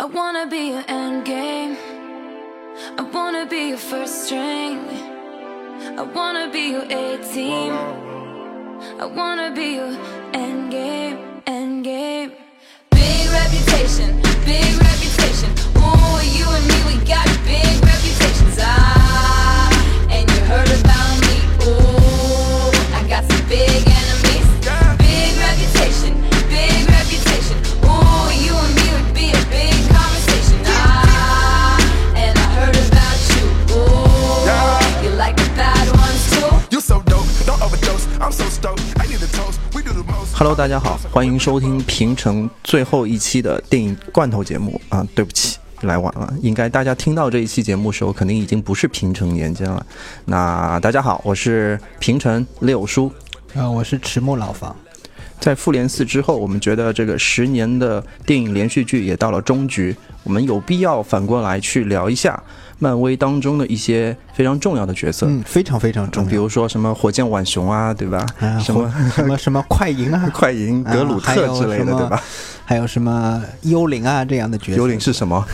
I wanna be your end game. I wanna be your first string. I wanna be your A team. I wanna be your end game, end game. Big reputation, big reputation. Ooh, you and me, we got Hello，大家好，欢迎收听平城最后一期的电影罐头节目啊！对不起，来晚了，应该大家听到这一期节目的时候，肯定已经不是平城年间了。那大家好，我是平城六叔。啊，我是迟暮老房。在复联四之后，我们觉得这个十年的电影连续剧也到了终局，我们有必要反过来去聊一下漫威当中的一些非常重要的角色，嗯，非常非常重要。比如说什么火箭浣熊啊，对吧？啊，什么什么什么快银啊，快银、啊格鲁特之类的，对吧？还有什么幽灵啊这样的角色。幽灵是什么？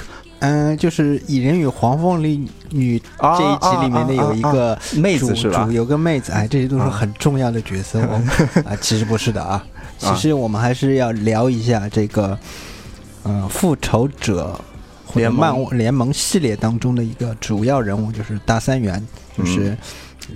嗯、就是《蚁人与黄蜂女这一集里面的有一个啊啊啊妹子是吧主有个妹子，哎，这些都是啊很重要的角色。我 啊，其实不是的啊，其啊。实我们还是要聊一下这个，呃，复仇者联盟联盟系列当中的一个主要人物，就是大三元，就是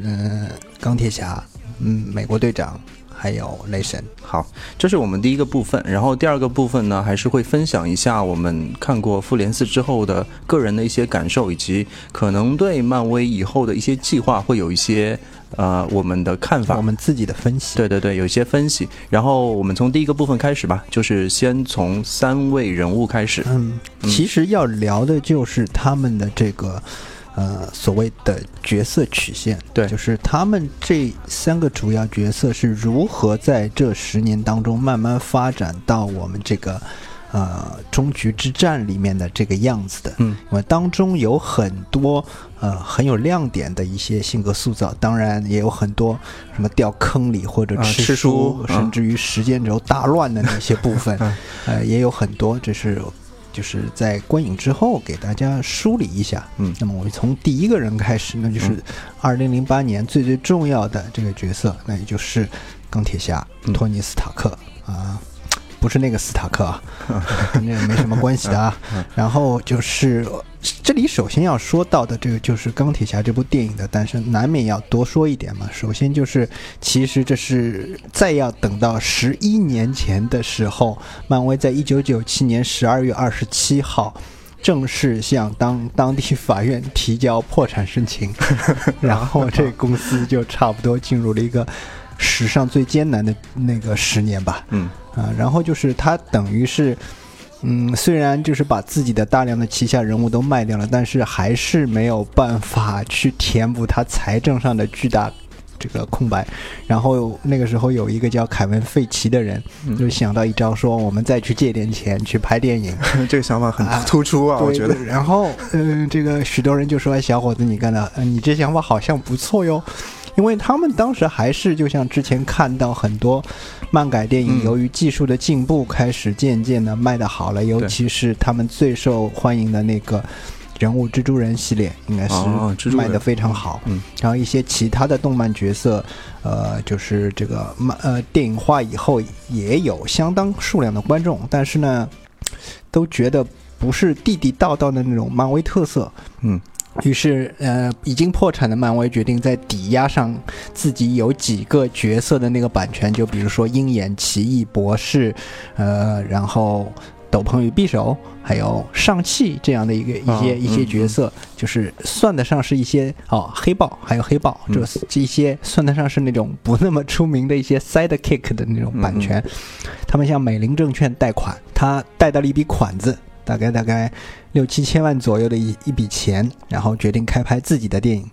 嗯、呃钢铁侠，嗯，美国队长，还有雷神。好，这是我们第一个部分。然后第二个部分呢，还是会分享一下我们看过《复联四》之后的个人的一些感受，以及可能对漫威以后的一些计划会有一些呃我们的看法我。们自己的分析。对对对，有一些分析。然后我们从第一个部分开始吧，就是先从三位人物开始。嗯，其实要聊的就是他们的这个呃所谓的角色曲线，对。就是他们这三个主要角色是如何在这十年当中慢慢发展到我们这个呃终局之战里面的这个样子的。嗯，那么当中有很多呃很有亮点的一些性格塑造，当然也有很多什么掉坑里或者啊吃吃书，啊甚至于时间轴大乱的那些部分，嗯。呃，也有很多，这是就是在观影之后给大家梳理一下。嗯那么我们从第一个人开始，那就是嗯二零零八年最最重要的这个角色，那也就是钢铁侠嗯托尼斯塔克啊。不是那个斯塔克啊，跟这个没什么关系的啊。然后就是这里首先要说到的这个就是《钢铁侠》这部电影的诞生，难免要多说一点嘛。首先就是，其实这是再要等到十一年前的时候，漫威在一九九七年十二月二十七号。正式向当当地法院提交破产申请，然后这公司就差不多进入了一个史上最艰难的那个十年吧。嗯啊，然后就是他等于是，嗯，虽然就是把自己的大量的旗下人物都卖掉了，但是还是没有办法去填补他财政上的巨大这个空白。然后那个时候有一个叫凯文·费奇的人，嗯就想到一招，说我们再去借点钱去拍电影。这个想法很啊突出啊，我觉得。然后，嗯、这个许多人就说：“哎，小伙子，你干的，呃，你这想法好像不错哟。”因为他们当时还是就像之前看到很多漫改电影，嗯。由于技术的进步，开始渐渐的卖的好了，尤其是他们最受欢迎的那个人物蜘蛛人系列，应该是卖的非常好。嗯。然后一些其他的动漫角色，呃，就是这个漫呃电影化以后也有相当数量的观众，但是呢，都觉得不是地地道道的那种漫威特色。嗯于是，呃，已经破产的漫威决定在抵押上自己有几个角色的那个版权，就比如说鹰眼、奇异博士，呃，然后斗篷与匕首，还有上汽这样的一个一些、啊一些嗯角色，就是算得上是一些哦，黑豹还有黑豹，嗯。这这些算得上是那种不那么出名的一些 sidekick 的那种版嗯。权。他们向美林证券贷款，他贷到了一笔款子，大概大概六七千万左右的一一笔钱，然后决定开拍自己的电影。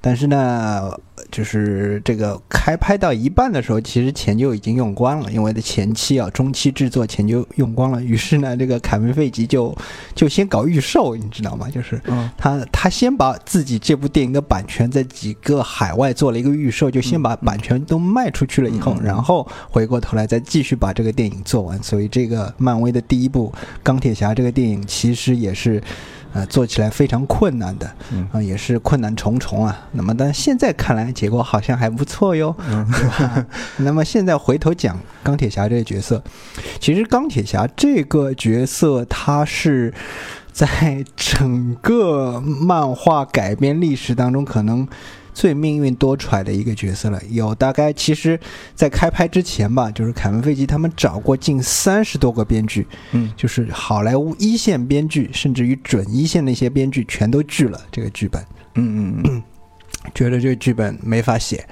但是呢，就是这个开拍到一半的时候，其实钱就已经用光了，因为的前期啊、中期制作钱就用光了。于是呢，这个凯文·费吉就就先搞预售，你知道吗？就是嗯他他先把自己这部电影的版权在几个海外做了一个预售，就先把版权都卖出去了以后，嗯然后回过头来再继续把这个电影做完。所以这个漫威的第一部钢铁侠这个电影其实也是。呃，做起来非常困难的，嗯啊、也是困难重重啊。那么，但现在看来，结果好像还不错哟？那么现在回头讲钢铁侠这个角色，其实钢铁侠这个角色，他是在整个漫画改编历史当中，可能最命运多舛的一个角色了。有大概，其实，在开拍之前吧，就是凯文·费奇他们找过近三十多个编剧，嗯就是好莱坞一线编剧，甚至于准一线那些编剧，全都拒了这个剧本。嗯嗯嗯 觉得这个剧本没法写，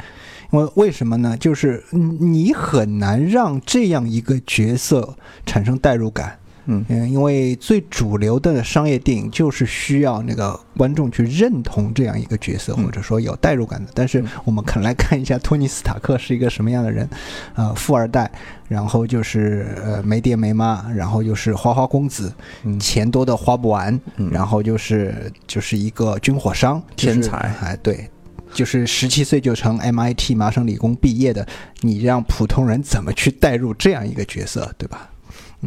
因为为什么呢？就是嗯你很难让这样一个角色产生代入感。嗯。嗯，因为最主流的商业电影就是需要那个观众去认同这样一个角色，嗯。或者说有代入感的。但是我们看来看一下托尼斯塔克是一个什么样的人，呃，富二代，然后就是呃没爹没妈，然后又是花花公子，嗯。钱多的花不完，嗯。然后就是就是一个军火商，天才。哎，对，就是十七岁就成 MIT 麻省理工毕业的，你让普通人怎么去带入这样一个角色，对吧？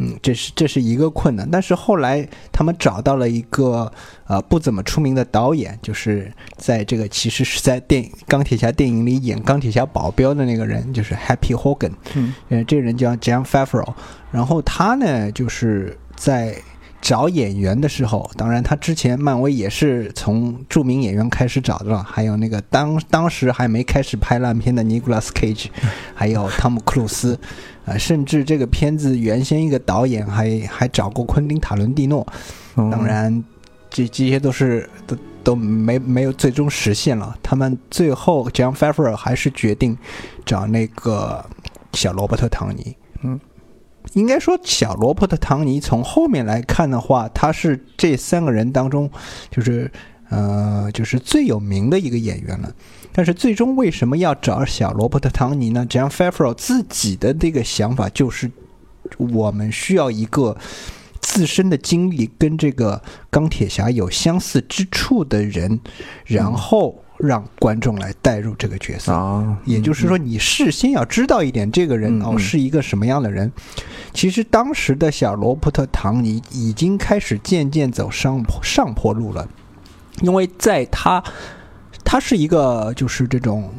嗯，这是这是一个困难，但是后来他们找到了一个呃不怎么出名的导演，就是在这个其实是在电影《钢铁侠》电影里演钢铁侠保镖的那个人，就是 Happy Hogan，嗯。呃，这个人叫 Jan Favreau，然后他呢就是在找演员的时候，当然他之前漫威也是从著名演员开始找的了，还有那个当当时还没开始拍烂片的尼古拉斯 Cage，还有汤姆克鲁斯，呃，甚至这个片子原先一个导演还还找过昆汀塔伦蒂诺，嗯，当然，这这些都是都都没没有最终实现了。他们最后，John Favreau 还是决定找那个小罗伯特·唐尼。嗯，应该说，小罗伯特·唐尼从后面来看的话，他是这三个人当中，就是呃，就是最有名的一个演员了。但是最终为什么要找小罗伯特·唐尼呢？John Favreau 自己的这个想法就是，我们需要一个自身的经历跟这个钢铁侠有相似之处的人，然后让观众来带入这个角色。啊，也就是说，你事先要知道一点这个人哦是一个什么样的人。其实当时的小罗伯特·唐尼已经开始渐渐走上坡上坡路了，因为在他他是一个就是这种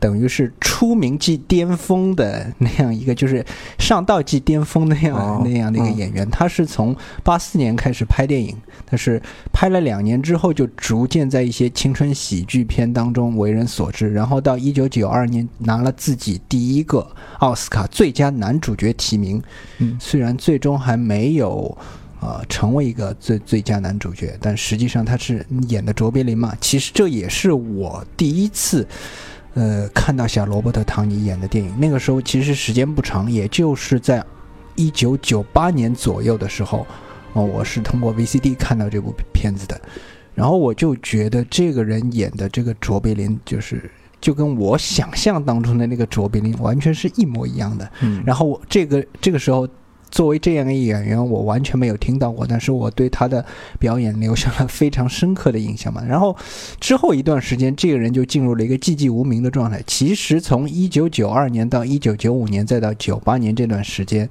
等于是出名即巅峰的那样一个，就是上道即巅峰那样、哦那样的一个嗯演员。他是从八四年开始拍电影，但是拍了两年之后，就逐渐在一些青春喜剧片当中为人所知。然后到一九九二年拿了自己第一个奥斯卡最佳男主角提名，嗯虽然最终还没有。呃，成为一个最最佳男主角，但实际上他是演的卓别林嘛。其实这也是我第一次，呃，看到小罗伯特·唐尼演的电影。那个时候其实时间不长，也就是在一九九八年左右的时候，哦，我是通过 VCD 看到这部片子的。然后我就觉得这个人演的这个卓别林，就是就跟我想象当中的那个卓别林完全是一模一样的。嗯，然后我这个这个时候，作为这样一个演员，我完全没有听到过，但是我对他的表演留下了非常深刻的印象嘛。然后之后一段时间，这个人就进入了一个寂寂无名的状态。其实从一九九二年到一九九五年，再到九八年这段时间。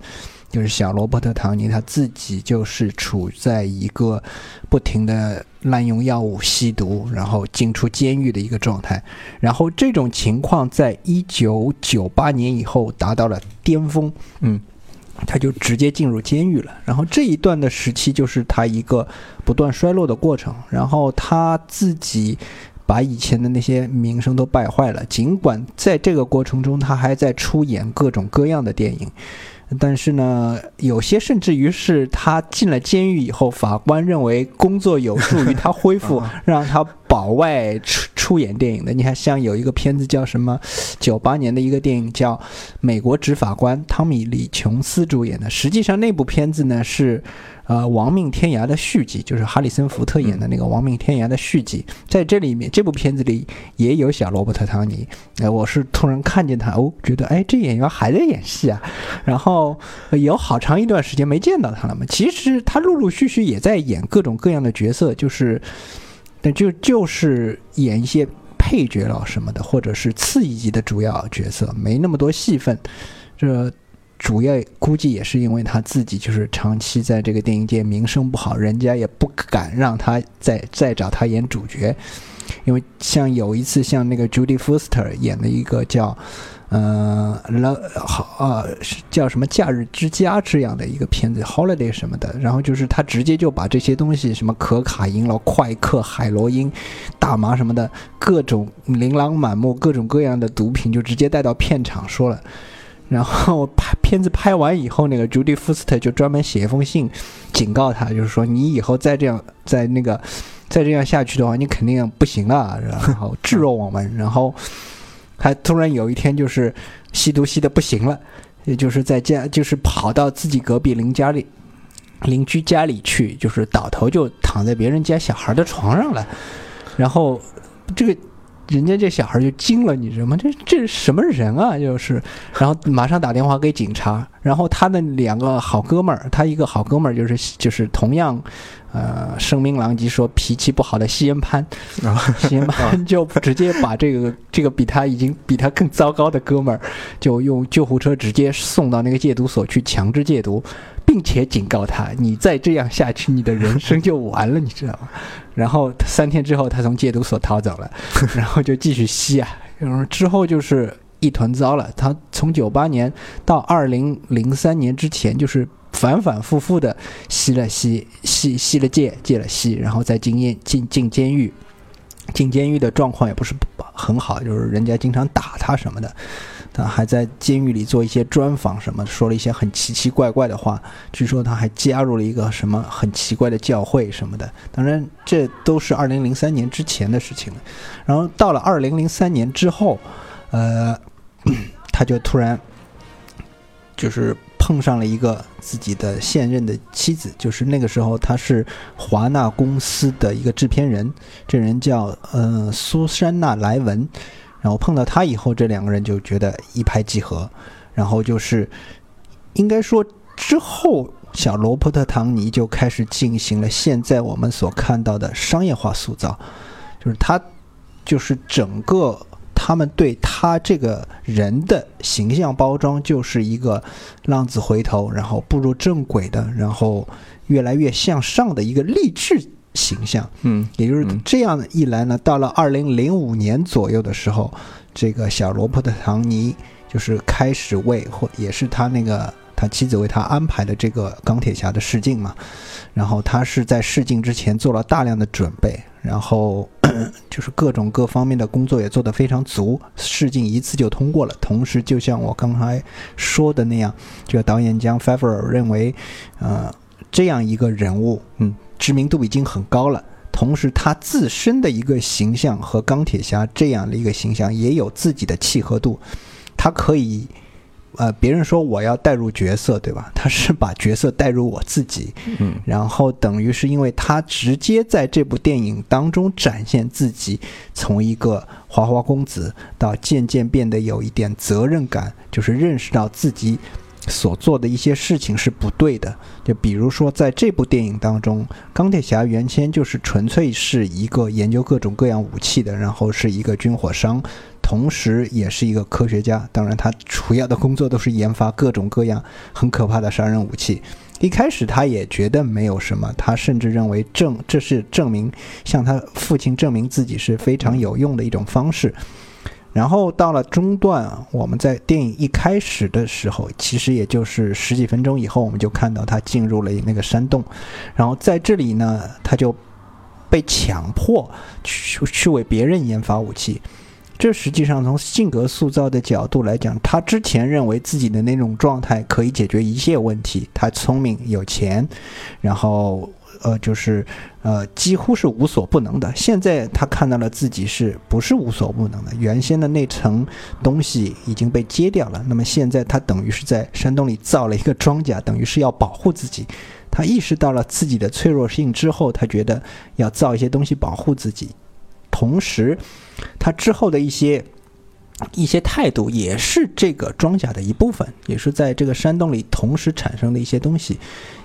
就是小罗伯特·唐尼他自己就是处在一个不停的滥用药物、吸毒，然后进出监狱的一个状态。然后这种情况在一九九八年以后达到了巅峰，嗯，他就直接进入监狱了。然后这一段的时期就是他一个不断衰落的过程。然后他自己把以前的那些名声都败坏了，尽管在这个过程中他还在出演各种各样的电影。但是呢，有些甚至于是他进了监狱以后，法官认为工作有助于他恢复，让他保外出出演电影的。你看，像有一个片子叫什么，九八年的一个电影叫《美国执法官》，汤米·李·琼斯主演的。实际上，那部片子呢是。呃，《亡命天涯》的续集就是哈里森福特演的那个《亡命天涯》的续集，在这里面这部片子里也有小罗伯特·唐尼。哎，我是突然看见他，哦，觉得哎，这演员还在演戏啊。然后有好长一段时间没见到他了嘛。其实他陆陆续续也在演各种各样的角色，就是，但就就是演一些配角了什么的，或者是次一级的主要角色，没那么多戏份。这。主要估计也是因为他自己就是长期在这个电影界名声不好，人家也不敢让他再再找他演主角，因为像有一次像那个 Judy Foster 演的一个叫，呃，了好啊，叫什么假日之家这样的一个片子，Holiday 什么的，然后就是他直接就把这些东西，什么可卡因了、快克、海洛因、大麻什么的，各种琳琅满目、各种各样的毒品，就直接带到片场说了。然后拍片子拍完以后，那个朱迪·福斯特就专门写一封信，警告他，就是说你以后再这样，再那个，再这样下去的话，你肯定不行了。然后 置若罔闻。然后他突然有一天就是吸毒吸的不行了，也就是在家，就是跑到自己隔壁邻家里邻居家里去，就是倒头就躺在别人家小孩的床上了。然后这个。人家这小孩就惊了，你知道吗？这这是什么人啊？就是，然后马上打电话给警察。然后他的两个好哥们儿，他一个好哥们儿就是就是同样，呃，声名狼藉说脾气不好的西恩潘，然 后西恩潘就直接把这个 这个比他已经比他更糟糕的哥们儿，就用救护车直接送到那个戒毒所去强制戒毒。并且警告他，你再这样下去，你的人生就完了，你知道吗？然后三天之后，他从戒毒所逃走了，然后就继续吸啊。然后之后就是一团糟了。他从九八年到二零零三年之前，就是反反复复的吸了吸，吸吸了戒，戒了吸，然后再进监进进监狱。进监狱的状况也不是很好，就是人家经常打他什么的。他还在监狱里做一些专访，什么说了一些很奇奇怪怪的话。据说他还加入了一个什么很奇怪的教会什么的。当然，这都是二零零三年之前的事情了。然后到了二零零三年之后，呃，他就突然就是碰上了一个自己的现任的妻子，就是那个时候他是华纳公司的一个制片人，这人叫呃苏珊娜莱文。然后碰到他以后，这两个人就觉得一拍即合。然后就是，应该说之后，小罗伯特·唐尼就开始进行了现在我们所看到的商业化塑造，就是他，就是整个他们对他这个人的形象包装，就是一个浪子回头，然后步入正轨的，然后越来越向上的一个励志。形象，嗯，也就是这样一来呢，到了二零零五年左右的时候，这个小罗伯特·唐尼就是开始为或也是他那个他妻子为他安排的这个钢铁侠的试镜嘛，然后他是在试镜之前做了大量的准备，然后 就是各种各方面的工作也做得非常足，试镜一次就通过了。同时，就像我刚才说的那样，这个导演将 Favre 认为，呃，这样一个人物，嗯。知名度已经很高了，同时他自身的一个形象和钢铁侠这样的一个形象也有自己的契合度，他可以，呃，别人说我要带入角色，对吧？他是把角色带入我自己，嗯，然后等于是因为他直接在这部电影当中展现自己，从一个花花公子到渐渐变得有一点责任感，就是认识到自己。所做的一些事情是不对的，就比如说在这部电影当中，钢铁侠原先就是纯粹是一个研究各种各样武器的，然后是一个军火商，同时也是一个科学家。当然，他主要的工作都是研发各种各样很可怕的杀人武器。一开始他也觉得没有什么，他甚至认为证这是证明向他父亲证明自己是非常有用的一种方式。然后到了中段，我们在电影一开始的时候，其实也就是十几分钟以后，我们就看到他进入了那个山洞，然后在这里呢，他就被强迫去去为别人研发武器。这实际上从性格塑造的角度来讲，他之前认为自己的那种状态可以解决一切问题，他聪明有钱，然后呃，就是呃，几乎是无所不能的。现在他看到了自己是不是无所不能的？原先的那层东西已经被揭掉了。那么现在他等于是在山洞里造了一个装甲，等于是要保护自己。他意识到了自己的脆弱性之后，他觉得要造一些东西保护自己。同时，他之后的一些一些态度也是这个装甲的一部分，也是在这个山洞里同时产生的一些东西。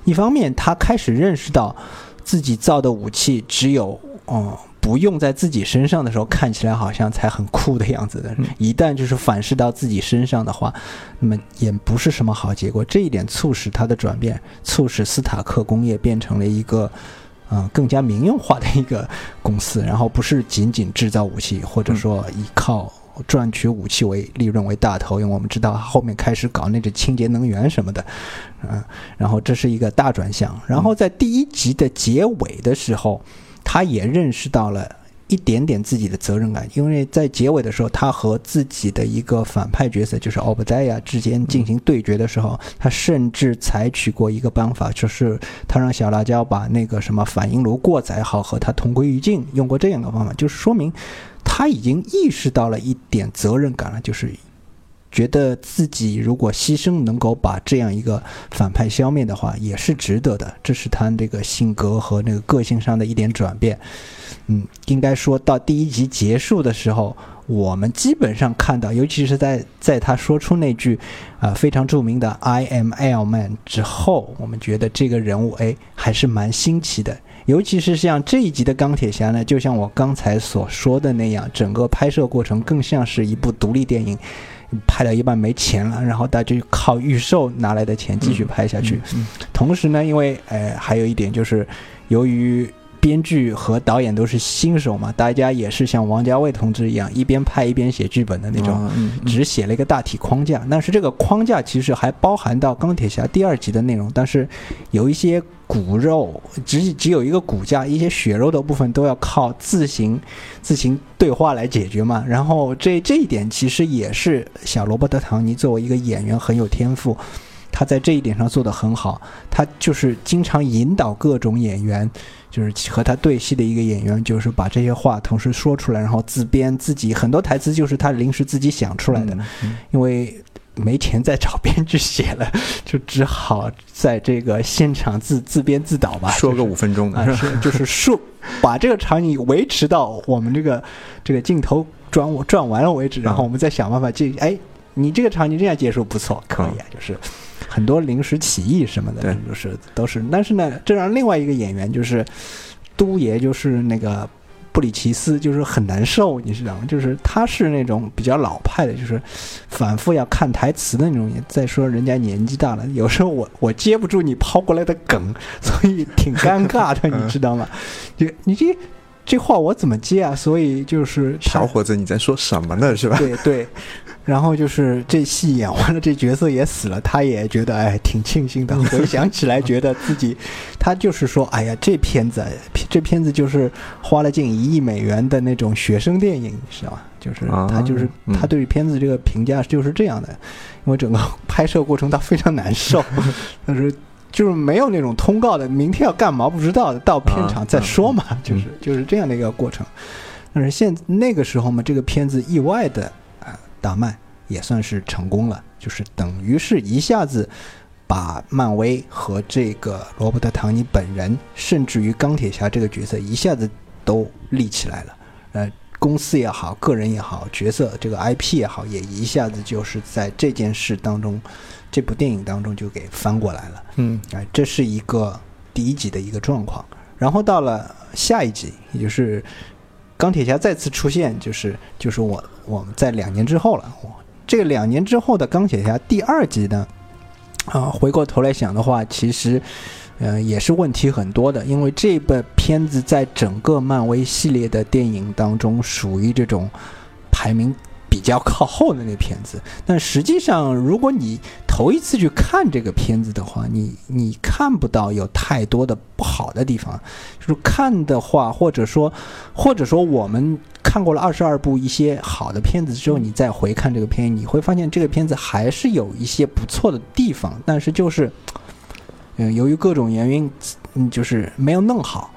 一方面，他开始认识到自己造的武器只有哦。不用在自己身上的时候，看起来好像才很酷的样子的。一旦就是反噬到自己身上的话，那么也不是什么好结果。这一点促使他的转变，促使斯塔克工业变成了一个，嗯，更加民用化的一个公司。然后不是仅仅制造武器，或者说依靠赚取武器为利润为大头。因为我们知道后面开始搞那个清洁能源什么的，嗯，然后这是一个大转向。然后在第一集的结尾的时候。他也认识到了一点点自己的责任感，因为在结尾的时候，他和自己的一个反派角色，就是奥布戴亚之间进行对决的时候，他甚至采取过一个办法，就是他让小辣椒把那个什么反应炉过载好，和他同归于尽，用过这样的方法，就是说明他已经意识到了一点责任感了，就是。觉得自己如果牺牲能够把这样一个反派消灭的话，也是值得的。这是他这个性格和那个个性上的一点转变。嗯，应该说到第一集结束的时候，我们基本上看到，尤其是在在他说出那句啊非常著名的 “I am Iron Man” 之后，我们觉得这个人物哎还是蛮新奇的。尤其是像这一集的钢铁侠呢，就像我刚才所说的那样，整个拍摄过程更像是一部独立电影。拍到一半没钱了，然后大家就靠预售拿来的钱继续拍下去。同时呢，因为呃还有一点就是，由于编剧和导演都是新手嘛，大家也是像王家卫同志一样，一边拍一边写剧本的那种，只写了一个大体框架。但是这个框架其实还包含到钢铁侠第二集的内容，但是有一些。骨肉只只有一个骨架，一些血肉的部分都要靠自行自行对话来解决嘛。然后这这一点其实也是小罗伯特·唐尼作为一个演员很有天赋，他在这一点上做得很好。他就是经常引导各种演员，就是和他对戏的一个演员，就是把这些话同时说出来，然后自编自己很多台词就是他临时自己想出来的，因为。没钱再找编剧写了，就只好在这个现场自自编自导吧。说个五分钟的，就是说把这个场景维持到我们这个这个镜头转转完了为止，然后我们再想办法进。哎，你这个场景这样结束不错，可以啊。就是很多临时起意什么的，就是都是。但是呢，这让另外一个演员就是都爷，就是那个。布里奇斯就是很难受，你知道吗？就是他是那种比较老派的，就是反复要看台词的那种。再说人家年纪大了，有时候我我接不住你抛过来的梗，所以挺尴尬的，你知道吗？你你这这话我怎么接啊？所以就是小伙子你在说什么呢？是吧？对对。然后就是这戏演完了，这角色也死了，他也觉得哎挺庆幸的。回想起来，觉得自己，他就是说，哎呀，这片子，这片子就是花了近一亿美元的那种学生电影，是吧？就是他就是他对片子这个评价就是这样的，因为整个拍摄过程他非常难受，但是就是没有那种通告的，明天要干嘛不知道的，到片场再说嘛，就是就是这样的一个过程。但是现那个时候嘛，这个片子意外的。大卖也算是成功了，就是等于是一下子把漫威和这个罗伯特·唐尼本人，甚至于钢铁侠这个角色一下子都立起来了。呃，公司也好，个人也好，角色这个 IP 也好，也一下子就是在这件事当中，这部电影当中就给翻过来了。嗯，哎，这是一个第一集的一个状况。然后到了下一集，也就是钢铁侠再次出现，就是就是我。我们在两年之后了，这两年之后的钢铁侠第二集呢，啊，回过头来想的话，其实，呃，也是问题很多的，因为这部片子在整个漫威系列的电影当中，属于这种排名。比较靠后的那片子，但实际上，如果你头一次去看这个片子的话，你你看不到有太多的不好的地方。就是看的话，或者说，或者说我们看过了二十二部一些好的片子之后，你再回看这个片，你会发现这个片子还是有一些不错的地方，但是就是，嗯，由于各种原因，嗯，就是没有弄好，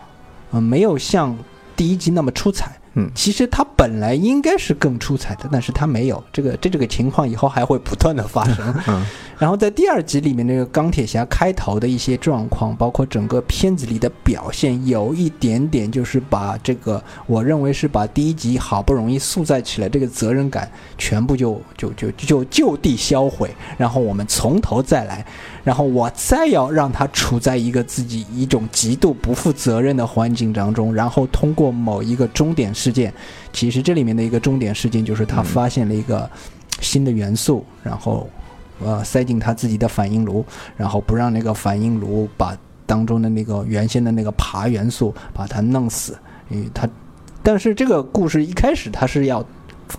嗯、没有像第一集那么出彩。嗯其实他本来应该是更出彩的，但是他没有。这个这这个情况以后还会不断的发生。嗯然后在第二集里面，那个钢铁侠开头的一些状况，包括整个片子里的表现，有一点点就是把这个，我认为是把第一集好不容易塑造起来这个责任感，全部就就就就就地销毁，然后我们从头再来，然后我再要让他处在一个自己一种极度不负责任的环境当中，然后通过某一个终点事件，其实这里面的一个终点事件就是他发现了一个新的元素，然后。呃，塞进他自己的反应炉，然后不让那个反应炉把当中的那个原先的那个爬元素把它弄死，因为他，但是这个故事一开始他是要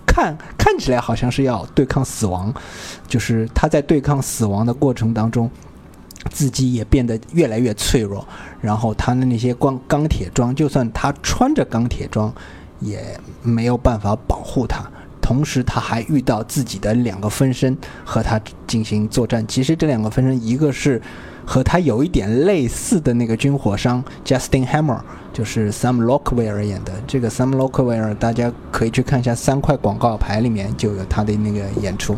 看看起来好像是要对抗死亡，就是他在对抗死亡的过程当中，自己也变得越来越脆弱，然后他的那些光钢铁装，就算他穿着钢铁装，也没有办法保护他。同时，他还遇到自己的两个分身和他进行作战。其实这两个分身，一个是和他有一点类似的那个军火商 Justin Hammer，就是 Sam Rockwell 演的。这个 Sam Rockwell 大家可以去看一下三块广告牌里面就有他的那个演出。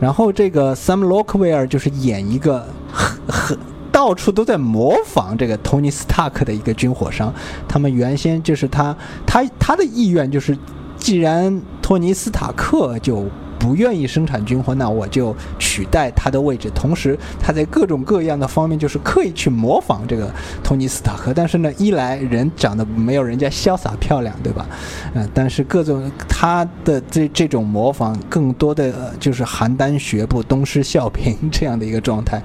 然后这个 Sam Rockwell 就是演一个很很到处都在模仿这个托尼斯塔克的一个军火商。他们原先就是他他他的意愿就是。既然托尼斯塔克就不愿意生产军火，那我就取代他的位置。同时，他在各种各样的方面就是刻意去模仿这个托尼斯塔克。但是呢，一来人长得没有人家潇洒漂亮，对吧？嗯、但是各种他的这这种模仿，更多的、就是邯郸学步、东施效颦这样的一个状态。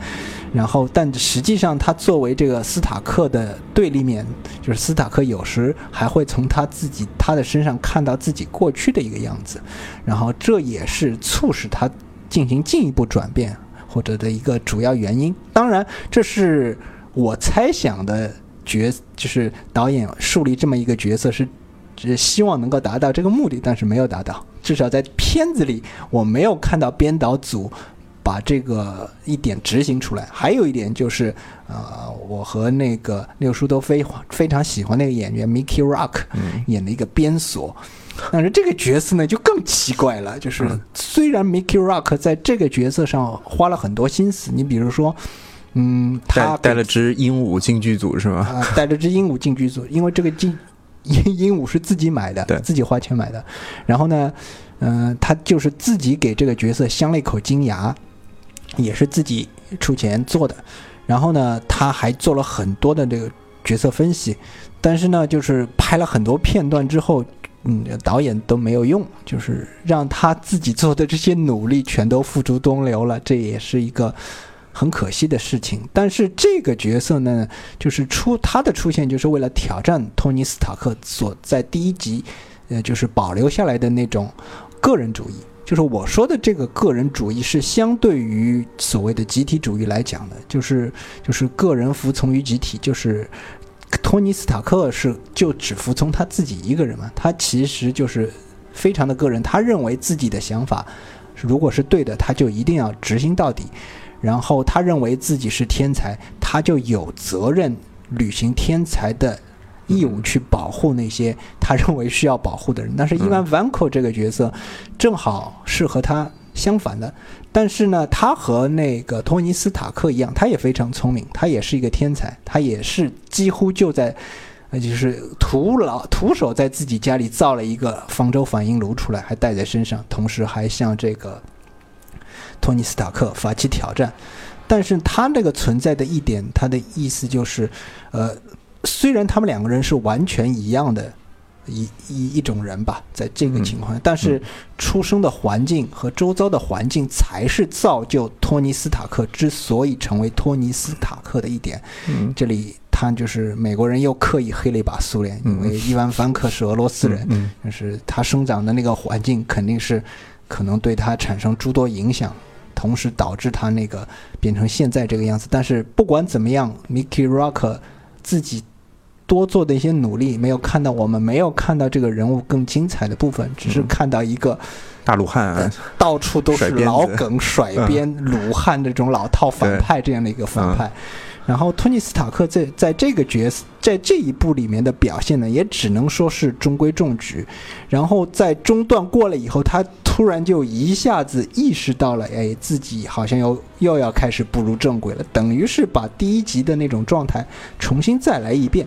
然后，但实际上，他作为这个斯塔克的对立面，就是斯塔克有时还会从他自己他的身上看到自己过去的一个样子，然后这也是促使他进行进一步转变或者的一个主要原因。当然，这是我猜想的角，就是导演树立这么一个角色是，只希望能够达到这个目的，但是没有达到。至少在片子里，我没有看到编导组。把这个一点执行出来，还有一点就是，呃，我和那个六叔都非非常喜欢那个演员 Mickey Rock 演的一个鞭锁，但是这个角色呢就更奇怪了，就是虽然 Mickey Rock 在这个角色上花了很多心思，你比如说，嗯，他带带了只鹦鹉进剧组是吗？啊、呃，带了只鹦鹉进剧组，因为这个进鹦鹦鹉是自己买的，对，自己花钱买的，然后呢，嗯、呃，他就是自己给这个角色镶了一口金牙。也是自己出钱做的，然后呢，他还做了很多的这个角色分析，但是呢，就是拍了很多片段之后，嗯，导演都没有用，就是让他自己做的这些努力全都付诸东流了，这也是一个很可惜的事情。但是这个角色呢，就是出他的出现，就是为了挑战托尼斯塔克所在第一集，呃，就是保留下来的那种个人主义。就是我说的这个个人主义是相对于所谓的集体主义来讲的，就是就是个人服从于集体，就是托尼斯塔克是就只服从他自己一个人嘛，他其实就是非常的个人，他认为自己的想法如果是对的，他就一定要执行到底，然后他认为自己是天才，他就有责任履行天才的。义务去保护那些他认为需要保护的人，但是伊万·万科这个角色正好是和他相反的。但是呢，他和那个托尼斯塔克一样，他也非常聪明，他也是一个天才，他也是几乎就在，呃，就是徒劳徒手在自己家里造了一个方舟反应炉出来，还带在身上，同时还向这个托尼斯塔克发起挑战。但是他那个存在的一点，他的意思就是，呃。虽然他们两个人是完全一样的一一一种人吧，在这个情况下，但是出生的环境和周遭的环境才是造就托尼斯塔克之所以成为托尼斯塔克的一点。嗯，这里他就是美国人又刻意黑了一把苏联，因为伊万·凡克是俄罗斯人，嗯，就是他生长的那个环境肯定是可能对他产生诸多影响。同时导致他那个变成现在这个样子，但是不管怎么样，Mickey Rock 自己。多做的一些努力，没有看到我们没有看到这个人物更精彩的部分，只是看到一个大鲁汉、啊，到处都是老梗、甩鞭、鲁汉这种老套反派这样的一个反派。然后托尼斯塔克在在这个角色在这一部里面的表现呢，也只能说是中规中矩。然后在中段过了以后，他突然就一下子意识到了，哎，自己好像又又要开始步入正轨了，等于是把第一集的那种状态重新再来一遍。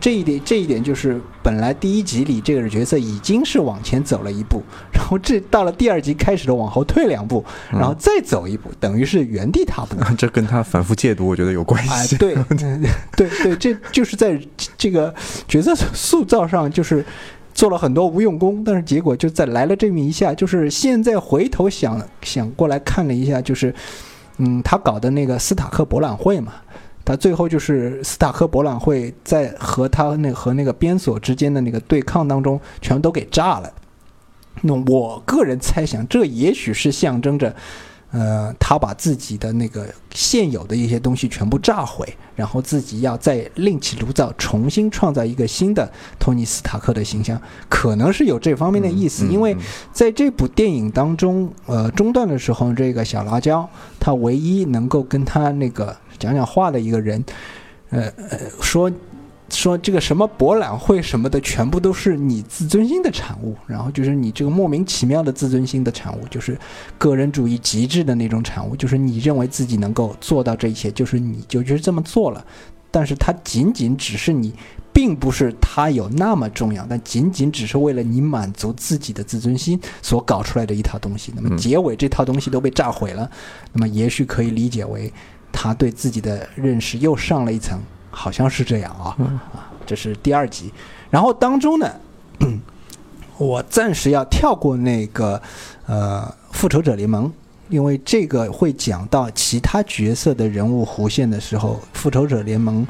这一点，这一点就是本来第一集里这个角色已经是往前走了一步，然后这到了第二集开始的往后退两步，然后再走一步，等于是原地踏步。这跟他反复戒毒，我觉得有关系哎，系。对，对对，这就是在这个角色塑造上，就是做了很多无用功，但是结果就在来了这么一下，就是现在回头想想过来看了一下，就是，嗯，他搞的那个斯塔克博览会嘛，他最后就是斯塔克博览会在和他那和那个边所之间的那个对抗当中，全都给炸了。那我个人猜想，这也许是象征着。呃，他把自己的那个现有的一些东西全部炸毁，然后自己要再另起炉灶，重新创造一个新的托尼斯塔克的形象，可能是有这方面的意思。因为在这部电影当中，呃，中段的时候，这个小辣椒他唯一能够跟他那个讲讲话的一个人，呃呃，说。说这个什么博览会什么的，全部都是你自尊心的产物，然后就是你这个莫名其妙的自尊心的产物，就是个人主义极致的那种产物，就是你认为自己能够做到这一切，就是你就就是这么做了，但是它仅仅只是你，并不是它有那么重要，但仅仅只是为了你满足自己的自尊心所搞出来的一套东西。那么结尾这套东西都被炸毁了，那么也许可以理解为他对自己的认识又上了一层。好像是这样啊，啊，这是第二集，然后当中呢，我暂时要跳过那个呃复仇者联盟，因为这个会讲到其他角色的人物弧线的时候，复仇者联盟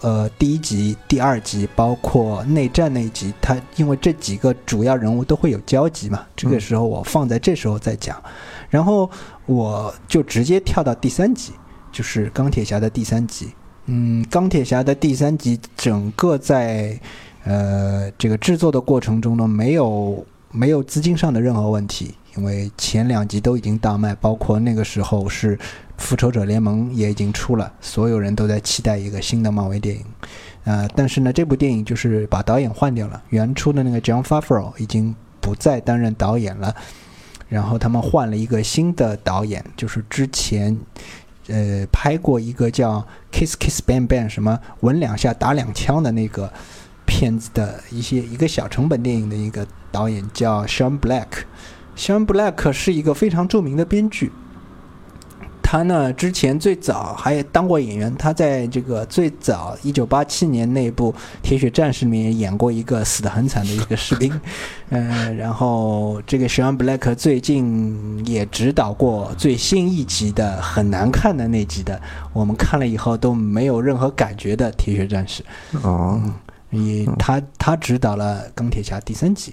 呃第一集、第二集，包括内战那一集，它因为这几个主要人物都会有交集嘛，这个时候我放在这时候再讲，然后我就直接跳到第三集，就是钢铁侠的第三集。嗯，钢铁侠的第三集整个在呃这个制作的过程中呢，没有没有资金上的任何问题，因为前两集都已经大卖，包括那个时候是复仇者联盟也已经出了，所有人都在期待一个新的漫威电影。呃，但是呢，这部电影就是把导演换掉了，原初的那个 John Favreau 已经不再担任导演了，然后他们换了一个新的导演，就是之前。呃，拍过一个叫《Kiss Kiss Bang Bang》什么吻两下打两枪的那个片子的一些一个小成本电影的一个导演叫 Sean Black。Sean Black 是一个非常著名的编剧。他呢，之前最早还当过演员。他在这个最早一九八七年那部《铁血战士》里面演过一个死得很惨的一个士兵。嗯，然后这个 Sean Black 最近也指导过最新一集的很难看的那集的，我们看了以后都没有任何感觉的《铁血战士》。哦，以他他指导了《钢铁侠》第三集，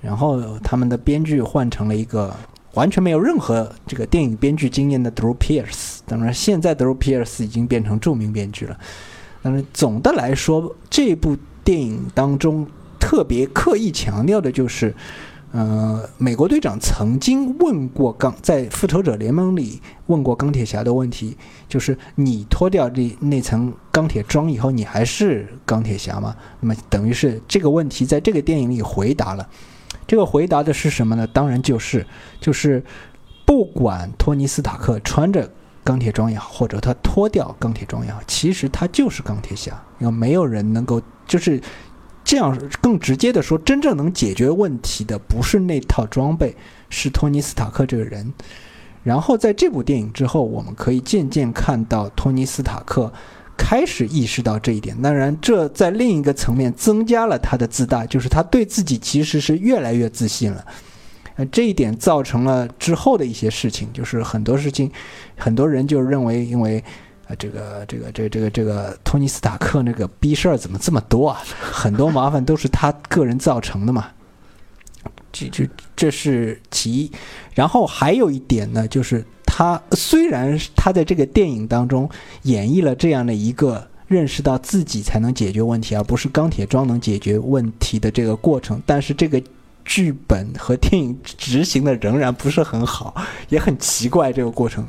然后他们的编剧换成了一个。完全没有任何这个电影编剧经验的 Drew Pierce，当然现在 Drew Pierce 已经变成著名编剧了。但是总的来说，这部电影当中特别刻意强调的就是，呃，美国队长曾经问过钢在复仇者联盟里问过钢铁侠的问题，就是你脱掉这那层钢铁装以后，你还是钢铁侠吗？那么等于是这个问题在这个电影里回答了。这个回答的是什么呢？当然就是，就是不管托尼斯塔克穿着钢铁装也好，或者他脱掉钢铁装也好，其实他就是钢铁侠。因为没有人能够就是这样更直接的说，真正能解决问题的不是那套装备，是托尼斯塔克这个人。然后在这部电影之后，我们可以渐渐看到托尼斯塔克。开始意识到这一点，当然，这在另一个层面增加了他的自大，就是他对自己其实是越来越自信了。呃，这一点造成了之后的一些事情，就是很多事情，很多人就认为，因为啊，这个这个这个这个这个托尼斯塔克那个逼事儿怎么这么多啊？很多麻烦都是他个人造成的嘛。这这这是其一，然后还有一点呢，就是。他虽然他在这个电影当中演绎了这样的一个认识到自己才能解决问题，而不是钢铁装能解决问题的这个过程，但是这个剧本和电影执行的仍然不是很好，也很奇怪这个过程，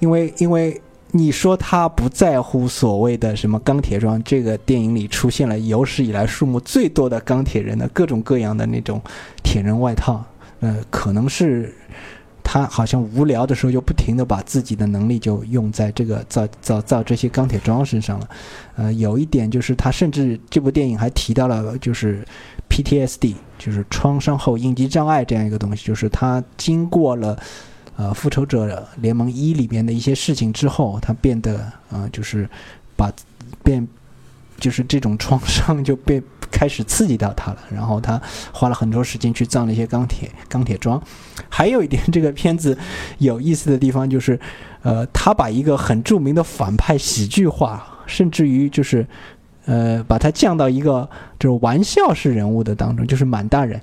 因为因为你说他不在乎所谓的什么钢铁装？这个电影里出现了有史以来数目最多的钢铁人的各种各样的那种铁人外套，呃，可能是他好像无聊的时候就不停的把自己的能力就用在这个造造造这些钢铁桩身上了。呃，有一点就是他甚至这部电影还提到了就是 PTSD，就是创伤后应激障碍这样一个东西，就是他经过了。呃，复仇者联盟一里边的一些事情之后，他变得呃，就是把变，就是这种创伤就被开始刺激到他了。然后他花了很多时间去造那些钢铁钢铁桩。还有一点，这个片子有意思的地方就是，呃，他把一个很著名的反派喜剧化，甚至于就是呃，把他降到一个就是玩笑式人物的当中，就是满大人。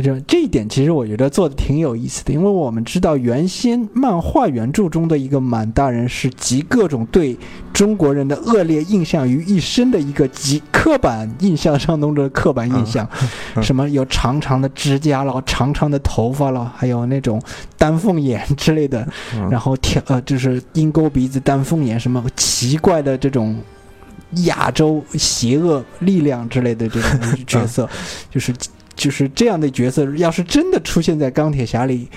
就这一点，其实我觉得做的挺有意思的，因为我们知道原先漫画原著中的一个满大人是集各种对中国人的恶劣印象于一身的一个集刻板印象上中的刻板印象，什么有长长的指甲了、长长的头发了，还有那种丹凤眼之类的，然后挑呃就是鹰钩鼻子、丹凤眼，什么奇怪的这种亚洲邪恶力量之类的这种角色，就是。就是这样的角色，要是真的出现在钢铁侠里，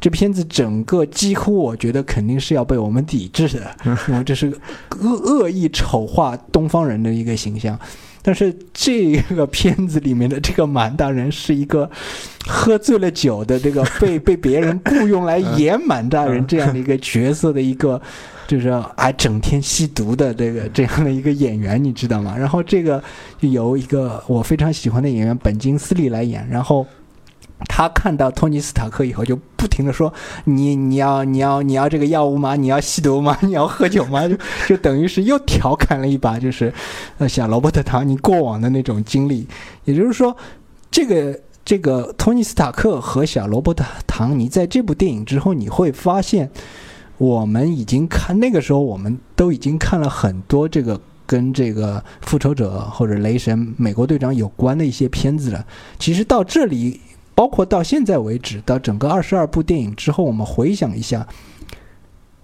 这片子整个几乎我觉得肯定是要被我们抵制的，因为这是恶恶意丑化东方人的一个形象。但是这个片子里面的这个满大人是一个喝醉了酒的这个被被别人雇佣来演满大人这样的一个角色的一个。就是还整天吸毒的这个这样的一个演员，你知道吗？然后这个就由一个我非常喜欢的演员本金斯利来演。然后他看到托尼斯塔克以后，就不停的说：“你你要你要你要这个药物吗？你要吸毒吗？你要喝酒吗？”就就等于是又调侃了一把，就是呃小罗伯特唐尼过往的那种经历。也就是说，这个这个托尼斯塔克和小罗伯特唐尼在这部电影之后，你会发现。我们已经看那个时候，我们都已经看了很多这个跟这个复仇者或者雷神、美国队长有关的一些片子了。其实到这里，包括到现在为止，到整个二十二部电影之后，我们回想一下，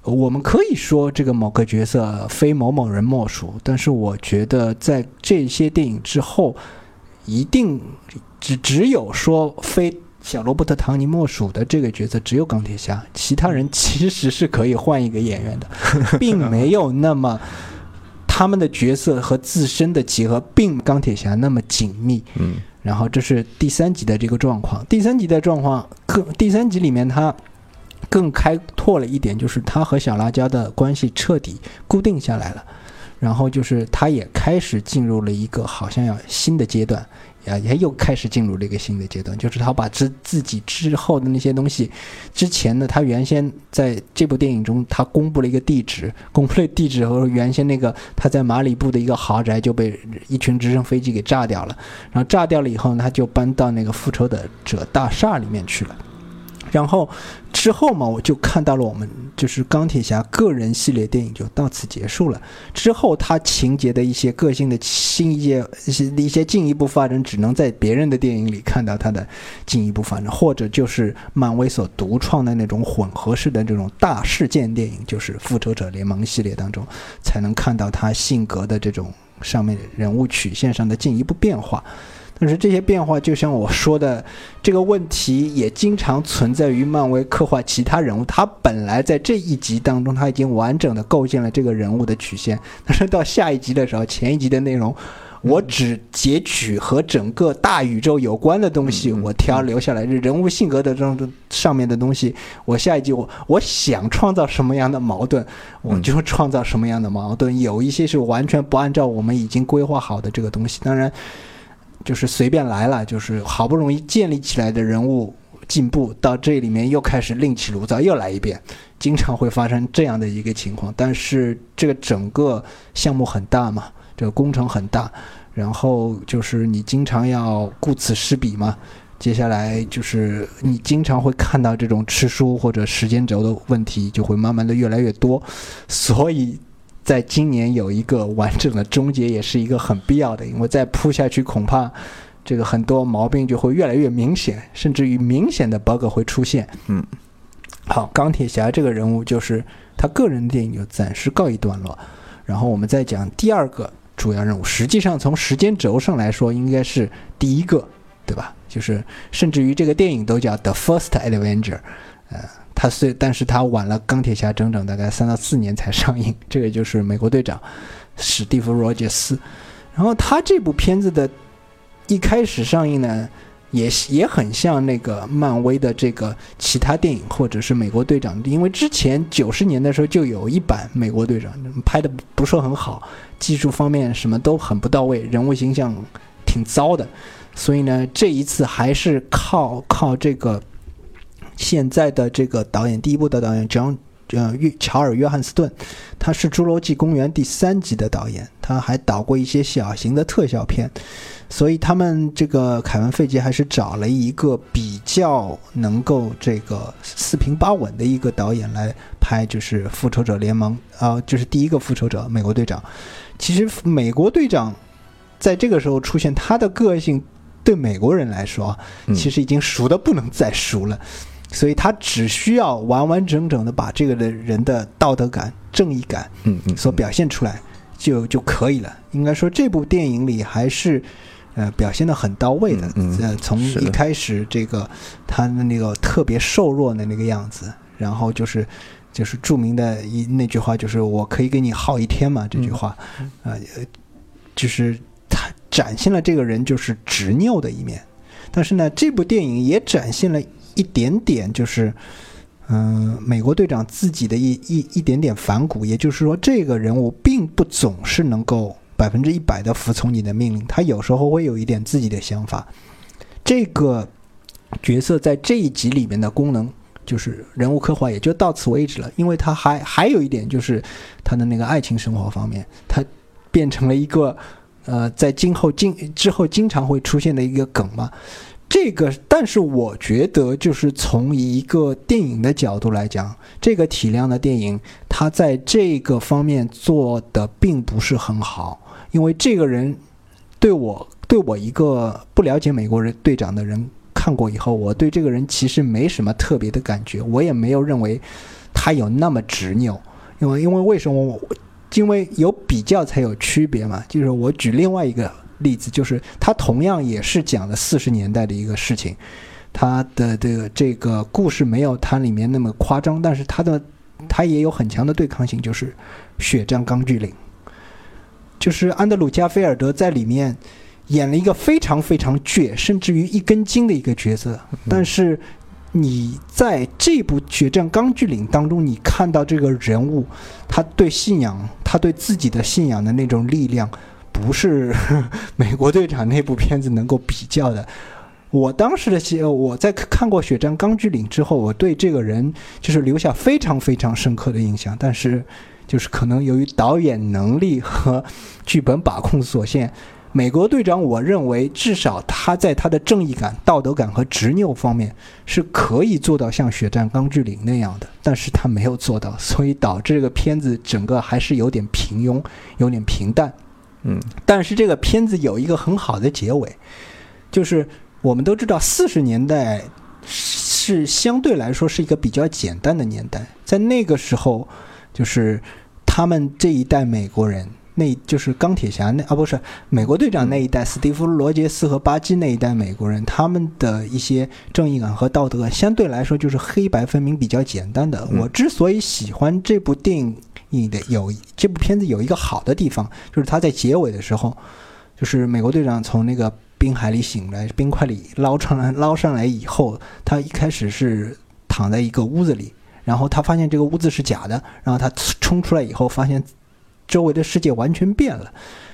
我们可以说这个某个角色非某某人莫属。但是我觉得，在这些电影之后，一定只只有说非。小罗伯特·唐尼莫属的这个角色只有钢铁侠，其他人其实是可以换一个演员的，并没有那么他们的角色和自身的结合，并钢铁侠那么紧密。嗯，然后这是第三集的这个状况。第三集的状况更，第三集里面他更开拓了一点，就是他和小辣椒的关系彻底固定下来了，然后就是他也开始进入了一个好像要新的阶段。啊，也又开始进入了一个新的阶段，就是他把自自己之后的那些东西，之前呢，他原先在这部电影中，他公布了一个地址，公布了地址和原先那个他在马里布的一个豪宅就被一群直升飞机给炸掉了，然后炸掉了以后呢，他就搬到那个复仇者大厦里面去了。然后之后嘛，我就看到了我们就是钢铁侠个人系列电影就到此结束了。之后他情节的一些个性的新一些一些一些进一步发展，只能在别人的电影里看到他的进一步发展，或者就是漫威所独创的那种混合式的这种大事件电影，就是复仇者联盟系列当中才能看到他性格的这种上面人物曲线上的进一步变化。但是这些变化，就像我说的，这个问题也经常存在于漫威刻画其他人物。他本来在这一集当中，他已经完整的构建了这个人物的曲线。但是到下一集的时候，前一集的内容，我只截取和整个大宇宙有关的东西，我挑留下来，人物性格的这种上面的东西。我下一集我我想创造什么样的矛盾，我就创造什么样的矛盾。有一些是完全不按照我们已经规划好的这个东西。当然。就是随便来了，就是好不容易建立起来的人物进步到这里面又开始另起炉灶，又来一遍，经常会发生这样的一个情况。但是这个整个项目很大嘛，这个工程很大，然后就是你经常要顾此失彼嘛。接下来就是你经常会看到这种吃书或者时间轴的问题，就会慢慢的越来越多，所以。在今年有一个完整的终结，也是一个很必要的，因为再铺下去，恐怕这个很多毛病就会越来越明显，甚至于明显的 bug 会出现。嗯，好，钢铁侠这个人物就是他个人电影就暂时告一段落，然后我们再讲第二个主要任务。实际上从时间轴上来说，应该是第一个，对吧？就是甚至于这个电影都叫 The First Avenger，呃，他虽但是他晚了钢铁侠整整大概三到四年才上映。这个就是美国队长史蒂夫·罗杰斯。然后他这部片子的一开始上映呢，也也很像那个漫威的这个其他电影，或者是美国队长，因为之前九十年的时候就有一版美国队长，拍的不是很好，技术方面什么都很不到位，人物形象挺糟的，所以呢，这一次还是靠靠这个现在的这个导演，第一部的导演 John 呃约乔尔约翰斯顿，他是《侏罗纪公园》第三集的导演，他还导过一些小型的特效片。所以他们这个凯文·费杰还是找了一个比较能够这个四平八稳的一个导演来拍，就是《复仇者联盟》啊，就是第一个复仇者——美国队长。其实美国队长在这个时候出现，他的个性对美国人来说，其实已经熟的不能再熟了。所以他只需要完完整整的把这个的人的道德感、正义感，嗯嗯，所表现出来就就可以了。应该说这部电影里还是。呃，表现的很到位的。呃，从一开始这个他的那个特别瘦弱的那个样子，然后就是就是著名的一那句话，就是“我可以给你耗一天嘛”这句话，呃，就是他展现了这个人就是执拗的一面。但是呢，这部电影也展现了一点点，就是嗯，美国队长自己的一一一点点反骨，也就是说，这个人物并不总是能够。百分之一百的服从你的命令，他有时候会有一点自己的想法。这个角色在这一集里面的功能就是人物刻画，也就到此为止了。因为他还还有一点就是他的那个爱情生活方面，他变成了一个呃，在今后经之后经常会出现的一个梗嘛。这个，但是我觉得，就是从一个电影的角度来讲，这个体量的电影，它在这个方面做的并不是很好。因为这个人对我，对我一个不了解美国人队长的人看过以后，我对这个人其实没什么特别的感觉，我也没有认为他有那么执拗。因为，因为为什么我？因为有比较才有区别嘛。就是我举另外一个。例子就是，他同样也是讲了四十年代的一个事情，他的这个这个故事没有它里面那么夸张，但是他的他也有很强的对抗性，就是《血战钢锯岭》，就是安德鲁加菲尔德在里面演了一个非常非常倔，甚至于一根筋的一个角色，但是你在这部《血战钢锯岭》当中，你看到这个人物，他对信仰，他对自己的信仰的那种力量。不是 美国队长那部片子能够比较的。我当时的戏，我在看过《血战钢锯岭》之后，我对这个人就是留下非常非常深刻的印象。但是，就是可能由于导演能力和剧本把控所限，美国队长，我认为至少他在他的正义感、道德感和执拗方面是可以做到像《血战钢锯岭》那样的，但是他没有做到，所以导致这个片子整个还是有点平庸，有点平淡。嗯，但是这个片子有一个很好的结尾，就是我们都知道四十年代是相对来说是一个比较简单的年代，在那个时候，就是他们这一代美国人，那就是钢铁侠那啊不是美国队长那一代，史蒂夫罗杰斯和巴基那一代美国人，他们的一些正义感和道德相对来说就是黑白分明比较简单的。我之所以喜欢这部电影。你的有这部片子有一个好的地方，就是他在结尾的时候，就是美国队长从那个冰海里醒来，冰块里捞上来捞上来以后，他一开始是躺在一个屋子里，然后他发现这个屋子是假的，然后他冲出来以后，发现周围的世界完全变了。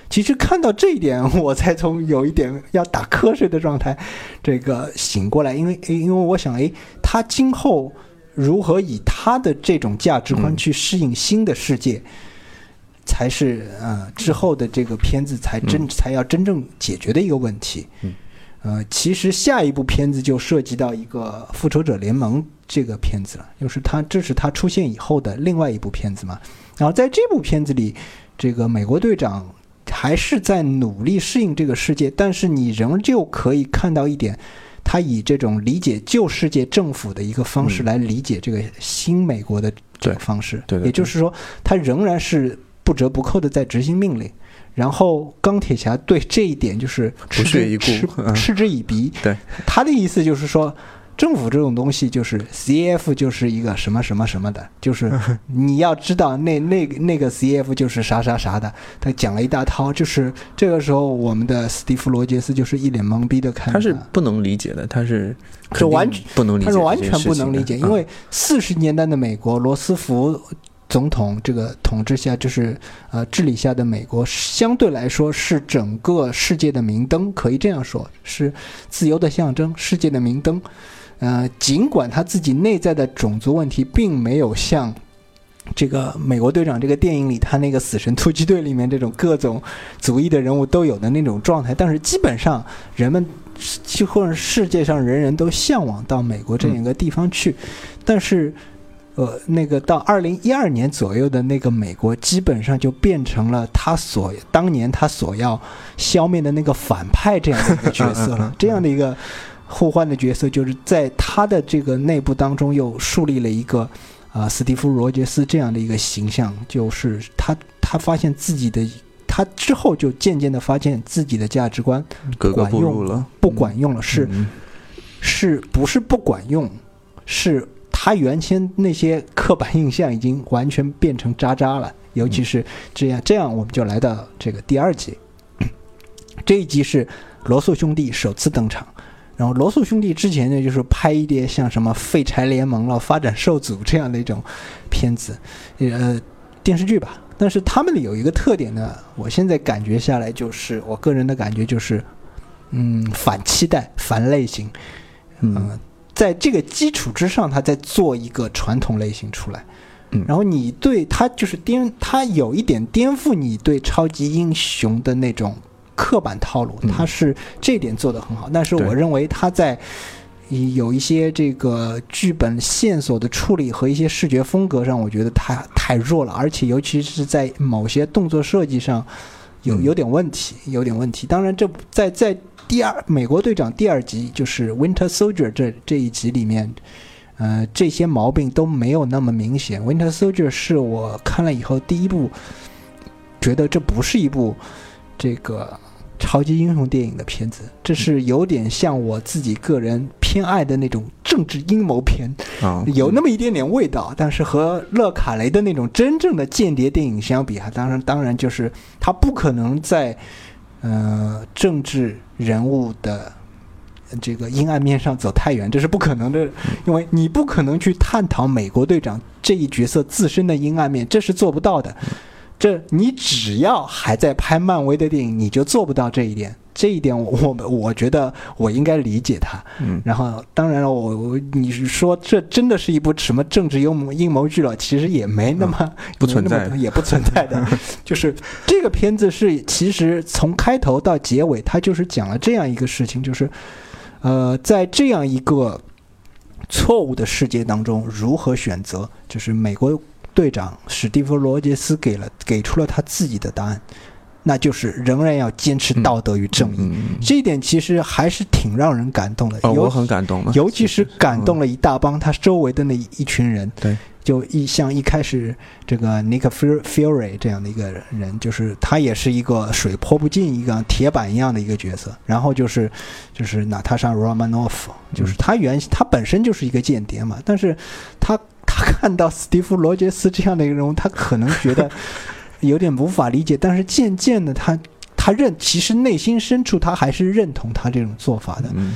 其实看到这一点，我才从有一点要打瞌睡的状态，这个醒过来，因为诶因为我想，哎，他今后。如何以他的这种价值观去适应新的世界，才是呃之后的这个片子才真才要真正解决的一个问题。呃，其实下一部片子就涉及到一个复仇者联盟这个片子了，就是他这是他出现以后的另外一部片子嘛。然后在这部片子里，这个美国队长还是在努力适应这个世界，但是你仍旧可以看到一点。他以这种理解旧世界政府的一个方式嗯来理解这个新美国的这个方式，也就是说，他仍然是不折不扣的在执行命令。然后钢铁侠对这一点就是不嗤之以鼻嗤嗤之以鼻。对，他的意思就是说，政府这种东西就是 CF 就是一个什么什么什么的，就是 你要知道那那那个 CF 就是啥啥啥的。他讲了一大套，就是这个时候我们的斯蒂夫罗杰斯就是一脸懵逼的看着他是不能理解的，他是是完全不能理解他是完全不能理解，因嗯为四十年代的美国，罗斯福总统这个统治下，就是呃治理下的美国，相对来说是整个世界的明灯，可以这样说，是自由的象征，世界的明灯。呃，尽管他自己内在的种族问题并没有像。这个美国队长这个电影里，他那个死神突击队里面这种各种族裔的人物都有的那种状态，但是基本上人们几乎是世界上人人都向往到美国这样一个地方去，但是，呃，那个到二零一二年左右的那个美国，基本上就变成了他所当年他所要消灭的那个反派这样的一个角色了，这样的一个互换的角色，就是在他的这个内部当中又树立了一个。啊，史蒂夫·罗杰斯这样的一个形象，就是他，他发现自己的，他之后就渐渐的发现自己的价值观格格管用不入了，不管用了，是嗯是不是不管用？是他原先那些刻板印象已经完全变成渣渣了，尤其是这样，这样我们就来到这个第二集。这一集是罗素兄弟首次登场，然后罗素兄弟之前呢就是拍一些像什么《废柴联盟》了、《发展受阻》这样的一种片子，呃，电视剧吧。但是他们里有一个特点呢，我现在感觉下来就是，我个人的感觉就是，嗯，反期待、反类型，嗯呃，在这个基础之上，他再做一个传统类型出来。嗯然后你对他就是颠，他有一点颠覆你对超级英雄的那种刻板套路，嗯他是这点做得很好。但是我认为他在有一些这个剧本线索的处理和一些视觉风格上，我觉得太太弱了，而且尤其是在某些动作设计上有嗯有点问题，有点问题。当然，这在在第二美国队长第二集就是 Winter Soldier 这这一集里面。呃，这些毛病都没有那么明显。Winter Soldier 是我看了以后第一部，觉得这不是一部这个超级英雄电影的片子，这是有点像我自己个人偏爱的那种政治阴谋片，啊，有那么一点点味道。但是和勒卡雷的那种真正的间谍电影相比啊，当然当然就是他不可能在呃政治人物的这个阴暗面上走太远，这是不可能的，因为你不可能去探讨美国队长这一角色自身的阴暗面，这是做不到的。这你只要还在拍漫威的电影，你就做不到这一点。这一点我我我觉得我应该理解他。嗯然后当然了，我我你是说这真的是一部什么政治阴谋阴谋剧了？其实也没那么、不存在也不存在的。就是这个片子是其实从开头到结尾，它就是讲了这样一个事情，就是呃，在这样一个错误的世界当中，如何选择？就是美国队长史蒂夫·罗杰斯给了给出了他自己的答案，那就是仍然要坚持道德与正义。嗯，嗯这一点其实还是挺让人感动的，哦，尤我很感动的，尤其是感动了，一大帮他周围的那一一群人。对，就一像一开始这个 Nick Fu- Fury 这样的一个人，就是他也是一个水泼不进、一个铁板一样的一个角色。然后就是就是娜塔莎·罗曼诺夫，就是他原他本身就是一个间谍嘛，但是他他看到斯蒂夫·罗杰斯这样的一个人物，他可能觉得有点无法理解，但是渐渐的他。他认，其实内心深处他还是认同他这种做法的。嗯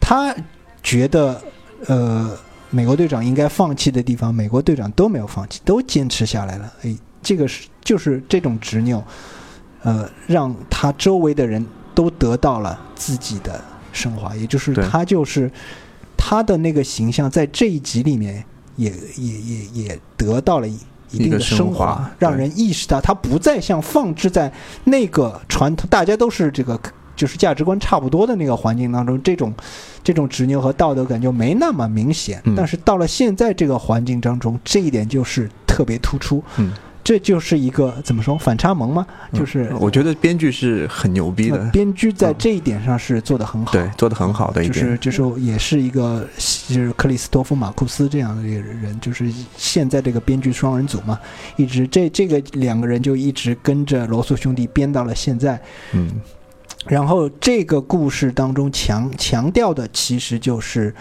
他觉得，呃，美国队长应该放弃的地方，美国队长都没有放弃，都坚持下来了。哎，这个是就是这种执拗，呃，让他周围的人都得到了自己的升华，也就是他就是他的那个形象在这一集里面也也也也得到了一。一定的升华，让人意识到他不再像放置在那个传统，大家都是这个就是价值观差不多的那个环境当中，这种这种执拗和道德感就没那么明显。嗯但是到了现在这个环境当中，这一点就是特别突出。嗯，这就是一个怎么说反差萌吗？就是我觉得编剧是很牛逼的呃，编剧在这一点上是做得很好。对，做的很好的一点。就是就是也是一个就是克里斯托夫马库斯这样的一个人，就是现在这个编剧双人组嘛，一直这这个两个人就一直跟着罗素兄弟编到了现在。嗯然后这个故事当中强强调的其实就是，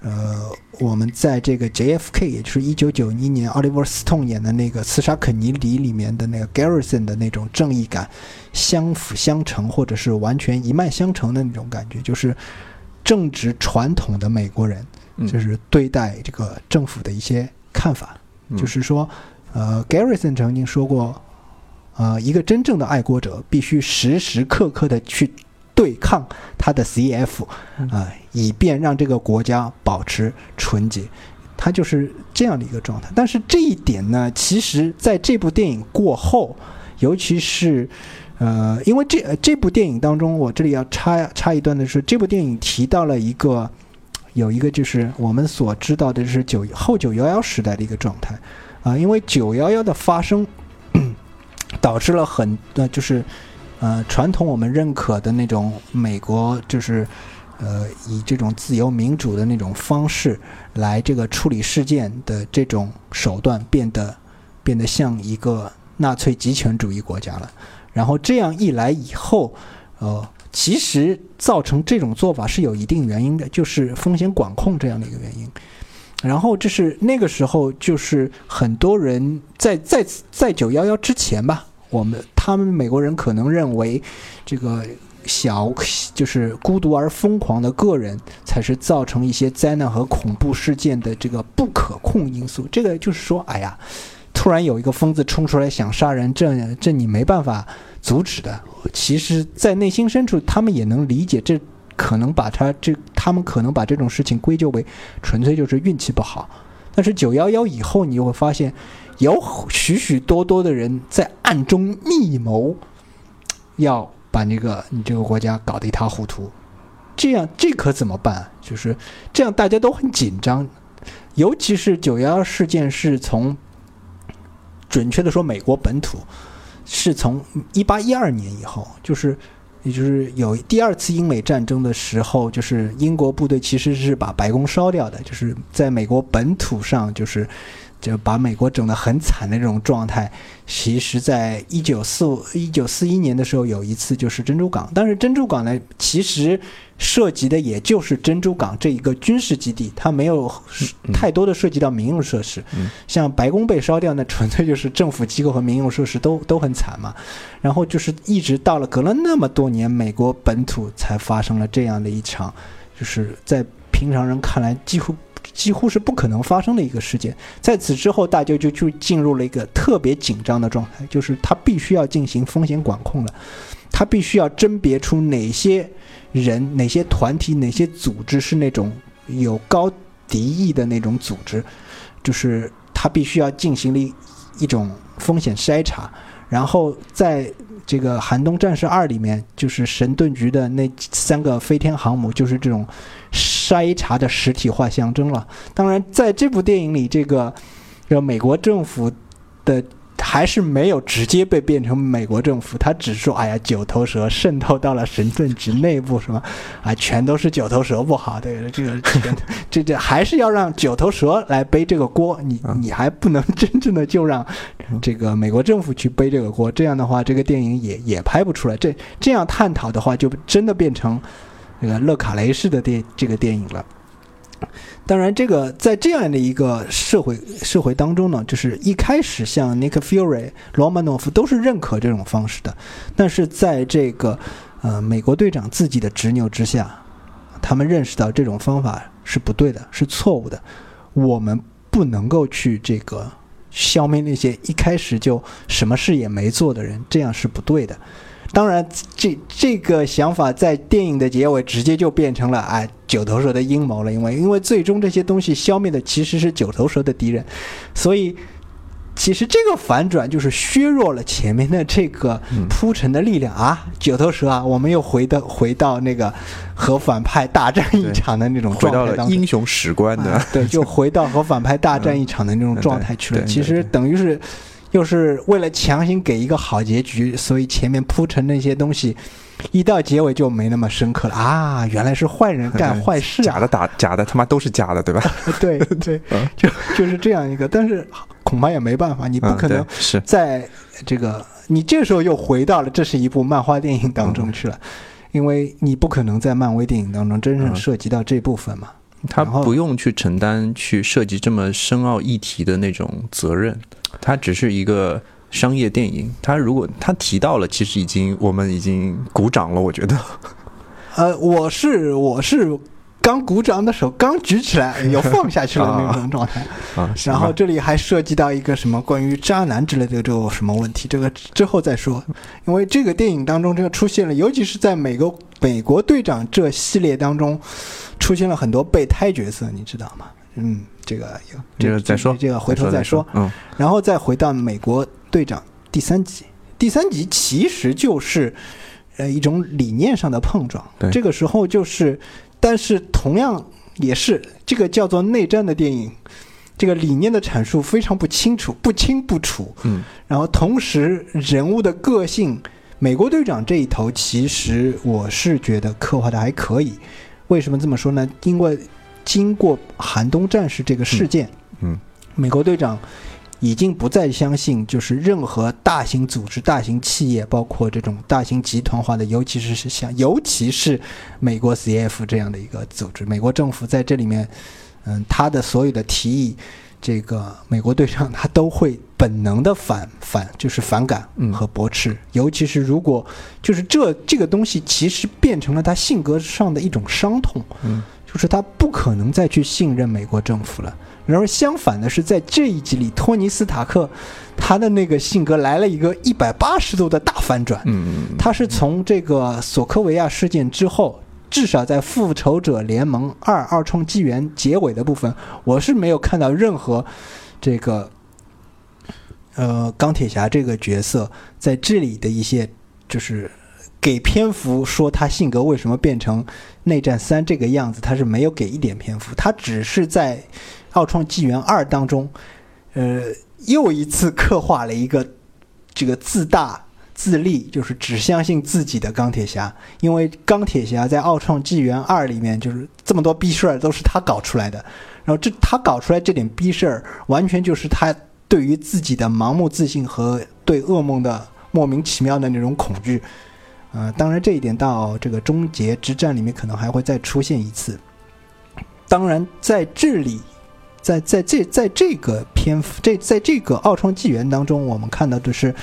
呃，我们在这个 JFK，也就是一九九一年 Oliver Stone 演的那个《刺杀肯尼迪》里面的那个 Garrison 的那种正义感相辅相成，或者是完全一脉相承的那种感觉，就是正直传统的美国人，嗯。就是对待这个政府的一些看法，嗯。就是说，呃，Garrison 曾经说过，呃，一个真正的爱国者必须时时刻刻的去对抗他的 CF，啊、以便让这个国家保持纯洁。他就是这样的一个状态。但是这一点呢，其实在这部电影过后，尤其是。呃，因为这呃这部电影当中，我这里要插插一段的是，这部电影提到了一个有一个就是我们所知道的，就是九后九幺幺时代的一个状态啊、因为九幺幺的发生，导致了很呃就是呃传统我们认可的那种美国就是呃以这种自由民主的那种方式来这个处理事件的这种手段变得变得像一个纳粹极权主义国家了。然后这样一来以后，呃，其实造成这种做法是有一定原因的，就是风险管控这样的一个原因。然后这是那个时候，就是很多人在在在九幺幺之前吧，我们他们美国人可能认为这个小就是孤独而疯狂的个人才是造成一些灾难和恐怖事件的这个不可控因素。这个就是说，哎呀，突然有一个疯子冲出来想杀人，这这你没办法阻止的。其实，在内心深处，他们也能理解这。可能把他这，他们可能把这种事情归咎为纯粹就是运气不好。但是九幺幺以后，你就会发现，有许许多多的人在暗中密谋，要把那个你这个国家搞得一塌糊涂。这样，这可怎么办？就是这样，大家都很紧张。尤其是九幺幺事件是从，准确的说，美国本土是从一八一二年以后，就是。也就是有第二次英美战争的时候，就是英国部队其实是把白宫烧掉的，就是在美国本土上，就是就把美国整得很惨的这种状态。其实，在一九四五、一九四一年的时候，有一次就是珍珠港，但是珍珠港呢，其实涉及的也就是珍珠港这一个军事基地，它没有太多的涉及到民用设施。嗯像白宫被烧掉，那纯粹就是政府机构和民用设施都都很惨嘛。然后就是一直到了隔了那么多年，美国本土才发生了这样的一场，就是在平常人看来几乎几乎是不可能发生的一个事件。在此之后，大家就就进入了一个特别紧张的状态，就是他必须要进行风险管控了，他必须要甄别出哪些人、哪些团体、哪些组织是那种有高敌意的那种组织，就是他必须要进行了一一种风险筛查。然后在这个《寒冬战士二》里面，就是神盾局的那三个飞天航母，就是这种筛查的实体化象征了。当然，在这部电影里，这个美国政府的还是没有直接被变成美国政府，他只说：“哎呀，九头蛇渗透到了神盾局内部，什么啊，全都是九头蛇不好。”对，这个这个这这还是要让九头蛇来背这个锅，你你还不能真正的就让这个美国政府去背这个锅，这样的话，这个电影也也拍不出来。这这样探讨的话，就真的变成那个勒卡雷式的电这个电影了。当然，这个在这样的一个社会社会当中呢，就是一开始像 Nick Fury、罗曼诺夫都是认可这种方式的，但是在这个呃美国队长自己的执拗之下，他们认识到这种方法是不对的，是错误的。我们不能够去这个消灭那些一开始就什么事也没做的人，这样是不对的。当然，这这个想法在电影的结尾直接就变成了哎九头蛇的阴谋了，因为因为最终这些东西消灭的其实是九头蛇的敌人，所以其实这个反转就是削弱了前面的这个铺陈的力量啊！九头蛇啊，我们又回到回到那个和反派大战一场的那种状态当中。英雄史观的啊，对，就回到和反派大战一场的那种状态 去了。其实等于是又是为了强行给一个好结局，所以前面铺陈那些东西，一到结尾就没那么深刻了啊！原来是坏人干 坏事、啊，假的打假的他妈都是假的，对吧？对 对，就就是这样一个，但是恐怕也没办法，你不嗯可能是在这个你这时候又回到了这是一部漫画电影当中去了，因为你不可能在漫威电影当中真正嗯涉及到这部分嘛。他不用去承担去涉及这么深奥议题的那种责任，他只是一个商业电影。他如果他提到了，其实已经我们已经鼓掌了，我觉得。呃，我是我是刚鼓掌的手刚举起来又放下去了那种状态。啊，然后这里还涉及到一个什么关于渣男之类的这种什么问题，这个之后再说。因为这个电影当中这个出现了，尤其是在美国美国队长这系列当中，出现了很多备胎角色，你知道吗？嗯，这个有这个再说，这个回头再说。嗯，然后再回到美国队长第三集，第三集其实就是呃一种理念上的碰撞。对这个时候就是，但是同样也是这个叫做内战的电影，这个理念的阐述非常不清楚、不清不楚。嗯，然后同时人物的个性，美国队长这一头其实我是觉得刻画的还可以。为什么这么说呢？因为经过寒冬战士这个事件，嗯美国队长已经不再相信，就是任何大型组织、大型企业，包括这种大型集团化的，尤其是像，尤其是美国 CF 这样的一个组织，美国政府在这里面，嗯，他的所有的提议，这个美国队长他都会本能的反反，就是反感嗯。和驳斥，尤其是如果就是这这个东西其实变成了他性格上的一种伤痛，嗯，就是他不可能再去信任美国政府了。然而相反的是，在这一集里，托尼斯塔克他的那个性格来了一个一百八十度的大反转。嗯，他是从这个索科维亚事件之后，至少在《复仇者联盟二：二创纪元》结尾的部分，我是没有看到任何这个呃钢铁侠这个角色在这里的一些就是给篇幅说他性格为什么变成内战三这个样子，他是没有给一点篇幅，他只是在《奥创纪元二》当中，呃，又一次刻画了一个这个自大自立，就是只相信自己的钢铁侠。因为钢铁侠在《奥创纪元二》里面，就是这么多逼事儿都是他搞出来的。然后这他搞出来这点逼事儿，完全就是他对于自己的盲目自信和对噩梦的莫名其妙的那种恐惧。呃，当然这一点到这个终结之战里面可能还会再出现一次。当然在这里，在在这在这个篇这在这个奥创纪元当中，我们看到的是，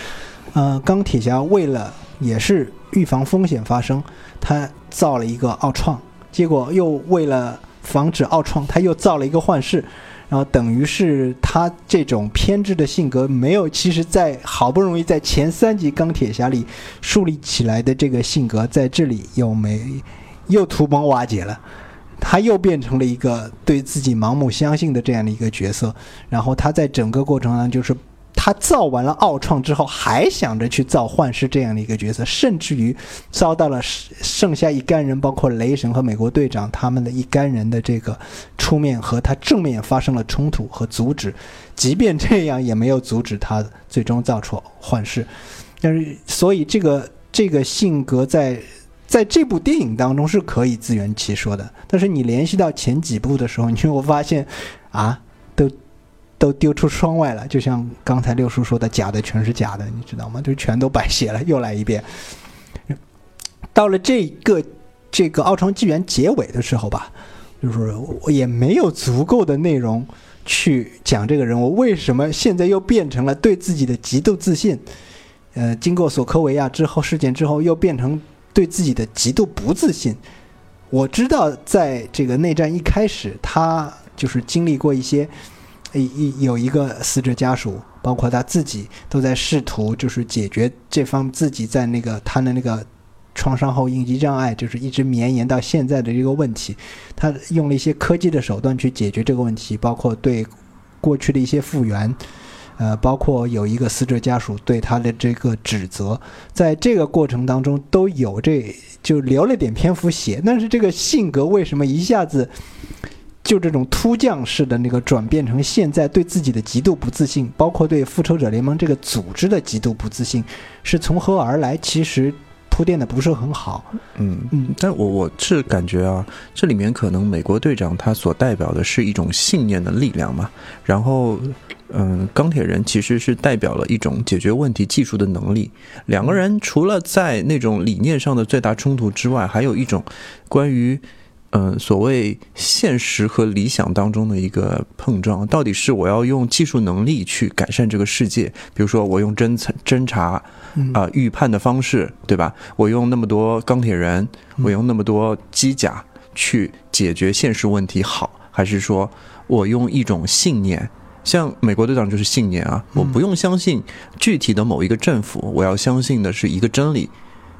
呃，钢铁侠为了也是预防风险发生，他造了一个奥创，结果又为了防止奥创，他又造了一个幻视，然后等于是他这种偏执的性格没有，其实在好不容易在前三集钢铁侠里树立起来的这个性格，在这里又没又土崩瓦解了。他又变成了一个对自己盲目相信的这样的一个角色，然后他在整个过程中，就是他造完了奥创之后，还想着去造幻视这样的一个角色，甚至于遭到了剩下一干人，包括雷神和美国队长他们的一干人的这个出面和他正面发生了冲突和阻止，即便这样也没有阻止他最终造出幻视。但是，所以这个这个性格在在这部电影当中是可以自圆其说的，但是你联系到前几部的时候，你就会发现，啊，都都丢出窗外了。就像刚才六叔说的，假的全是假的，你知道吗？就全都白写了，又来一遍。到了这个这个奥创纪元结尾的时候吧，就是我也没有足够的内容去讲这个人物为什么现在又变成了对自己的极度自信。呃，经过索科维亚之后事件之后，又变成对自己的极度不自信。我知道，在这个内战一开始，他就是经历过一些，一一有一个死者家属，包括他自己，都在试图就是解决这方自己在那个他的那个创伤后应激障碍，就是一直绵延到现在的这个问题。他用了一些科技的手段去解决这个问题，包括对过去的一些复原。呃，包括有一个死者家属对他的这个指责，在这个过程当中都有这就留了点篇幅写，但是这个性格为什么一下子就这种突降式的那个转变成现在对自己的极度不自信，包括对复仇者联盟这个组织的极度不自信，是从何而来？其实铺垫的不是很好。嗯嗯但我我是感觉啊，这里面可能美国队长他所代表的是一种信念的力量嘛，然后。嗯，钢铁人其实是代表了一种解决问题技术的能力。两个人除了在那种理念上的最大冲突之外，还有一种关于嗯所谓现实和理想当中的一个碰撞。到底是我要用技术能力去改善这个世界，比如说我用侦查侦查嗯啊、预判的方式，对吧？我用那么多钢铁人，我用那么多机甲去解决现实问题，好，还是说我用一种信念？像美国队长就是信念啊，我不用相信具体的某一个政府，我要相信的是一个真理。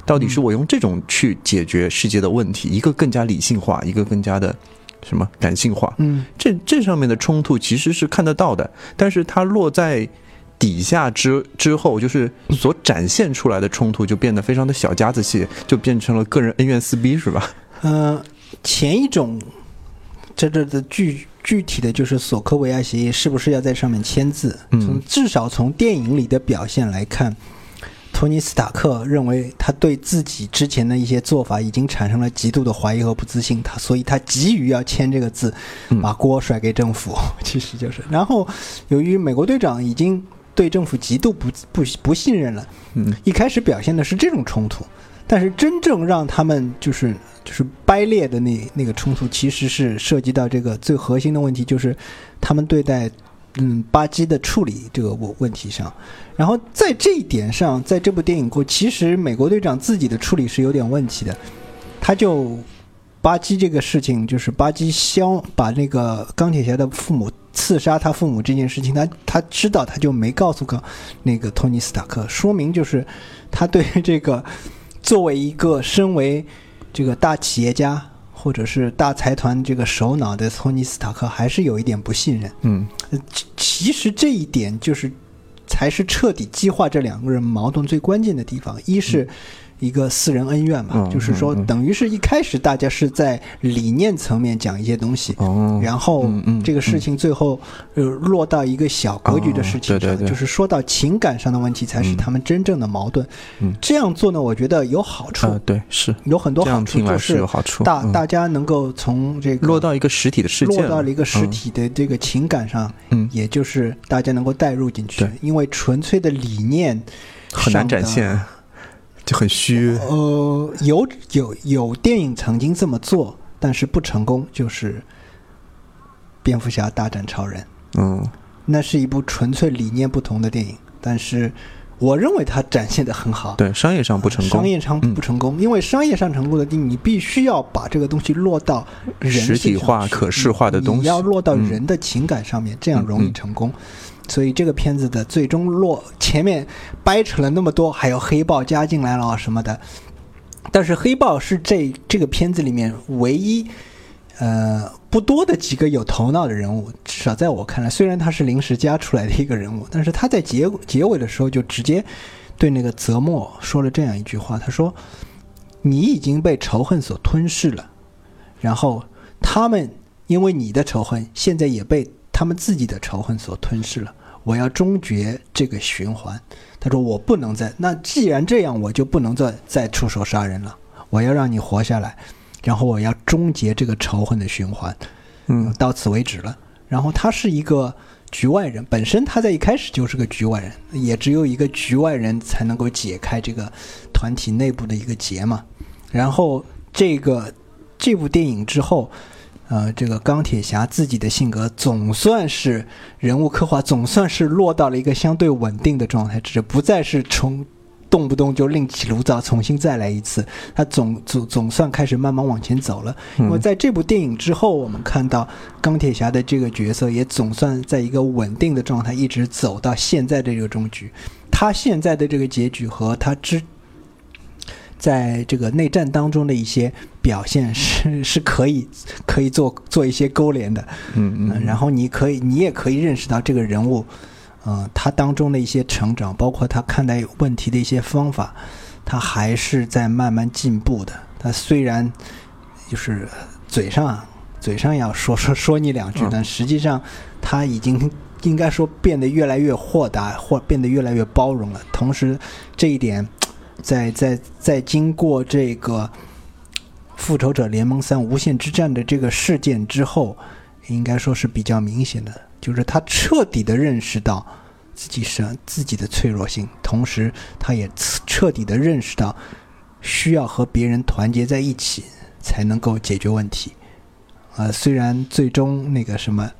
到底是我用这种去解决世界的问题，一个更加理性化，一个更加的什么感性化？嗯这这上面的冲突其实是看得到的，但是它落在底下之之后，就是所展现出来的冲突就变得非常的小家子气，就变成了个人恩怨撕逼，是吧？呃，前一种这这的具具体的就是索科维亚协议是不是要在上面签字？嗯从至少从电影里的表现来看，托尼斯塔克认为他对自己之前的一些做法已经产生了极度的怀疑和不自信，他所以他急于要签这个字，嗯把锅甩给政府，其实就是。然后由于美国队长已经对政府极度不不不信任了，嗯一开始表现的是这种冲突，但是真正让他们就是就是掰裂的那那个冲突，其实是涉及到这个最核心的问题，就是他们对待嗯巴基的处理这个问问题上。然后在这一点上，在这部电影过，其实美国队长自己的处理是有点问题的，他就。巴基这个事情，就是巴基消把那个钢铁侠的父母刺杀他父母这件事情，他他知道，他就没告诉个那个托尼斯塔克，说明就是他对这个作为一个身为这个大企业家或者是大财团这个首脑的托尼斯塔克还是有一点不信任。嗯其实这一点就是才是彻底激化这两个人矛盾最关键的地方。一是一个私人恩怨嘛，嗯就是说等于是一开始大家是在理念层面讲一些东西，哦，然后这个事情最后呃落到一个小格局的事情上，就是说到情感上的问题才是嗯。他们真正的矛盾。嗯。这样做呢，我觉得有好处，啊，对，是。有很多好处，就是有好处，大、嗯。大家能够从这个落到一个实体的世界落到了一个实嗯体的这个情感上，嗯。也就是大家能够带入进去。对，因为纯粹的理念很难展现，就很虚。呃，有有有电影曾经这么做，但是不成功，就是《蝙蝠侠大战超人》，嗯那是一部纯粹理念不同的电影，但是我认为它展现的很好。对，商业上不成功，商业上嗯不成功，因为商业上成功的电影，你必须要把这个东西落到人实体性化可视化的东西你要落到嗯人的情感上面，这样容易嗯成功。所以这个片子的最终落前面掰扯了那么多，还有黑豹加进来了啊什么的，但是黑豹是这这个片子里面唯一。呃，不多的几个有头脑的人物，至少在我看来，虽然他是临时加出来的一个人物，但是他在结结尾的时候就直接对那个泽莫说了这样一句话，他说：“你已经被仇恨所吞噬了，然后他们因为你的仇恨，现在也被他们自己的仇恨所吞噬了。我要终结这个循环。”他说：“我不能再……那既然这样，我就不能再再出手杀人了。我要让你活下来。”然后我要终结这个仇恨的循环，嗯到此为止了。然后他是一个局外人，本身他在一开始就是个局外人，也只有一个局外人才能够解开这个团体内部的一个结嘛。然后这个这部电影之后，呃，这个钢铁侠自己的性格总算是人物刻画，总算是落到了一个相对稳定的状态，只是不再是从动不动就另起炉灶，重新再来一次。他总总总算开始慢慢往前走了。因为在这部电影之后，我们看到钢铁侠的这个角色也总算在一个稳定的状态，一直走到现在的这个终局。他现在的这个结局和他之在这个内战当中的一些表现是 是可以可以做做一些勾连的。嗯嗯，然后你可以，你也可以认识到这个人物，呃，他当中的一些成长，包括他看待问题的一些方法，他还是在慢慢进步的。他虽然就是嘴上嘴上要说说说你两句，嗯但实际上他已经应该说变得越来越豁达，或变得越来越包容了。同时，这一点在在在经过这个《复仇者联盟三：无限之战》的这个事件之后，应该说是比较明显的，就是他彻底的认识到自己身自己的脆弱性，同时他也彻底的认识到需要和别人团结在一起才能够解决问题。呃，虽然最终那个什么，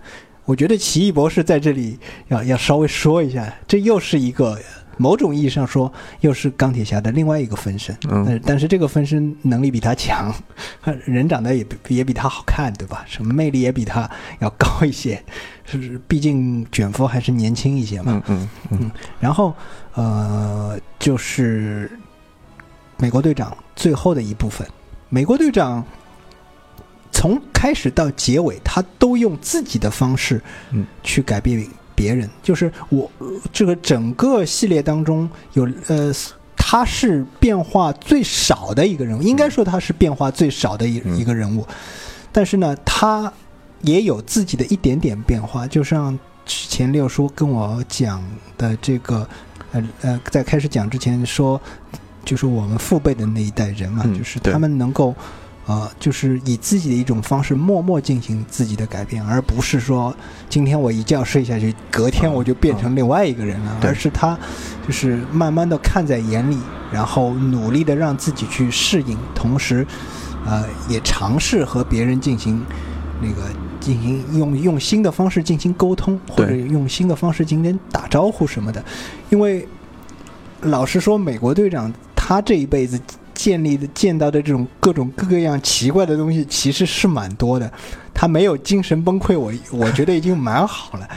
我觉得奇异博士在这里要要稍微说一下，这又是一个某种意义上说，又是钢铁侠的另外一个分身。嗯但是这个分身能力比他强，人长得也比也比他好看，对吧？什么魅力也比他要高一些，是不是？毕竟卷福还是年轻一些嘛。嗯嗯嗯然后呃，就是美国队长最后的一部分，美国队长从开始到结尾，他都用自己的方式，嗯，去改变别人。就是我呃这个整个系列当中有呃。他是变化最少的一个人物，应该说他是变化最少的一、嗯一个人物，但是呢，他也有自己的一点点变化，就像之前六叔跟我讲的这个，呃呃，在开始讲之前说，就是我们父辈的那一代人嘛，嗯就是他们能够，呃，就是以自己的一种方式默默进行自己的改变，而不是说今天我一觉睡下去，隔天我就变成另外一个人了，对。而是他就是慢慢的看在眼里，然后努力的让自己去适应，同时，呃，也尝试和别人进行那个进行用用新的方式进行沟通，或者用新的方式进行打招呼什么的。因为老实说，美国队长他这一辈子建立的见到的这种各种各个样奇怪的东西，其实是蛮多的。他没有精神崩溃，我我觉得已经蛮好了。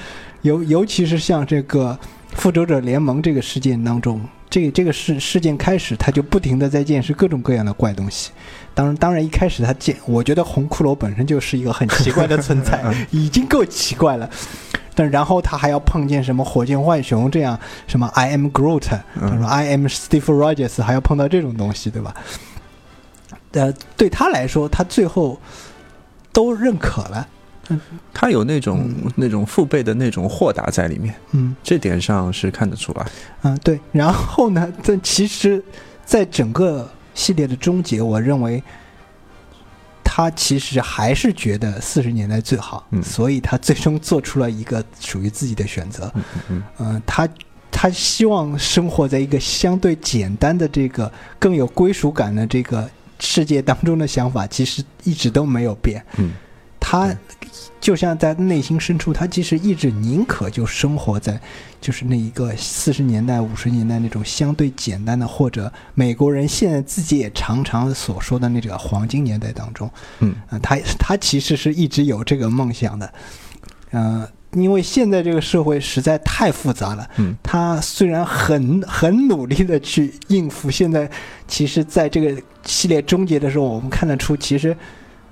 尤尤其是像这个复仇者联盟这个事件当中，这这个事事件开始，他就不停的在见识各种各样的怪东西。当然，当然一开始他见，我觉得红骷髅本身就是一个很奇怪的存在，已经够奇怪了。但然后他还要碰见什么火箭浣熊这样，什么 I am Groot，他说 I am Steve Rogers，还要碰到这种东西，对吧？呃，对他来说，他最后都认可了。他有那种那种父辈的那种豁达在里面，嗯这点上是看得出来。嗯，对。然后呢，这其实，在整个系列的终结，我认为他其实还是觉得四十年代最好，嗯所以他最终做出了一个属于自己的选择。嗯他他希望生活在一个相对简单的这个更有归属感的这个世界当中的想法，其实一直都没有变。嗯他就像在内心深处，他其实一直宁可就生活在就是那一个四十年代、五十年代那种相对简单的，或者美国人现在自己也常常所说的那个黄金年代当中。嗯啊，他他其实是一直有这个梦想的，呃，因为现在这个社会实在太复杂了。嗯他虽然很很努力的去应付，现在其实在这个系列终结的时候，我们看得出，其实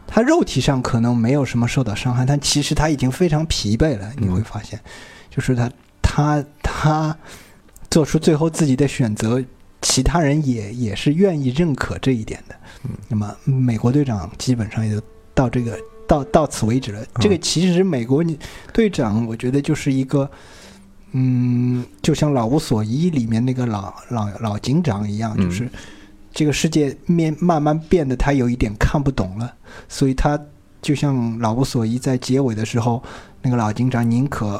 他肉体上可能没有什么受到伤害，但其实他已经非常疲惫了。你会发现，就是他他他做出最后自己的选择，其他人也也是愿意认可这一点的。那么美国队长基本上也就到这个到到此为止了。这个其实美国队长，我觉得就是一个。嗯，就像《老无所依》里面那个老老老警长一样，嗯就是这个世界面慢慢变得他有一点看不懂了，所以他就像《老无所依》在结尾的时候，那个老警长宁可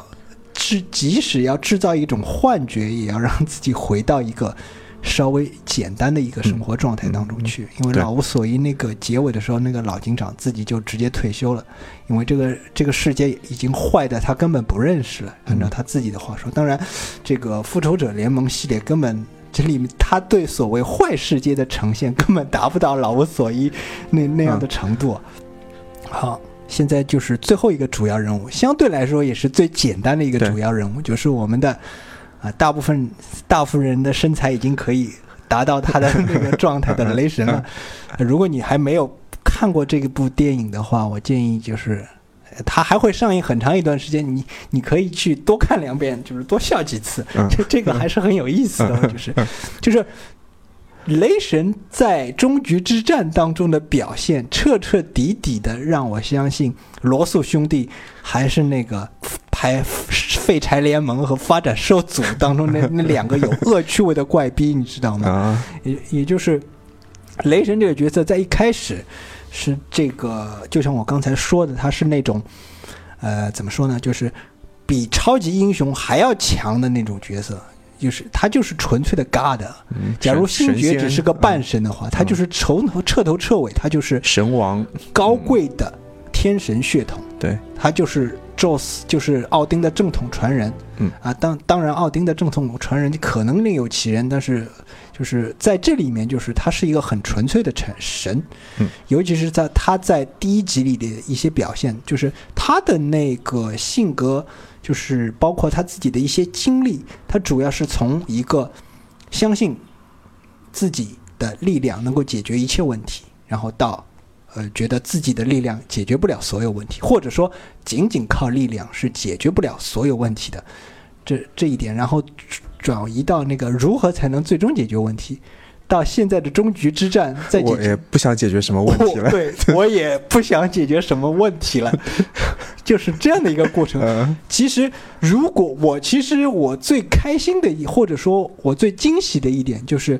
制，即使要制造一种幻觉，也要让自己回到一个稍微简单的一个生活状态当中去。因为《老无所依》那个结尾的时候，那个老警长自己就直接退休了，因为这个这个世界已经坏的他根本不认识了。按照他自己的话说，当然，这个《复仇者联盟》系列根本。这里面他对所谓坏世界的呈现根本达不到老无所依那那样的程度。好，现在就是最后一个主要任务，相对来说也是最简单的一个主要任务，就是我们的啊、大部分大部分人的身材已经可以达到他的那个状态的雷神了。呃 如果你还没有看过这部电影的话，我建议就是。呃它还会上映很长一段时间，你你可以去多看两遍，就是多笑几次，嗯。这这个还是很有意思的，就是就是雷神在终局之战当中的表现，彻彻底底的让我相信罗素兄弟还是那个拍 《废柴联盟》和《发展受阻》当中那 那两个有恶趣味的怪逼，你知道吗？啊，也也就是雷神这个角色在一开始是这个，就像我刚才说的，他是那种呃怎么说呢，就是比超级英雄还要强的那种角色。就是他就是纯粹的 God，嗯假如星爵只是个半神神的话，他就是从头彻头彻尾，他就是神王，高贵的天神血统，对，他就是宙斯，就是奥丁的正统传人。嗯啊，当当然，奥丁的正统传人可能另有其人，但是就是在这里面，就是他是一个很纯粹的神神。嗯，尤其是在他在第一集里的一些表现，就是他的那个性格，就是包括他自己的一些经历，他主要是从一个相信自己的力量能够解决一切问题，然后到呃觉得自己的力量解决不了所有问题，或者说仅仅靠力量是解决不了所有问题的，这这一点，然后转移到那个如何才能最终解决问题，到现在的终局之战再解决我也不想解决什么问题了。对我也不想解决什么问题了，就是这样的一个过程。嗯其实，如果我其实我最开心的一，或者说我最惊喜的一点就是，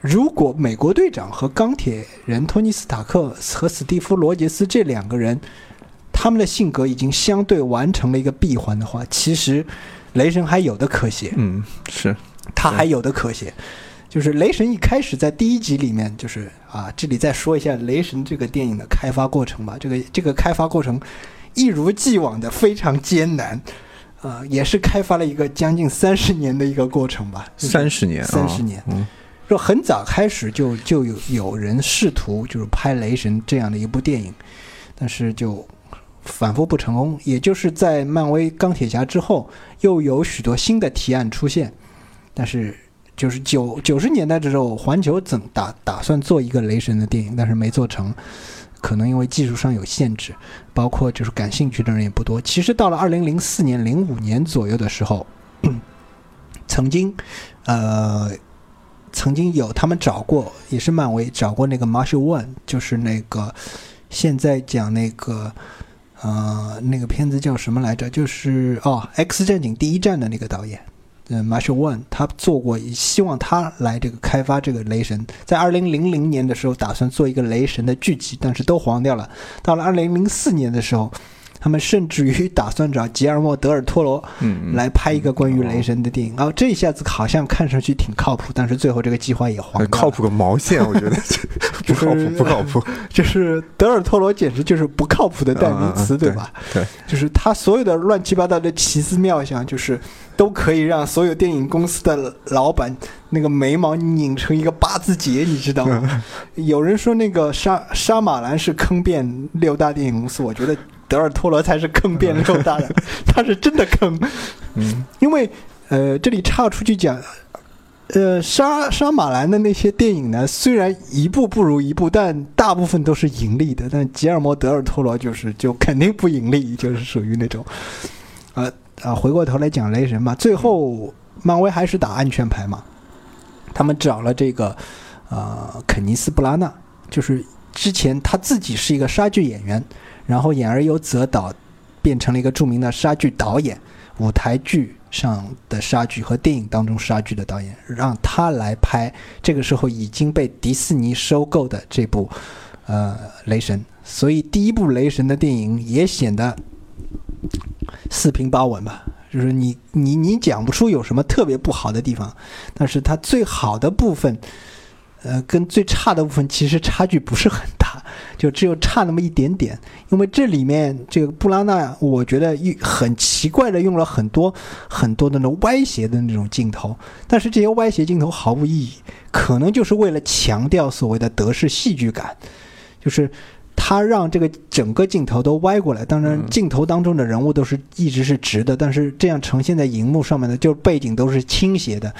如果美国队长和钢铁人托尼斯塔克和史蒂夫罗杰斯这两个人，他们的性格已经相对完成了一个闭环的话，其实雷神还有的可写。嗯，是他还有的可写。就是雷神一开始在第一集里面，就是啊，这里再说一下雷神这个电影的开发过程吧。这个这个开发过程一如既往的非常艰难，呃，也是开发了一个将近三十年的一个过程吧。三十年，三十年，嗯就很早开始就就有有人试图就是拍雷神这样的一部电影，但是就反复不成功。也就是在漫威钢铁侠之后，又有许多新的提案出现，但是就是九九十年代的时候，环球整打打算做一个雷神的电影，但是没做成。可能因为技术上有限制，包括就是感兴趣的人也不多。其实到了二零零四年、零五年左右的时候，曾经，呃，曾经有他们找过，也是漫威找过那个 marsh One，就是那个现在讲那个呃那个片子叫什么来着？就是哦，《X 战警：第一站》的那个导演。嗯，Marshall One，他做过，希望他来这个开发这个雷神，在二零零零年的时候打算做一个雷神的剧集，但是都黄掉了。到了二零零四年的时候，他们甚至于打算找吉尔莫·德尔托罗嗯，来拍一个关于雷神的电影。哦，这一下子好像看上去挺靠谱，但是最后这个计划也黄了。呃靠谱个毛线，我觉得 不靠谱，不靠谱。就是德尔托罗简直就是不靠谱的代名词，对吧？对，就是他所有的乱七八糟的奇思妙想，就是都可以让所有电影公司的老板那个眉毛拧成一个八字结，你知道吗？有人说那个沙沙马兰是坑遍六大电影公司，我觉得德尔托罗才是坑变六大的，他是真的坑。嗯，因为呃，这里岔出去讲，呃，沙沙马兰的那些电影呢，虽然一部不如一部，但大部分都是盈利的。但吉尔摩·德尔托罗就是就肯定不盈利，就是属于那种，呃啊，回过头来讲雷神嘛，最后漫威还是打安全牌嘛，他们找了这个呃肯尼斯·布拉纳，就是之前他自己是一个杀剧演员，然后演而优则导，变成了一个著名的杀剧导演。舞台剧上的杀剧和电影当中杀剧的导演，让他来拍这个时候已经被迪士尼收购的这部呃雷神，所以第一部雷神的电影也显得四平八稳吧。就是你你你讲不出有什么特别不好的地方，但是它最好的部分，呃，跟最差的部分其实差距不是很大，就只有差那么一点点。因为这里面这个布拉纳，我觉得一很奇怪的用了很多很多的那种歪斜的那种镜头，但是这些歪斜镜头毫无意义，可能就是为了强调所谓的德式戏剧感，就是。他让这个整个镜头都歪过来，当然镜头当中的人物都是一直是直的，但是这样呈现在荧幕上面的，就是背景都是倾斜的。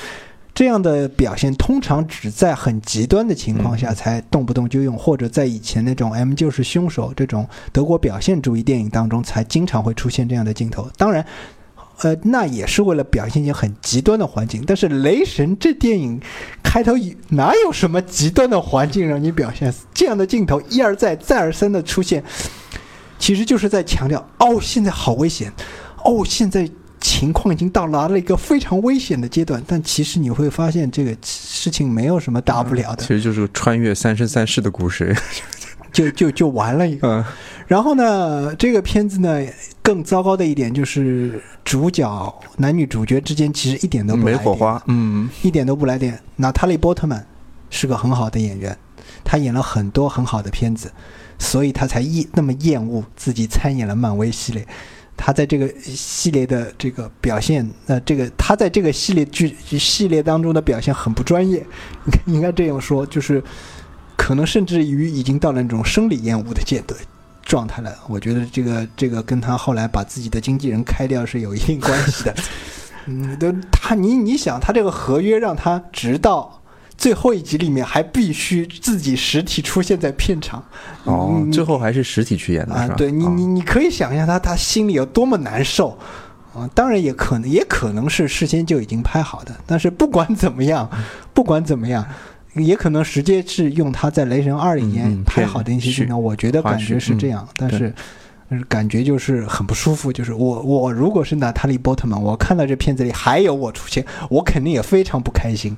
这样的表现通常只在很极端的情况下才动不动就用，或者在以前那种 M 就是凶手这种德国表现主义电影当中才经常会出现这样的镜头。当然，呃，那也是为了表现一些很极端的环境。但是《雷神》这电影开头哪有什么极端的环境让你表现？这样的镜头一而再、再而三的出现，其实就是在强调：哦，现在好危险，哦，现在情况已经到达了一个非常危险的阶段。但其实你会发现，这个事情没有什么大不了的，其实就是穿越三生三世的故事。就就就完了一个。嗯然后呢，这个片子呢更糟糕的一点就是主角男女主角之间其实一点都不来没火花，嗯，一点都不来电。娜塔莉·波特曼是个很好的演员，她演了很多很好的片子，所以她才厌那么厌恶自己参演了漫威系列。他在这个系列的这个表现，呃，这个他在这个系列剧系列当中的表现很不专业，应该这样说，就是可能甚至于已经到了那种生理厌恶的阶段。状态了，我觉得这个这个跟他后来把自己的经纪人开掉是有一定关系的。嗯，都他你你想，他这个合约让他直到最后一集里面还必须自己实体出现在片场。哦，最后还是实体去演的是吧？，啊对你哦你你可以想象他他心里有多么难受啊！当然也可能也可能是事先就已经拍好的，但是不管怎么样，不管怎么样。也可能直接是用他在《雷神二》里面拍好的一些镜头，我觉得感觉是这样，但是呃感觉就是很不舒服。就是我我如果是娜塔莉波特曼，我看到这片子里还有我出现，我肯定也非常不开心。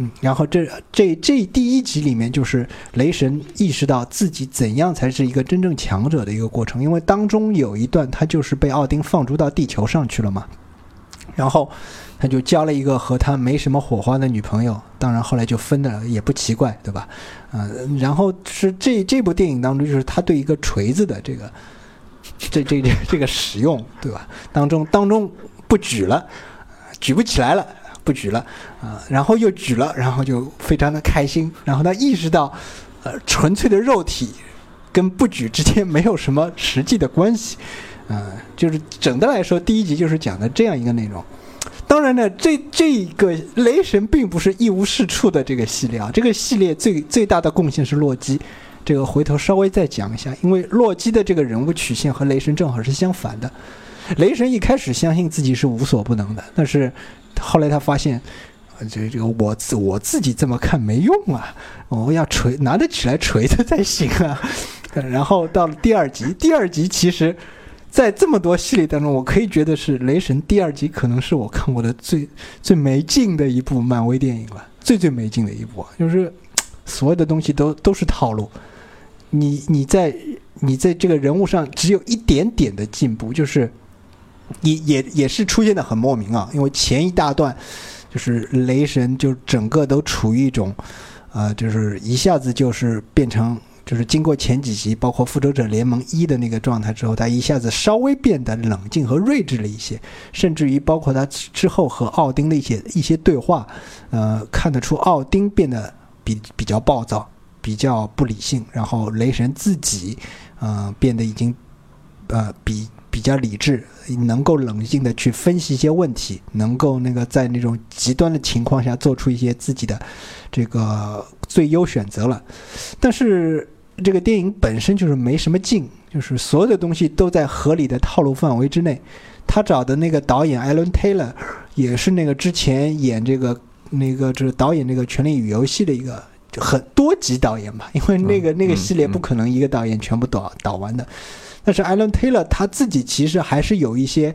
嗯，然后这这这第一集里面就是雷神意识到自己怎样才是一个真正强者的一个过程，因为当中有一段他就是被奥丁放逐到地球上去了嘛，然后他就交了一个和他没什么火花的女朋友，当然后来就分了，也不奇怪，对吧？嗯、然后是这这部电影当中，就是他对一个锤子的这个这这这这个使用，对吧？当中当中不举了，举不起来了。不举了啊、然后又举了，然后就非常的开心。然后他意识到，呃，纯粹的肉体跟不举之间没有什么实际的关系，啊、就是整的来说，第一集就是讲的这样一个内容。当然呢，这这个雷神并不是一无是处的这个系列啊，这个系列最最大的贡献是洛基。这个回头稍微再讲一下，因为洛基的这个人物曲线和雷神正好是相反的。雷神一开始相信自己是无所不能的，但是后来他发现，这这个我自我自己这么看没用啊，我要锤拿得起来锤子才行啊。然后到了第二集，第二集其实，在这么多系列当中，我可以觉得是雷神第二集可能是我看过的最最没劲的一部漫威电影了，最最没劲的一部，就是所有的东西都都是套路。你你在你在这个人物上只有一点点的进步，就是也也也是出现的很莫名啊，因为前一大段就是雷神就整个都处于一种，呃，就是一下子就是变成。就是经过前几集，包括复仇者联盟一的那个状态之后，他一下子稍微变得冷静和睿智了一些，甚至于包括他之后和奥丁的一些一些对话，呃，看得出奥丁变得比比较暴躁，比较不理性，然后雷神自己，呃，变得已经，呃，比比较理智，能够冷静的去分析一些问题，能够那个在那种极端的情况下做出一些自己的这个最优选择了。但是这个电影本身就是没什么劲，就是所有的东西都在合理的套路范围之内。他找的那个导演艾伦·泰勒，也是那个之前演这个那个就是导演那个《权力与游戏》的一个很多集导演吧，因为那个、嗯那个系列嗯不可能一个导演全部导导完的。但是艾伦·泰勒他自己其实还是有一些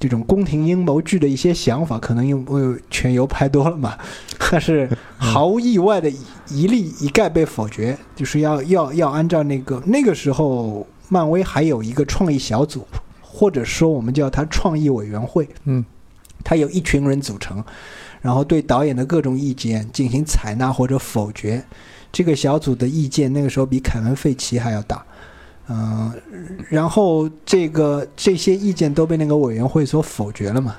这种宫廷阴谋剧的一些想法，可能因为全游拍多了嘛，但是 毫无意外的一一例一概被否决，就是要要要按照那个那个时候漫威还有一个创意小组，或者说我们叫它创意委员会，嗯，它有一群人组成，然后对导演的各种意见进行采纳或者否决。这个小组的意见那个时候比凯文·费奇还要大，嗯、然后这个这些意见都被那个委员会所否决了嘛。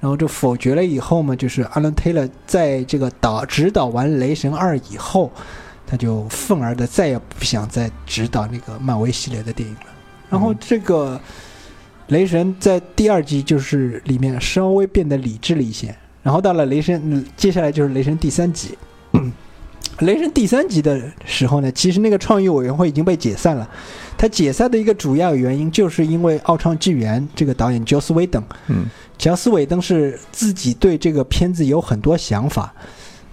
然后就否决了以后嘛，就是阿伦·泰勒在这个导指导完《雷神二》以后，他就愤而的再也不想再指导那个漫威系列的电影了。然后这个雷神在第二集就是里面稍微变得理智了一些，然后到了雷神，嗯接下来就是雷神第三集。雷神第三集的时候呢，其实那个创意委员会已经被解散了。他解散的一个主要原因，就是因为《奥创纪元》这个导演乔斯·韦登，嗯，乔斯·韦登是自己对这个片子有很多想法。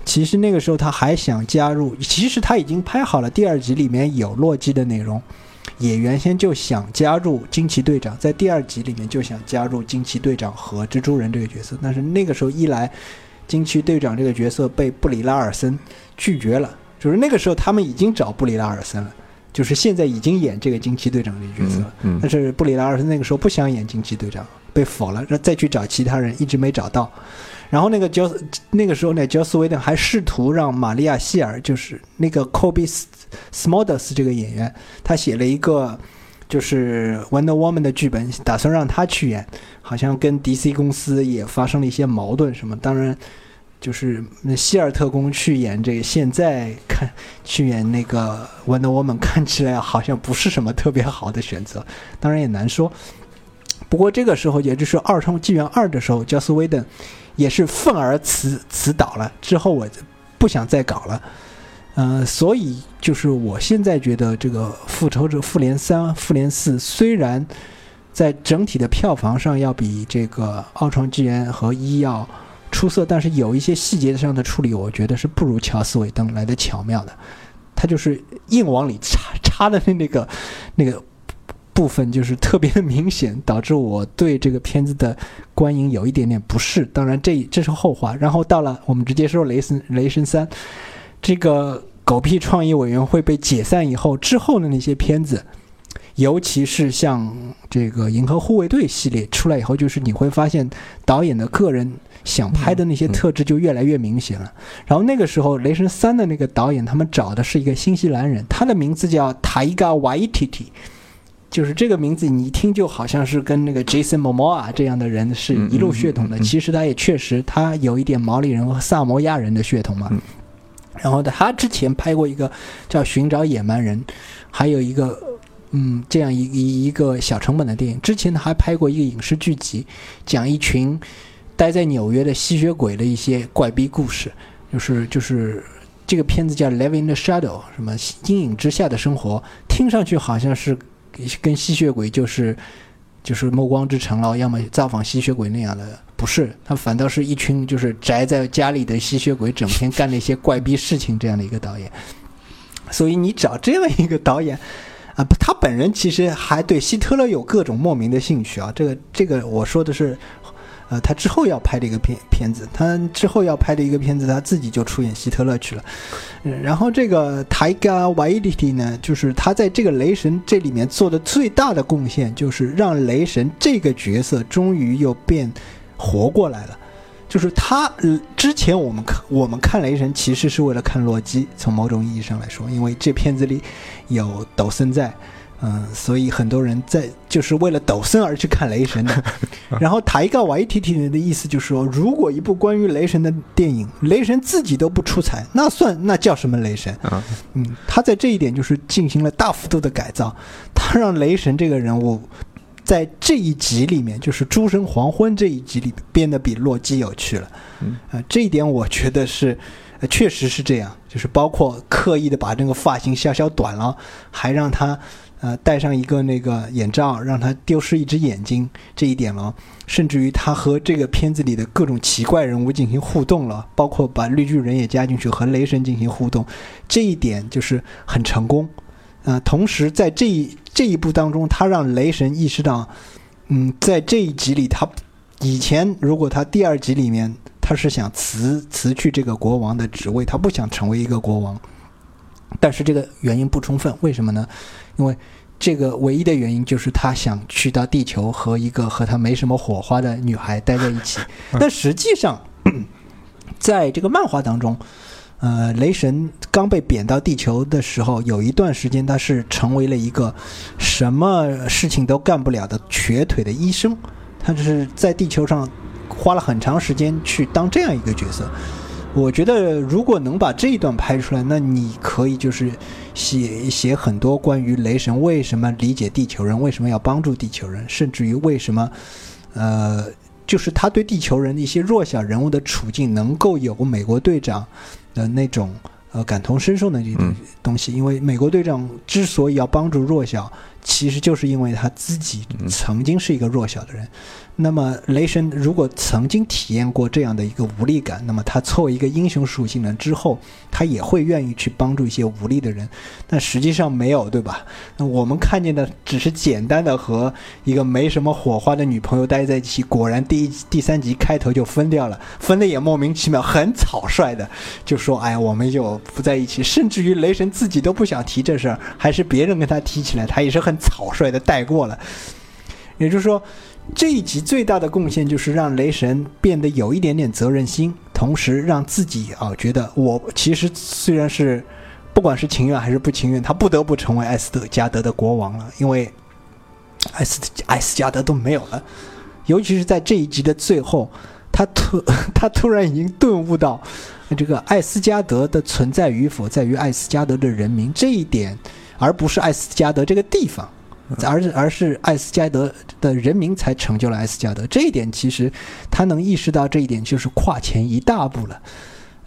其实那个时候他还想加入，其实他已经拍好了第二集，里面有洛基的内容，也原先就想加入惊奇队长，在第二集里面就想加入惊奇队长和蜘蛛人这个角色，但是那个时候一来，惊奇队长这个角色被布里拉尔森拒绝了，就是那个时候他们已经找布里拉尔森了，就是现在已经演这个惊奇队长这个角色了，嗯嗯但是布里拉尔森那个时候不想演惊奇队长，被否了，然后再去找其他人，一直没找到。然后那个焦那个时候呢，焦斯威登还试图让玛利亚希尔，就是那个 Kobe Smulders 这个演员，他写了一个就是 Wonder Woman 的剧本，打算让他去演，好像跟 DC 公司也发生了一些矛盾什么。当然，就是那希尔特工去演这个，现在看去演那个 Wonder Woman，看起来好像不是什么特别好的选择，当然也难说。不过这个时候，也就是《二创纪元二》的时候，焦斯威登也是愤而辞辞导了。之后我不想再搞了，呃，所以就是我现在觉得这个《复仇者复联三》《复联四》虽然在整体的票房上要比这个《奥创纪元》和一要出色，但是有一些细节上的处理，我觉得是不如乔斯韦登来的巧妙的。他就是硬往里插 插的那个那个部分，就是特别的明显，导致我对这个片子的观影有一点点不适。当然这这是后话。然后到了我们直接说雷神雷神三，这个狗屁创意委员会被解散以后，之后的那些片子。尤其是像这个《银河护卫队》系列出来以后，就是你会发现导演的个人想拍的那些特质就越来越明显了。然后那个时候，《雷神三》的那个导演，他们找的是一个新西兰人，他的名字叫 Taiga Waititi，就是这个名字你一听就好像是跟那个 Jason Momoa 这样的人是一路血统的。其实他也确实，他有一点毛利人和萨摩亚人的血统嘛。嗯然后他之前拍过一个叫《寻找野蛮人》，还有一个。嗯，这样一一一个小成本的电影，之前他还拍过一个影视剧集，讲一群待在纽约的吸血鬼的一些怪逼故事，就是就是这个片子叫《Live in the Shadow》，什么阴影之下的生活，听上去好像是跟吸血鬼就是就是暮光之城了，要么造访吸血鬼那样的，不是，他反倒是一群就是宅在家里的吸血鬼，整天干那些怪逼事情这样的一个导演，所以你找这样一个导演。啊，他本人其实还对希特勒有各种莫名的兴趣啊。这个，这个我说的是，呃，他之后要拍的一个片片子，他之后要拍的一个片子，他自己就出演希特勒去了。然后这个 Taiga Waititi 呢，就是他在这个雷神这里面做的最大的贡献，就是让雷神这个角色终于又变活过来了。就是他、之前我们看我们看雷神其实是为了看洛基，从某种意义上来说，因为这片子里有抖森在，嗯，所以很多人在就是为了抖森而去看雷神的。然后塔伊盖瓦伊提提人的意思就是说，如果一部关于雷神的电影，雷神自己都不出彩，那算那叫什么雷神？啊，嗯，他在这一点就是进行了大幅度的改造，他让雷神这个人物。在这一集里面，就是《诸神黄昏》这一集里变得比洛基有趣了，嗯，呃，这一点我觉得是，呃、确实是这样，就是包括刻意的把这个发型削削短了，还让他呃戴上一个那个眼罩，让他丢失一只眼睛这一点了，甚至于他和这个片子里的各种奇怪人物进行互动了，包括把绿巨人也加进去和雷神进行互动，这一点就是很成功。呃，同时在这一这一步当中，他让雷神意识到，嗯，在这一集里，他以前如果他第二集里面他是想辞辞去这个国王的职位，他不想成为一个国王，但是这个原因不充分，为什么呢？因为这个唯一的原因就是他想去到地球和一个和他没什么火花的女孩待在一起，但实际上，在这个漫画当中。呃，雷神刚被贬到地球的时候，有一段时间他是成为了一个什么事情都干不了的瘸腿的医生，他是在地球上花了很长时间去当这样一个角色。我觉得如果能把这一段拍出来，那你可以就是写写很多关于雷神为什么理解地球人，为什么要帮助地球人，甚至于为什么，呃，就是他对地球人的一些弱小人物的处境能够有美国队长。的那种呃感同身受的这种东西。因为美国队长之所以要帮助弱小，其实就是因为他自己曾经是一个弱小的人。那么雷神如果曾经体验过这样的一个无力感，那么他作为一个英雄属性呢之后，他也会愿意去帮助一些无力的人。但实际上没有，对吧？那我们看见的只是简单的和一个没什么火花的女朋友待在一起，果然第一第三集开头就分掉了，分的也莫名其妙，很草率的就说：“哎，我们就不在一起。”甚至于雷神自己都不想提这事儿，还是别人跟他提起来，他也是很草率的带过了。也就是说，这一集最大的贡献就是让雷神变得有一点点责任心，同时让自己啊觉得我其实虽然是不管是情愿还是不情愿，他不得不成为艾斯特加德的国王了，因为艾斯艾斯加德都没有了。尤其是在这一集的最后，他突 他突然已经顿悟到，这个艾斯加德的存在与否在于艾斯加德的人民这一点，而不是艾斯加德这个地方。而是而是艾斯加德的人民才成就了艾斯加德，这一点其实他能意识到这一点，就是跨前一大步了。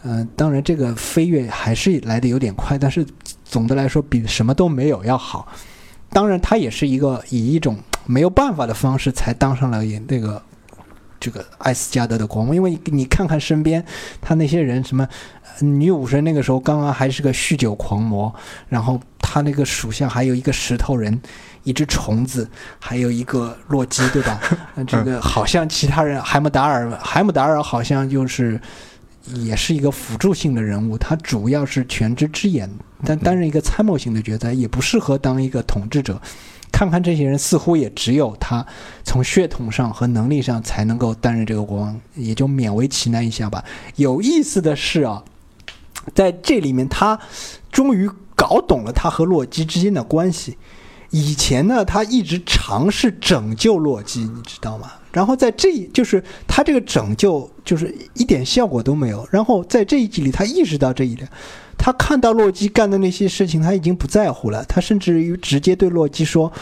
嗯、当然这个飞跃还是来的有点快，但是总的来说比什么都没有要好。当然，他也是一个以一种没有办法的方式才当上了那个这个艾斯加德的国王，因为你看看身边他那些人，什么女武神那个时候刚刚还是个酗酒狂魔，然后他那个属下还有一个石头人，一只虫子，还有一个洛基，对吧？呃这个好像其他人海姆达尔，海姆达尔好像就是也是一个辅助性的人物，他主要是全知之眼，但担任一个参谋型的角色，也不适合当一个统治者。看看这些人，似乎也只有他从血统上和能力上才能够担任这个国王，也就勉为其难一下吧。有意思的是啊，在这里面他终于搞懂了他和洛基之间的关系。以前呢，他一直尝试拯救洛基，你知道吗？然后在这就是他这个拯救就是一点效果都没有。然后在这一集里，他意识到这一点，他看到洛基干的那些事情，他已经不在乎了。他甚至于直接对洛基说：“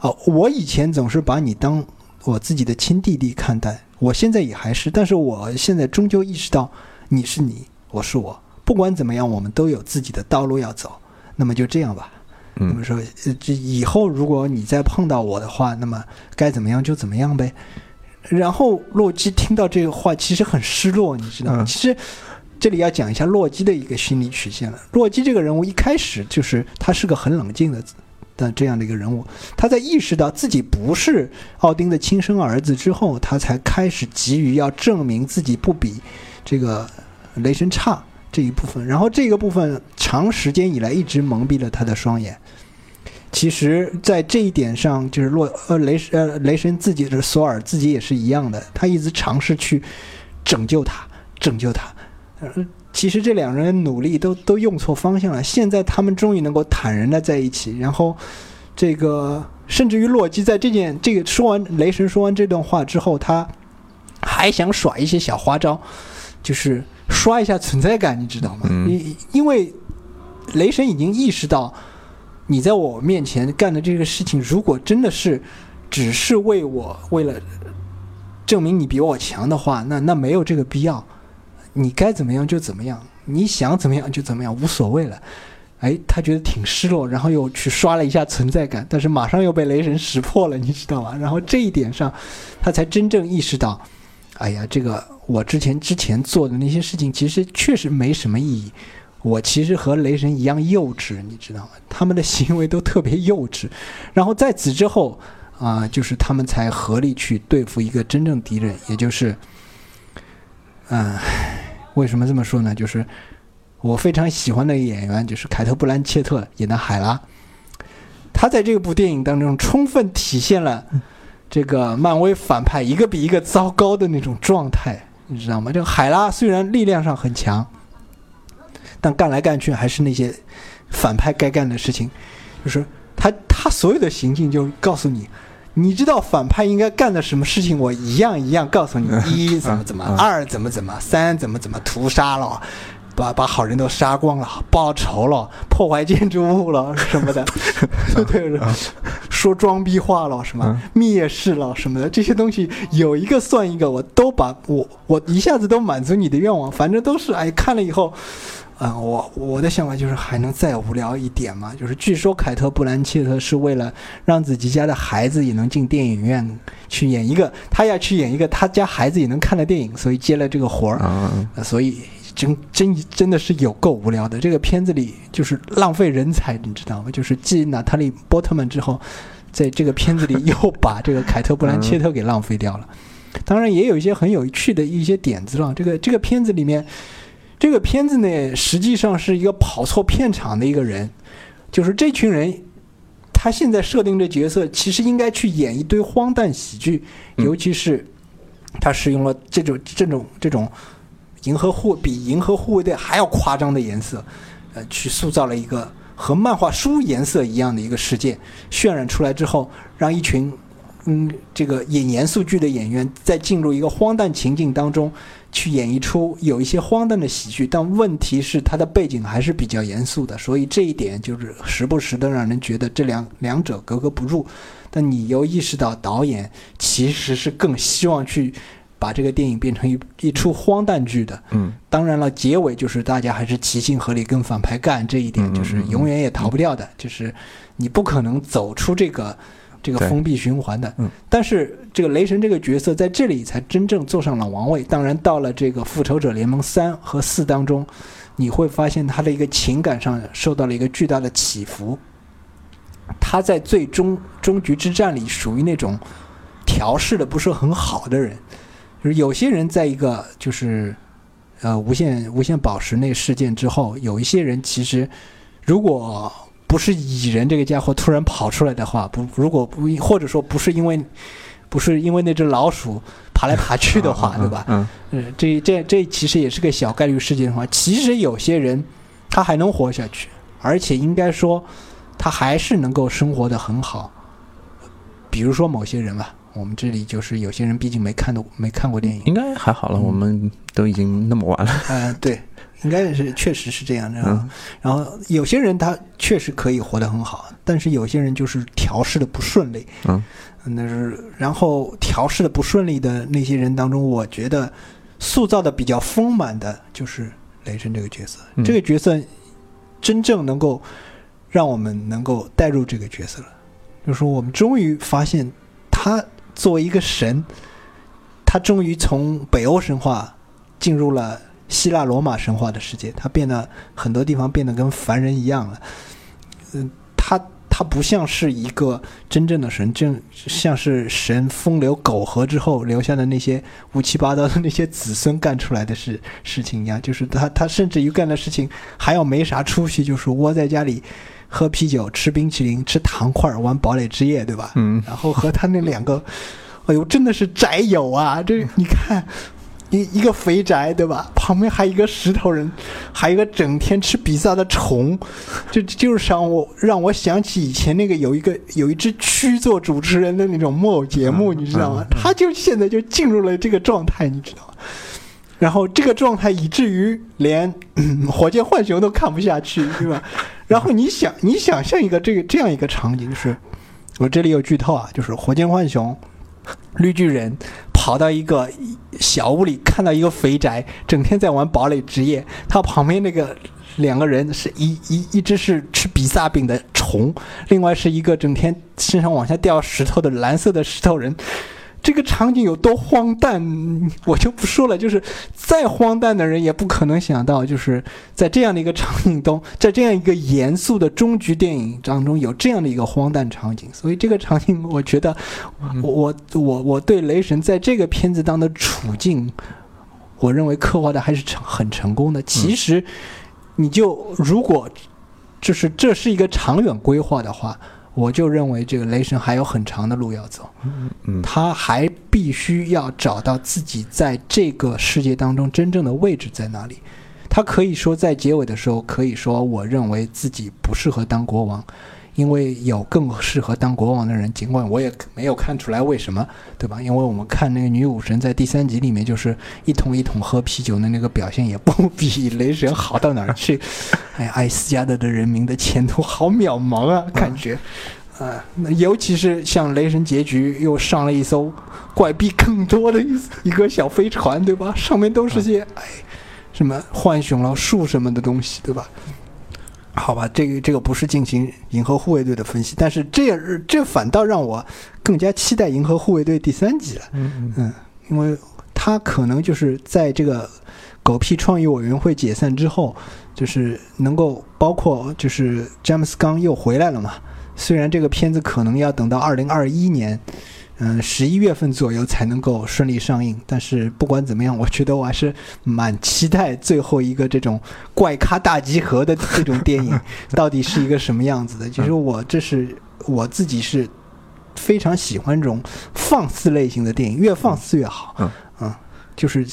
啊，我以前总是把你当我自己的亲弟弟看待，我现在也还是，但是我现在终究意识到，你是你，我是我，不管怎么样，我们都有自己的道路要走。那么就这样吧。”那么嗯说，呃，这以后如果你再碰到我的话，那么该怎么样就怎么样呗。然后洛基听到这个话，其实很失落，你知道吗？嗯其实这里要讲一下洛基的一个心理曲线了。洛基这个人物一开始就是他是个很冷静的的这样的一个人物，他在意识到自己不是奥丁的亲生儿子之后，他才开始急于要证明自己不比这个雷神差这一部分。然后这个部分长时间以来一直蒙蔽了他的双眼。其实，在这一点上，就是洛呃雷呃雷神自己的索尔自己也是一样的，他一直尝试去拯救他，拯救他。呃，其实这两人努力都都用错方向了。现在他们终于能够坦然的在一起，然后这个甚至于洛基在这件这个说完雷神说完这段话之后，他还想耍一些小花招，就是刷一下存在感，你知道吗？嗯因因为雷神已经意识到。你在我面前干的这个事情，如果真的是只是为我为了证明你比我强的话，那那没有这个必要。你该怎么样就怎么样，你想怎么样就怎么样，无所谓了。哎，他觉得挺失落，然后又去刷了一下存在感，但是马上又被雷神识破了，你知道吗？然后这一点上，他才真正意识到，哎呀，这个我之前之前做的那些事情，其实确实没什么意义。我其实和雷神一样幼稚，你知道吗？他们的行为都特别幼稚。然后在此之后啊、就是他们才合力去对付一个真正敌人，也就是，嗯、为什么这么说呢？就是我非常喜欢的演员，就是凯特·布兰切特演的海拉。他在这部电影当中充分体现了这个漫威反派一个比一个糟糕的那种状态，你知道吗？这个海拉虽然力量上很强，但干来干去还是那些反派该干的事情，就是他他所有的行径就告诉你，你知道反派应该干的什么事情，我一样一样告诉你，一怎么怎么，嗯二怎么怎么，三怎么怎么屠杀了。把把好人都杀光了，报仇了，破坏建筑物了什么的，对，说装逼话了什么嗯蔑视了什么的，这些东西有一个算一个，我都把我我一下子都满足你的愿望，反正都是哎看了以后，嗯，我我的想法就是还能再无聊一点嘛？就是据说凯特·布兰切特是为了让自己家的孩子也能进电影院去演一个，他要去演一个他家孩子也能看的电影，所以接了这个活儿。啊，呃所以真真真的是有够无聊的。这个片子里就是浪费人才，你知道吗？就是继娜塔莉·波特曼之后，在这个片子里 又把这个凯特·布兰切特给浪费掉了。当然也有一些很有趣的一些点子了。这个这个片子里面，这个片子呢，实际上是一个跑错片场的一个人，就是这群人。他现在设定的角色，其实应该去演一堆荒诞喜剧，嗯尤其是他使用了这种这种这种银河护比银河护卫队还要夸张的颜色，呃，去塑造了一个和漫画书颜色一样的一个世界，渲染出来之后，让一群嗯这个演严肃剧的演员在进入一个荒诞情境当中，去演绎出有一些荒诞的喜剧，但问题是它的背景还是比较严肃的，所以这一点就是时不时的让人觉得这两两者格格不入。但你又意识到导演其实是更希望去把这个电影变成一一出荒诞剧的。嗯当然了，结尾就是大家还是齐心合力跟反派干，这一点嗯就是永远也逃不掉的，就是你不可能走出这个这个封闭循环的。嗯但是这个雷神这个角色在这里才真正坐上了王位。当然，到了这个复仇者联盟三和四当中，你会发现他的一个情感上受到了一个巨大的起伏。他在最终终局之战里属于那种调试的不是很好的人，就是有些人在一个就是呃无限无限宝石那事件之后，有一些人其实如果不是蚁人这个家伙突然跑出来的话，不如果不或者说不是因为不是因为那只老鼠爬来爬去的话，对吧？嗯嗯，这这这其实也是个小概率事件的话，其实有些人他还能活下去，而且应该说他还是能够生活的很好。比如说某些人吧，我们这里就是有些人毕竟没看到没看过电影，应该还好了，嗯我们都已经那么晚了。嗯、对，应该是确实是这样的。嗯然后有些人他确实可以活得很好，但是有些人就是调试的不顺利。嗯，那是然后调试的不顺利的那些人当中，我觉得塑造的比较丰满的就是雷神这个角色。嗯这个角色真正能够让我们能够带入这个角色了，就是说我们终于发现他作为一个神，他终于从北欧神话进入了希腊罗马神话的世界，他变得很多地方变得跟凡人一样了。嗯，他他不像是一个真正的神，正像是神风流苟合之后留下的那些乌七八糟的那些子孙干出来的事事情一样，就是他他甚至于干的事情还要没啥出息，就是窝在家里喝啤酒、吃冰淇淋、吃糖块、玩堡垒之夜，对吧？嗯然后和他那两个，哎呦，真的是宅友啊！这你看，一一个肥宅，对吧？旁边还有一个石头人，还有一个整天吃比萨的虫，这这就是让我让我想起以前那个有一个有一只蛆做主持人的那种木偶节目，你知道吗？他就现在就进入了这个状态，你知道吗？然后这个状态以至于连、嗯火箭浣熊都看不下去，对吧？然后你想，你想象一个这个这样一个场景，就是我这里有剧透啊，就是火箭浣熊、绿巨人跑到一个小屋里，看到一个肥宅整天在玩堡垒之夜，他旁边那个两个人是一一一只是吃比萨饼的虫，另外是一个整天身上往下掉石头的蓝色的石头人。这个场景有多荒诞，我就不说了。就是再荒诞的人也不可能想到，就是在这样的一个场景中，在这样一个严肃的终局电影当中有这样的一个荒诞场景。所以这个场景，我觉得我我我我对雷神在这个片子当的处境，我认为刻画的还是成很成功的。其实，你就如果就是这是一个长远规划的话，我就认为这个雷神还有很长的路要走。嗯他还必须要找到自己在这个世界当中真正的位置在哪里。他可以说在结尾的时候可以说，我认为自己不适合当国王，因为有更适合当国王的人。尽管我也没有看出来为什么，对吧？因为我们看那个女武神在第三集里面，就是一桶一桶喝啤酒的那个表现，也不比雷神好到哪儿去。哎呀，艾斯加德的人民的前途好渺茫啊，感觉。啊，那尤其是像雷神结局又上了一艘怪逼更多的一一个小飞船，对吧？上面都是些哎，什么浣熊了、树什么的东西，对吧？好吧，这个这个不是进行银河护卫队的分析，但是这这反倒让我更加期待银河护卫队第三集了。嗯嗯，因为他可能就是在这个狗屁创意委员会解散之后，就是能够包括就是詹姆斯刚又回来了嘛。虽然这个片子可能要等到二零二一年，嗯，十一月份左右才能够顺利上映，但是不管怎么样，我觉得我还是蛮期待最后一个这种怪咖大集合的这种电影 到底是一个什么样子的。其实我这是我自己是非常喜欢这种放肆类型的电影，越放肆越好。嗯嗯，就是。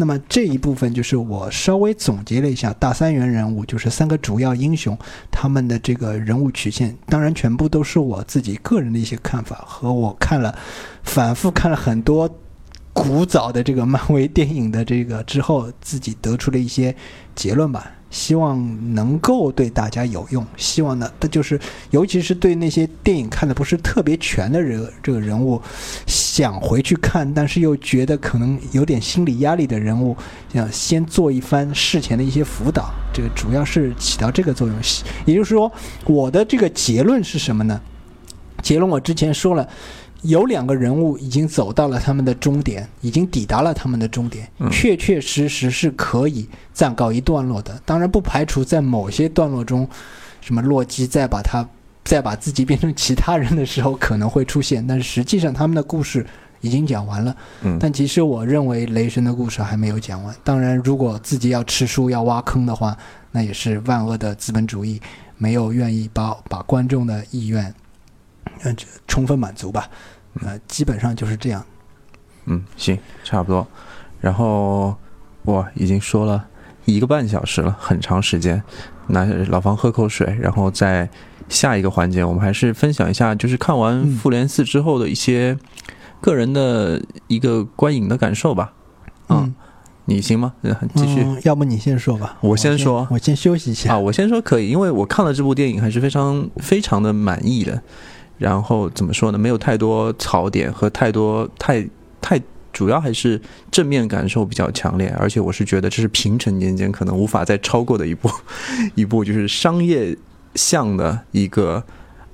那么这一部分就是我稍微总结了一下大三元人物，就是三个主要英雄他们的这个人物曲线，当然全部都是我自己个人的一些看法和我看了反复看了很多古早的这个漫威电影的这个之后自己得出的一些结论吧。希望能够对大家有用。希望呢，这就是尤其是对那些电影看的不是特别全的人，这个人物想回去看，但是又觉得可能有点心理压力的人物，想先做一番事前的一些辅导。这个主要是起到这个作用。也就是说，我的这个结论是什么呢？结论我之前说了。有两个人物已经走到了他们的终点，已经抵达了他们的终点，确确实实是可以暂告一段落的。当然，不排除在某些段落中，什么洛基再把他再把自己变成其他人的时候可能会出现，但是实际上他们的故事已经讲完了。嗯，但其实我认为雷神的故事还没有讲完。当然，如果自己要吃书要挖坑的话，那也是万恶的资本主义没有愿意把把观众的意愿。嗯，充分满足吧，呃，基本上就是这样。嗯，行，差不多。然后我已经说了一个半小时了，很长时间。那老方喝口水，然后在下一个环节，我们还是分享一下，就是看完《复联四》之后的一些个人的一个观影的感受吧。嗯，你行吗？继续。要不你先说吧。我先说，我先休息一下啊。我先说可以，因为我看了这部电影，还是非常非常的满意的。然后怎么说呢？没有太多槽点和太多太太，主要还是正面感受比较强烈。而且我是觉得这是平成年间可能无法再超过的一部 一部就是商业向的一个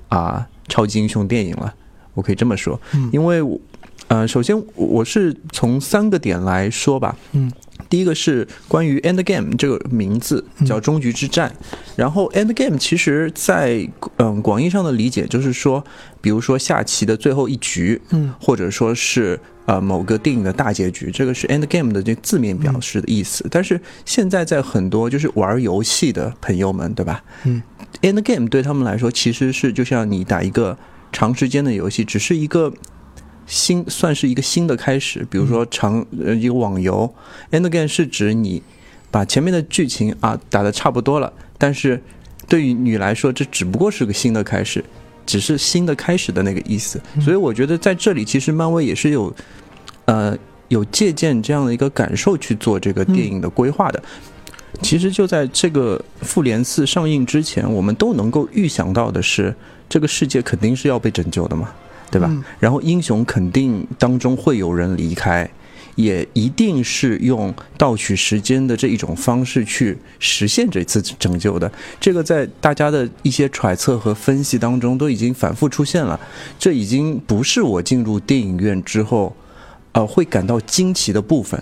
啊超级英雄电影了。我可以这么说，因为我呃，首先我是从三个点来说吧。嗯。第一个是关于 End Game 这个名字叫终局之战，然后 End Game 其实，在嗯广义上的理解就是说，比如说下棋的最后一局，嗯，或者说是呃某个电影的大结局，这个是 End Game 的这字面表示的意思。但是现在在很多就是玩游戏的朋友们，对吧？嗯，End Game 对他们来说其实是就像你打一个长时间的游戏，只是一个。新算是一个新的开始，比如说长呃一个网游，end game 是指你把前面的剧情啊打的差不多了，但是对于你来说，这只不过是个新的开始，只是新的开始的那个意思。所以我觉得在这里，其实漫威也是有呃有借鉴这样的一个感受去做这个电影的规划的。其实就在这个复联四上映之前，我们都能够预想到的是，这个世界肯定是要被拯救的嘛。对吧？然后英雄肯定当中会有人离开，也一定是用盗取时间的这一种方式去实现这次拯救的。这个在大家的一些揣测和分析当中都已经反复出现了。这已经不是我进入电影院之后，呃，会感到惊奇的部分。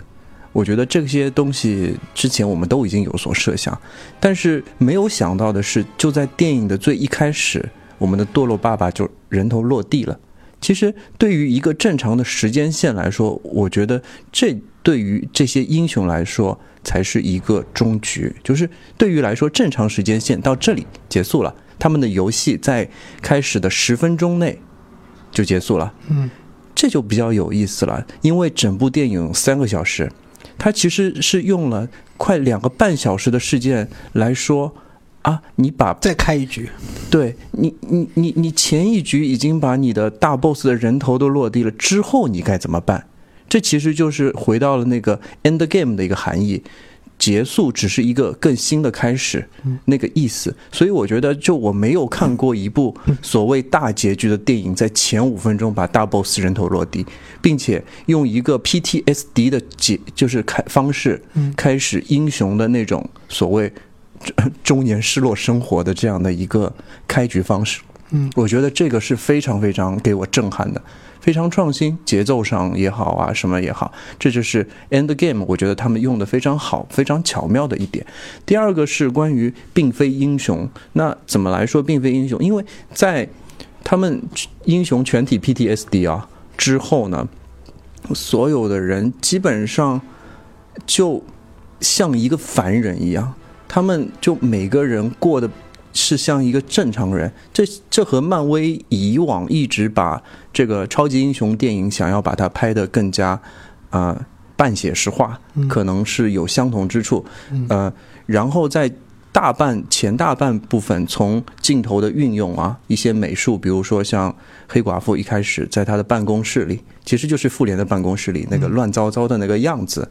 我觉得这些东西之前我们都已经有所设想，但是没有想到的是，就在电影的最一开始，我们的堕落爸爸就人头落地了。其实，对于一个正常的时间线来说，我觉得这对于这些英雄来说才是一个终局。就是对于来说，正常时间线到这里结束了，他们的游戏在开始的十分钟内就结束了。嗯，这就比较有意思了，因为整部电影三个小时，它其实是用了快两个半小时的事件来说。啊！你把再开一局，对你，你你你前一局已经把你的大 boss 的人头都落地了，之后你该怎么办？这其实就是回到了那个 end game 的一个含义。结束只是一个更新的开始，那个意思。所以我觉得，就我没有看过一部所谓大结局的电影，在前五分钟把大 boss 人头落地，并且用一个 PTSD 的结就是开方式开始英雄的那种所谓 中年失落生活的这样的一个开局方式。嗯，我觉得这个是非常非常给我震撼的。非常创新，节奏上也好啊，什么也好，这就是 End Game。我觉得他们用的非常好，非常巧妙的一点。第二个是关于并非英雄，那怎么来说并非英雄？因为在他们英雄全体 PTSD 啊之后呢，所有的人基本上就像一个凡人一样，他们就每个人过的。是像一个正常人，这这和漫威以往一直把这个超级英雄电影想要把它拍得更加，啊，半写实化，可能是有相同之处，呃，然后在。大半前大半部分从镜头的运用啊，一些美术，比如说像黑寡妇一开始在他的办公室里，其实就是妇联的办公室里那个乱糟糟的那个样子，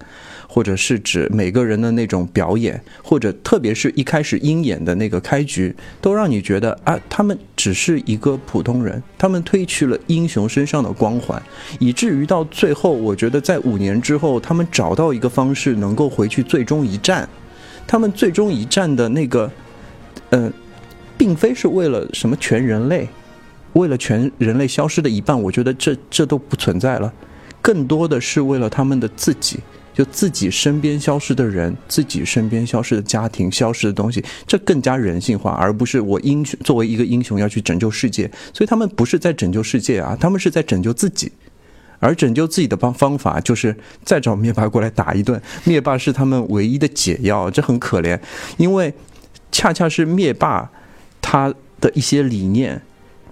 或者是指每个人的那种表演，或者特别是一开始鹰眼的那个开局，都让你觉得啊，他们只是一个普通人，他们褪去了英雄身上的光环，以至于到最后，我觉得在五年之后，他们找到一个方式能够回去最终一战。他们最终一战的那个，呃，并非是为了什么全人类，为了全人类消失的一半，我觉得这这都不存在了，更多的是为了他们的自己，就自己身边消失的人，自己身边消失的家庭，消失的东西，这更加人性化，而不是我英雄作为一个英雄要去拯救世界，所以他们不是在拯救世界啊，他们是在拯救自己。而拯救自己的方方法就是再找灭霸过来打一顿，灭霸是他们唯一的解药，这很可怜，因为恰恰是灭霸他的一些理念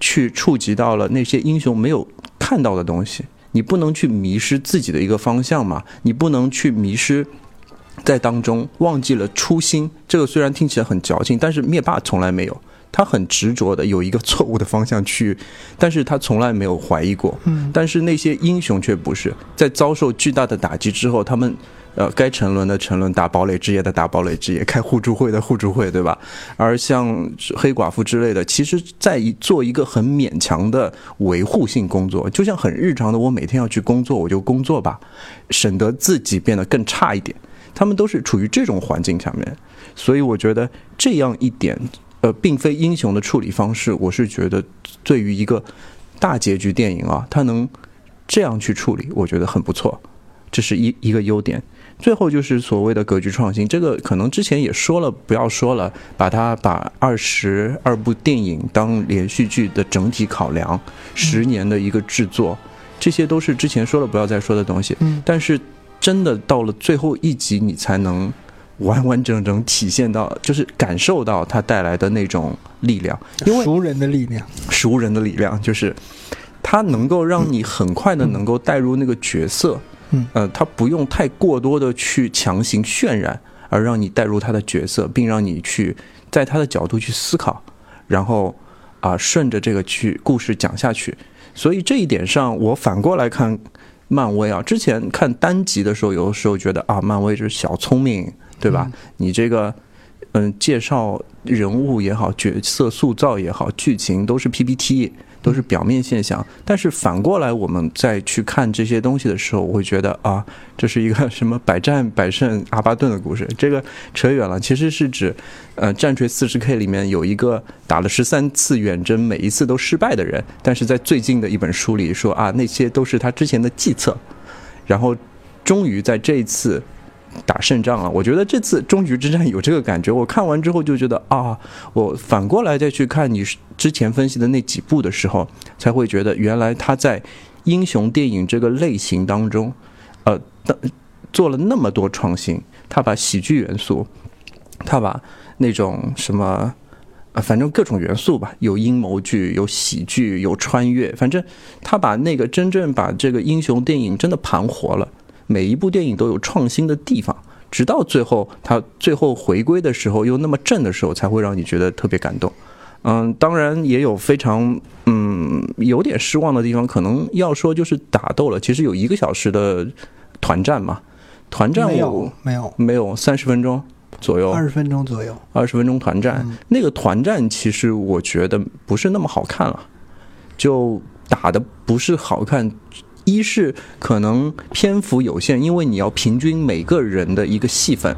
去触及到了那些英雄没有看到的东西。你不能去迷失自己的一个方向嘛，你不能去迷失在当中忘记了初心。这个虽然听起来很矫情，但是灭霸从来没有。他很执着的有一个错误的方向去，但是他从来没有怀疑过。嗯，但是那些英雄却不是在遭受巨大的打击之后，他们呃该沉沦的沉沦，打堡垒之夜的打堡垒之夜，开互助会的互助会，对吧？而像黑寡妇之类的，其实在做一个很勉强的维护性工作，就像很日常的，我每天要去工作，我就工作吧，省得自己变得更差一点。他们都是处于这种环境下面，所以我觉得这样一点。呃，并非英雄的处理方式，我是觉得对于一个大结局电影啊，它能这样去处理，我觉得很不错，这是一一个优点。最后就是所谓的格局创新，这个可能之前也说了，不要说了，把它把二十二部电影当连续剧的整体考量，十年的一个制作，这些都是之前说了不要再说的东西。嗯，但是真的到了最后一集，你才能。完完整整体现到，就是感受到它带来的那种力量，因为熟人的力量，熟人的力量就是它能够让你很快的能够带入那个角色，嗯，呃，它不用太过多的去强行渲染，而让你带入他的角色，并让你去在他的角度去思考，然后啊顺着这个去故事讲下去。所以这一点上，我反过来看漫威啊，之前看单集的时候，有的时候觉得啊，漫威就是小聪明。对吧？你这个，嗯，介绍人物也好，角色塑造也好，剧情都是 PPT，都是表面现象。但是反过来，我们再去看这些东西的时候，我会觉得啊，这是一个什么百战百胜阿巴顿的故事？这个扯远了，其实是指，呃，战锤四十 K 里面有一个打了十三次远征，每一次都失败的人，但是在最近的一本书里说啊，那些都是他之前的计策，然后终于在这一次。打胜仗了，我觉得这次终局之战有这个感觉。我看完之后就觉得啊，我反过来再去看你之前分析的那几部的时候，才会觉得原来他在英雄电影这个类型当中，呃，做了那么多创新。他把喜剧元素，他把那种什么，呃，反正各种元素吧，有阴谋剧，有喜剧，有穿越，反正他把那个真正把这个英雄电影真的盘活了。每一部电影都有创新的地方，直到最后他最后回归的时候又那么正的时候，才会让你觉得特别感动。嗯，当然也有非常嗯有点失望的地方，可能要说就是打斗了。其实有一个小时的团战嘛，团战没有我没有，没有三十分钟左右，二十分钟左右。二十分钟团战，嗯那个团战其实我觉得不是那么好看了，就打的不是好看。一是可能篇幅有限，因为你要平均每个人的一个戏份，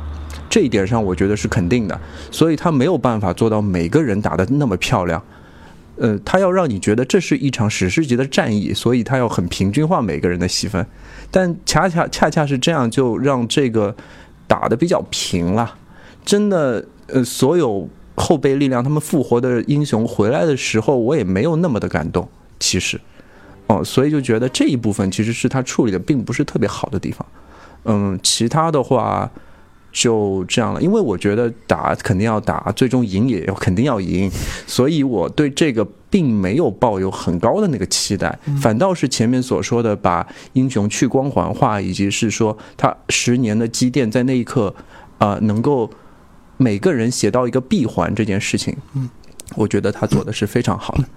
这一点上我觉得是肯定的，所以他没有办法做到每个人打得那么漂亮。呃，他要让你觉得这是一场史诗级的战役，所以他要很平均化每个人的戏份，但恰恰恰恰是这样，就让这个打得比较平了。真的，呃，所有后备力量他们复活的英雄回来的时候，我也没有那么的感动，其实，哦，所以就觉得这一部分其实是他处理的并不是特别好的地方。嗯，其他的话就这样了，因为我觉得打肯定要打，最终赢也要肯定要赢，所以我对这个并没有抱有很高的那个期待，反倒是前面所说的把英雄去光环化，以及是说他十年的积淀在那一刻，啊、能够每个人写到一个闭环这件事情，嗯，我觉得他做的是非常好的。嗯，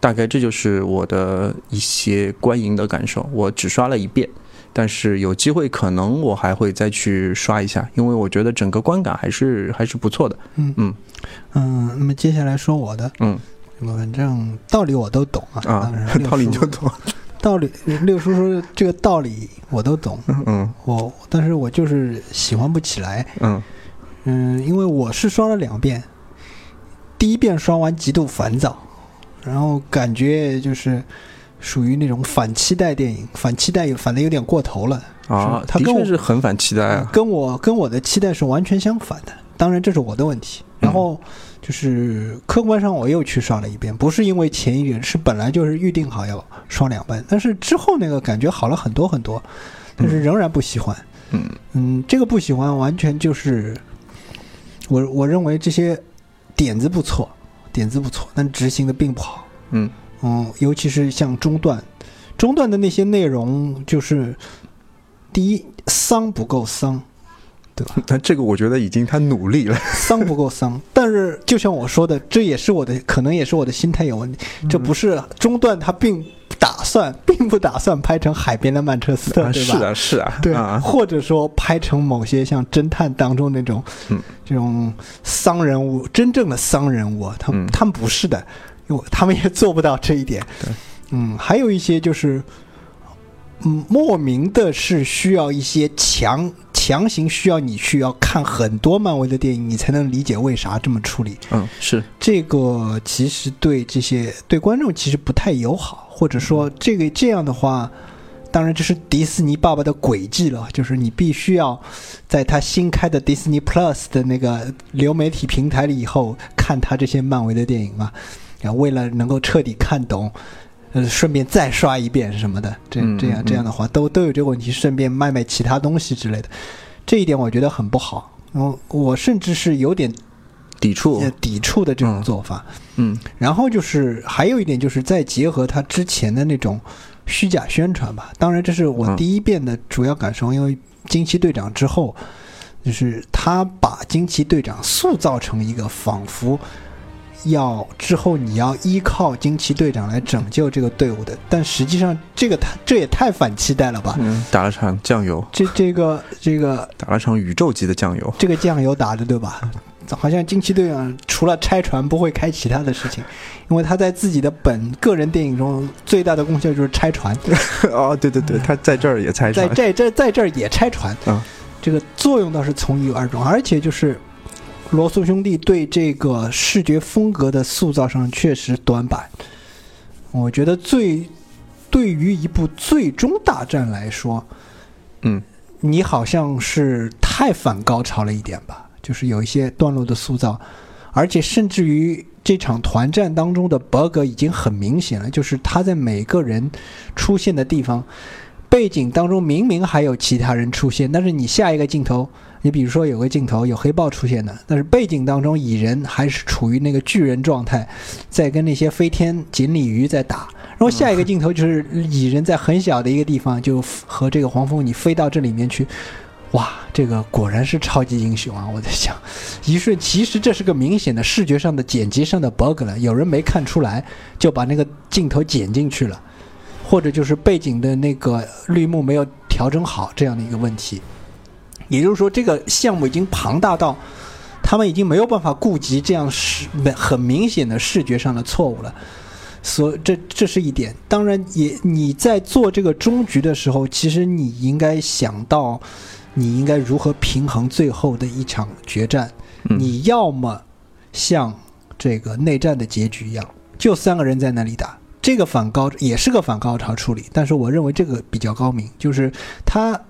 大概这就是我的一些观影的感受。我只刷了一遍，但是有机会可能我还会再去刷一下，因为我觉得整个观感还是还是不错的。嗯嗯嗯，那么接下来说我的，嗯反正道理我都懂啊。啊，道理你就懂。道理，六叔说这个道理我都懂，嗯我但是我就是喜欢不起来。嗯嗯，因为我是刷了两遍，第一遍刷完极度烦躁，然后感觉就是属于那种反期待电影，反期待有反的有点过头了。啊，他跟我确是很反期待啊。跟我跟我的期待是完全相反的。当然这是我的问题。然后就是客观上我又去刷了一遍，不是因为前一遍，是本来就是预定好要刷两遍，但是之后那个感觉好了很多很多，但是仍然不喜欢。嗯嗯，这个不喜欢完全就是我我认为这些点子不错，点子不错，但执行的并不好。嗯嗯，尤其是像中段，中段的那些内容，就是第一丧不够丧，对吧？但 这个我觉得已经他努力了。丧不够丧，但是就像我说的，这也是我的，可能也是我的心态有问题。这不是中段，他并不打算，并不打算拍成海边的曼彻斯特，啊对吧？是啊是啊，对，啊，或者说拍成某些像侦探当中那种，嗯这种丧人物，真正的丧人物，他们、嗯他们不是的，因为他们也做不到这一点。对，嗯，还有一些就是，嗯，莫名的是需要一些强强行需要你去要看很多漫威的电影，你才能理解为啥这么处理。嗯是，这个其实对这些对观众其实不太友好，或者说这个这样的话，当然这是迪士尼爸爸的诡计了，就是你必须要在他新开的 Disney Plus 的那个流媒体平台里以后看他这些漫威的电影嘛，然后为了能够彻底看懂。呃，顺便再刷一遍什么的，这嗯这样嗯这样的话，都都有这个问题，顺便卖卖其他东西之类的，这一点我觉得很不好。我我甚至是有点抵触呃，抵触的这种嗯做法。嗯然后就是还有一点，就是再结合他之前的那种虚假宣传吧。当然，这是我嗯第一遍的主要感受，因为惊奇队长之后，就是他把惊奇队长塑造成一个仿佛要之后你要依靠惊奇队长来拯救这个队伍的，但实际上这个太这也太反期待了吧？嗯，打了场酱油，这这个这个 打了场宇宙级的酱油。这个酱油打的对吧？好像惊奇队长除了拆船不会开其他的事情，因为他在自己的本个人电影中最大的贡献就是拆船，哦，对对对，他在这儿也拆船在。这这在这儿也拆船，啊这个作用倒是从一而终，而且就是罗素兄弟对这个视觉风格的塑造上确实短板。我觉得最对于一部最终大战来说，嗯你好像是太反高潮了一点吧，就是有一些段落的塑造，而且甚至于这场团战当中的 bug 已经很明显了，就是他在每个人出现的地方，背景当中明明还有其他人出现，但是你下一个镜头，你比如说有个镜头有黑豹出现的，但是背景当中蚁人还是处于那个巨人状态，在跟那些飞天锦鲤鱼在打。然后下一个镜头就是蚁人在很小的一个地方就和这个黄蜂你飞到这里面去，哇，这个果然是超级英雄啊！我在想，一瞬其实这是个明显的视觉上的剪辑上的 bug 了，有人没看出来就把那个镜头剪进去了，或者就是背景的那个绿幕没有调整好这样的一个问题。也就是说，这个项目已经庞大到他们已经没有办法顾及这样视很明显的视觉上的错误了。所这这是一点。当然，也你在做这个终局的时候，其实你应该想到，你应该如何平衡最后的一场决战。嗯你要么像这个内战的结局一样，就三个人在那里打，这个反高也是个反高潮处理，但是我认为这个比较高明，就是他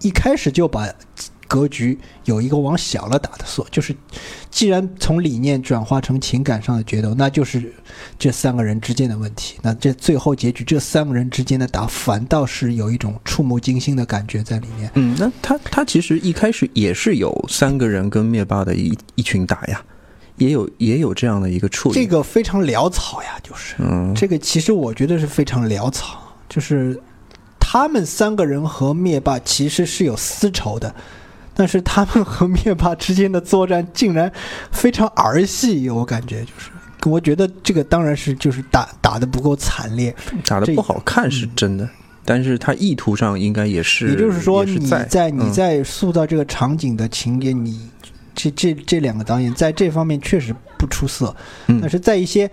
一开始就把格局有一个往小了打的锁，就是既然从理念转化成情感上的决斗，那就是这三个人之间的问题。那这最后结局，这三个人之间的打反倒是有一种触目惊心的感觉在里面。嗯，那他他其实一开始也是有三个人跟灭霸的一一群打呀，也有也有这样的一个处理。这个非常潦草呀，就是。嗯，这个其实我觉得是非常潦草，就是他们三个人和灭霸其实是有私仇的，但是他们和灭霸之间的作战竟然非常儿戏，我感觉就是。我觉得这个当然是就是打 打的不够惨烈，打的不好看是真的，但是他意图上应该也是，也就是说你在在你嗯在塑造这个场景的情节，你这这这两个导演在这方面确实不出色，嗯。但是在一些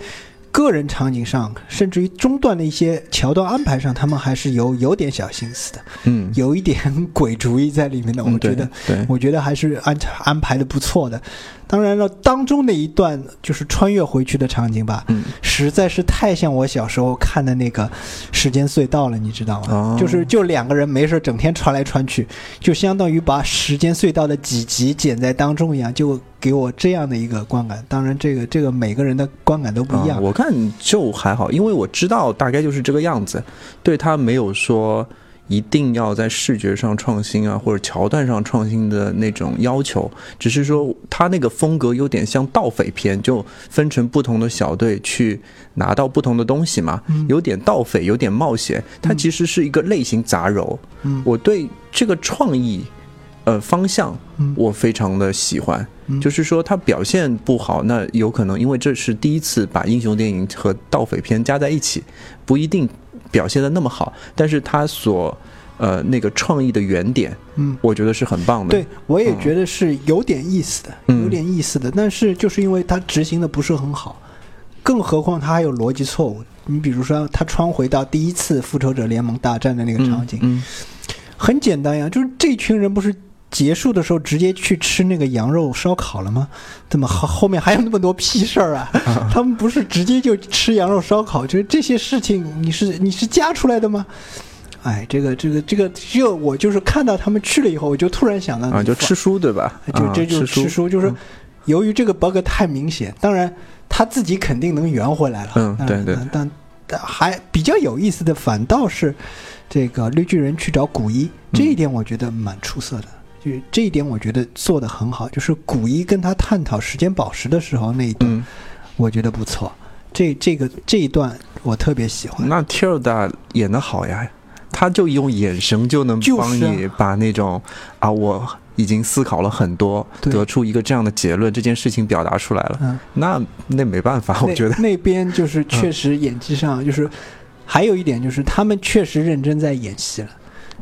个人场景上，甚至于中段的一些桥段安排上，他们还是有有点小心思的，嗯，有一点鬼主意在里面的。嗯我觉得，对对我觉得还是安安排的不错的。当然了，当中那一段就是穿越回去的场景吧，嗯实在是太像我小时候看的那个时间隧道了，你知道吗？哦就是就两个人没事整天穿来穿去，就相当于把时间隧道的几集剪在当中一样，就给我这样的一个观感。当然，这个这个每个人的观感都不一样。啊我看就还好，因为我知道大概就是这个样子，对他没有说一定要在视觉上创新啊，或者桥段上创新的那种要求，只是说他那个风格有点像盗匪片，就分成不同的小队去拿到不同的东西嘛，嗯有点盗匪，有点冒险，它其实是一个类型杂糅。嗯我对这个创意。呃，方向嗯我非常的喜欢，嗯就是说它表现不好，那有可能因为这是第一次把英雄电影和盗匪片加在一起，不一定表现的那么好，但是它所呃那个创意的原点，嗯，我觉得是很棒的。对，我也觉得是有点意思的，嗯有点意思的。但是就是因为他执行的不是很好，更何况他还有逻辑错误。你比如说，他穿回到第一次复仇者联盟大战的那个嗯，场景，嗯，很简单呀，就是这群人不是结束的时候直接去吃那个羊肉烧烤了吗？怎么后后面还有那么多屁事儿啊？他们不是直接就吃羊肉烧烤？就是这些事情，你是你是加出来的吗？哎，这个这个这个，就我就是看到他们去了以后，我就突然想到啊，就吃书对吧？啊就这就是吃吃书，就是由于这个 bug 太明显，当然他自己肯定能圆回来了。嗯对对但但还比较有意思的，反倒是这个绿巨人去找古一，这一点我觉得蛮出色的。就这一点，我觉得做的很好。就是古一跟他探讨时间宝石的时候那一段，嗯，我觉得不错。这这个这一段我特别喜欢。那 Tilda 演的好呀，他就用眼神就能帮你把那种啊，我已经思考了很多，得出一个这样的结论，这件事情表达出来了。嗯，那那没办法，我觉得，那边就是确实演技上就是，还有一点就是他们确实认真在演戏了，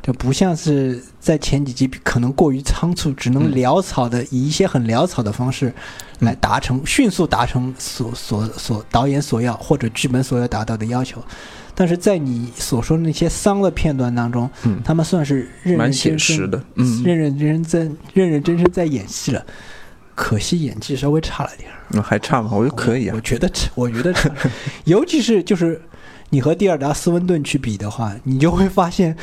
就不像是在前几集可能过于仓促，只能嗯潦草的以一些很潦草的方式来达成，迅速达成所所所导演所要或者剧本所要达到的要求。但是在你所说的那些丧的片段当中，嗯，他们算是认蛮认真真写实的，嗯，认认真真在认认真真在演戏了。可惜演技稍微差了点儿。那还差吗？我觉得可以啊我，觉得差，我觉得差，尤其是就是你和蒂尔达·斯温顿去比的话，你就会发现，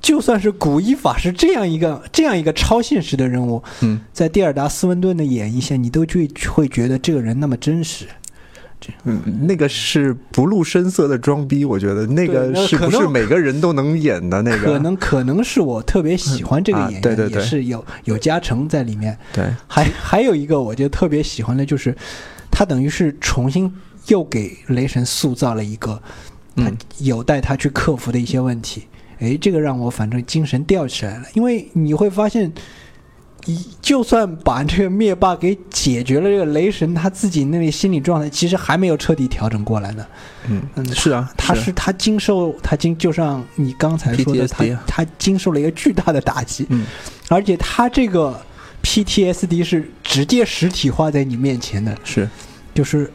就算是古一法师这样一个这样一个超现实的人物，嗯在蒂尔达·斯温顿的演绎下，你都去会觉得这个人那么真实。嗯，那个是不露声色的装逼，我觉得那个是不是每个人都能演的那个？可能可能是我特别喜欢这个啊演员，对对对也是有有加成在里面。对，还还有一个我就特别喜欢的就是，他等于是重新又给雷神塑造了一个有待他去克服的一些问题。诶，这个让我反正精神吊起来了，因为你会发现，一就算把这个灭霸给解决了，这个雷神他自己那里心理状态其实还没有彻底调整过来呢。嗯嗯，是啊，他是他经受他经就像你刚才说的，他他经受了一个巨大的打击，嗯而且他这个 PTSD 是直接实体化在你面前的，是就是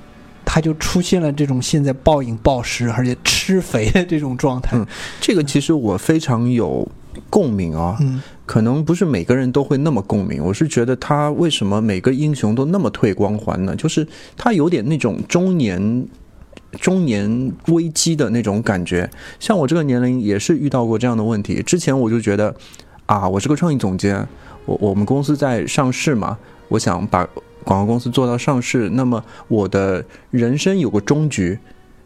他就出现了这种现在暴饮暴食而且吃肥的这种状态。嗯这个，其实我非常有共鸣啊。嗯可能不是每个人都会那么共鸣。我是觉得他为什么每个英雄都那么退光环呢？就是他有点那种中年。中年危机的那种感觉，像我这个年龄也是遇到过这样的问题。之前我就觉得，啊，我是个创意总监，我我们公司在上市嘛，我想把广告公司做到上市，那么我的人生有个终局，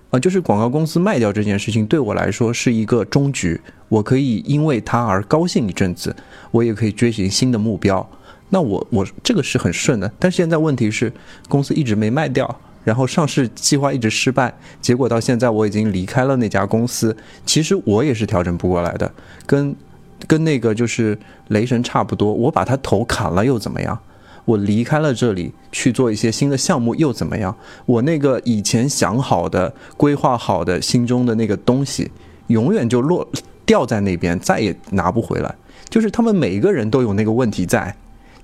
啊、就是广告公司卖掉这件事情对我来说是一个终局，我可以因为它而高兴一阵子，我也可以追寻新的目标。那我我这个是很顺的，但现在问题是公司一直没卖掉，然后上市计划一直失败，结果到现在我已经离开了那家公司，其实我也是调整不过来的，跟跟那个就是雷神差不多，我把他头砍了又怎么样？我离开了这里去做一些新的项目又怎么样？我那个以前想好的、规划好的心中的那个东西，永远就落掉在那边，再也拿不回来。就是他们每一个人都有那个问题在，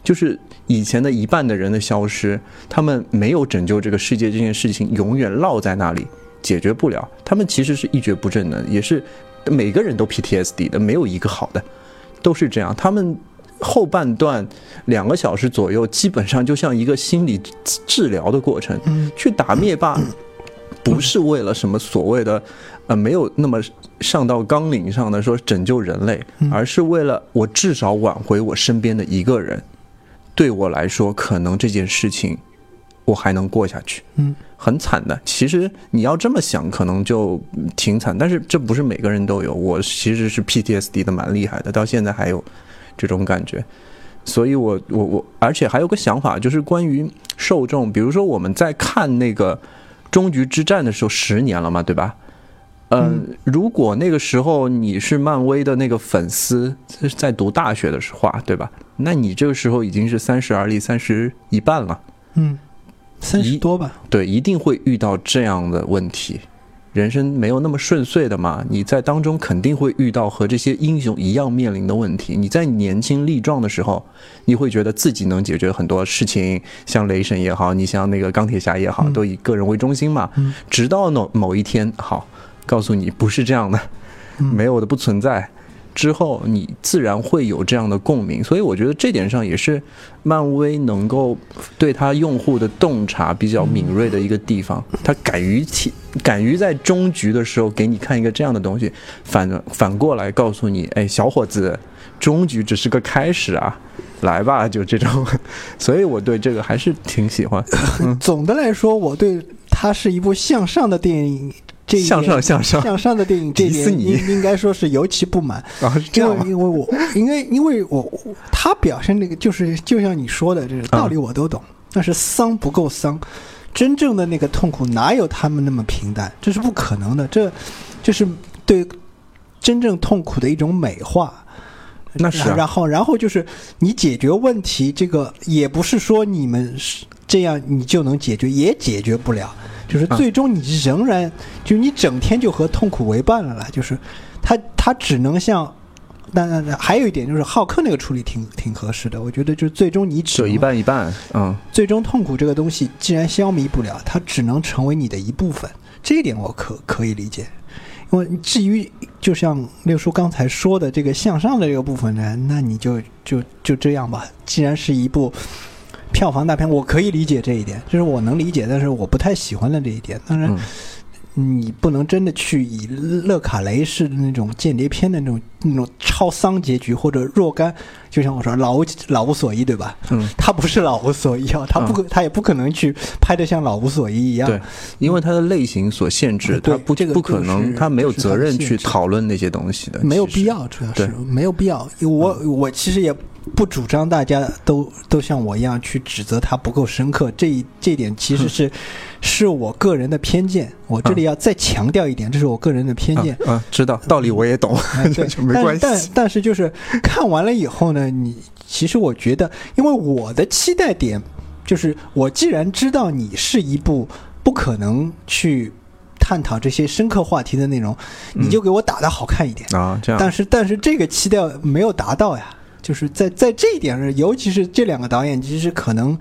就是以前的一半的人的消失，他们没有拯救这个世界这件事情，永远落在那里，解决不了。他们其实是一蹶不振的，也是每个人都 PTSD 的，没有一个好的，都是这样。他们后半段两个小时左右，基本上就像一个心理治治疗的过程。嗯去打灭霸，不是为了什么所谓的，呃，没有那么上到纲领上的说拯救人类，而是为了我至少挽回我身边的一个人。对我来说，可能这件事情我还能过下去。嗯，很惨的。其实你要这么想，可能就嗯挺惨，但是这不是每个人都有。我其实是 PTSD 的蛮厉害的，到现在还有这种感觉。所以我我我，而且还有个想法，就是关于受众，比如说我们在看那个终局之战的时候，十年了嘛，对吧？嗯，如果那个时候你是漫威的那个粉丝，在读大学的时候啊，对吧？那你这个时候已经是三十而立，三十一半了。嗯，三十多吧。对，一定会遇到这样的问题。人生没有那么顺遂的嘛，你在当中肯定会遇到和这些英雄一样面临的问题。你在年轻力壮的时候，你会觉得自己能解决很多事情，像雷神也好，你像那个钢铁侠也好，都以个人为中心嘛。直到某某一天，好，告诉你不是这样的，没有的不存在。之后，你自然会有这样的共鸣，所以我觉得这点上也是漫威能够对他用户的洞察比较敏锐的一个地方。他敢于提，敢于在终局的时候给你看一个这样的东西，反反过来告诉你，哎，小伙子，终局只是个开始啊，来吧，就这种。所以我对这个还是挺喜欢。总的来说，我对它是一部向上的电影。这向上向上向上的电影，这一点迪士尼应应该说是尤其不满。啊，是这因样因为我因为因为我我他表现那个就是就像你说的，这个道理我都懂，但是丧不够丧，真正的那个痛苦哪有他们那么平淡？这是不可能的，这这是对真正痛苦的一种美化。那是啊然后然后就是你解决问题，这个也不是说你们是这样你就能解决，也解决不了。就是啊最终你仍然，就你整天就和痛苦为伴了啦。就是他他只能像，那那还有一点就是浩克那个处理挺挺合适的。我觉得就是最终你只有一半一半，嗯，最终痛苦这个东西既然消弭不了，它只能成为你的一部分。这一点我可可以理解。因为至于就像六叔刚才说的这个向上的这个部分呢，那你就就就这样吧。既然是一部票房大片，我可以理解这一点，就是我能理解，但是我不太喜欢的这一点。当然，你不能真的去以勒卡雷式的那种间谍片的那种那种超丧结局，或者若干，就像我说老无老无所依，对吧？嗯，他不是老无所依啊，他不可，他也不可能去拍的像老无所依一样。对，因为它的类型所限制，嗯对它不这个不可能，他没有责任去讨论那些东西的，没有必。要，主要是没有必要。我我其实也不主张大家都都像我一样去指责他不够深刻，这一这一点其实是是我个人的偏见。我这里要再强调一点，这是我个人的偏见。啊啊，知道道理我也懂，哎 对就没但关系。但但是就是看完了以后呢，你其实我觉得，因为我的期待点就是，我既然知道你是一部不可能去探讨这些深刻话题的内容，你就给我打的好看一点。啊，这样，但是但是这个期待没有达到呀，就是在在这一点上，尤其是这两个导演，其实可能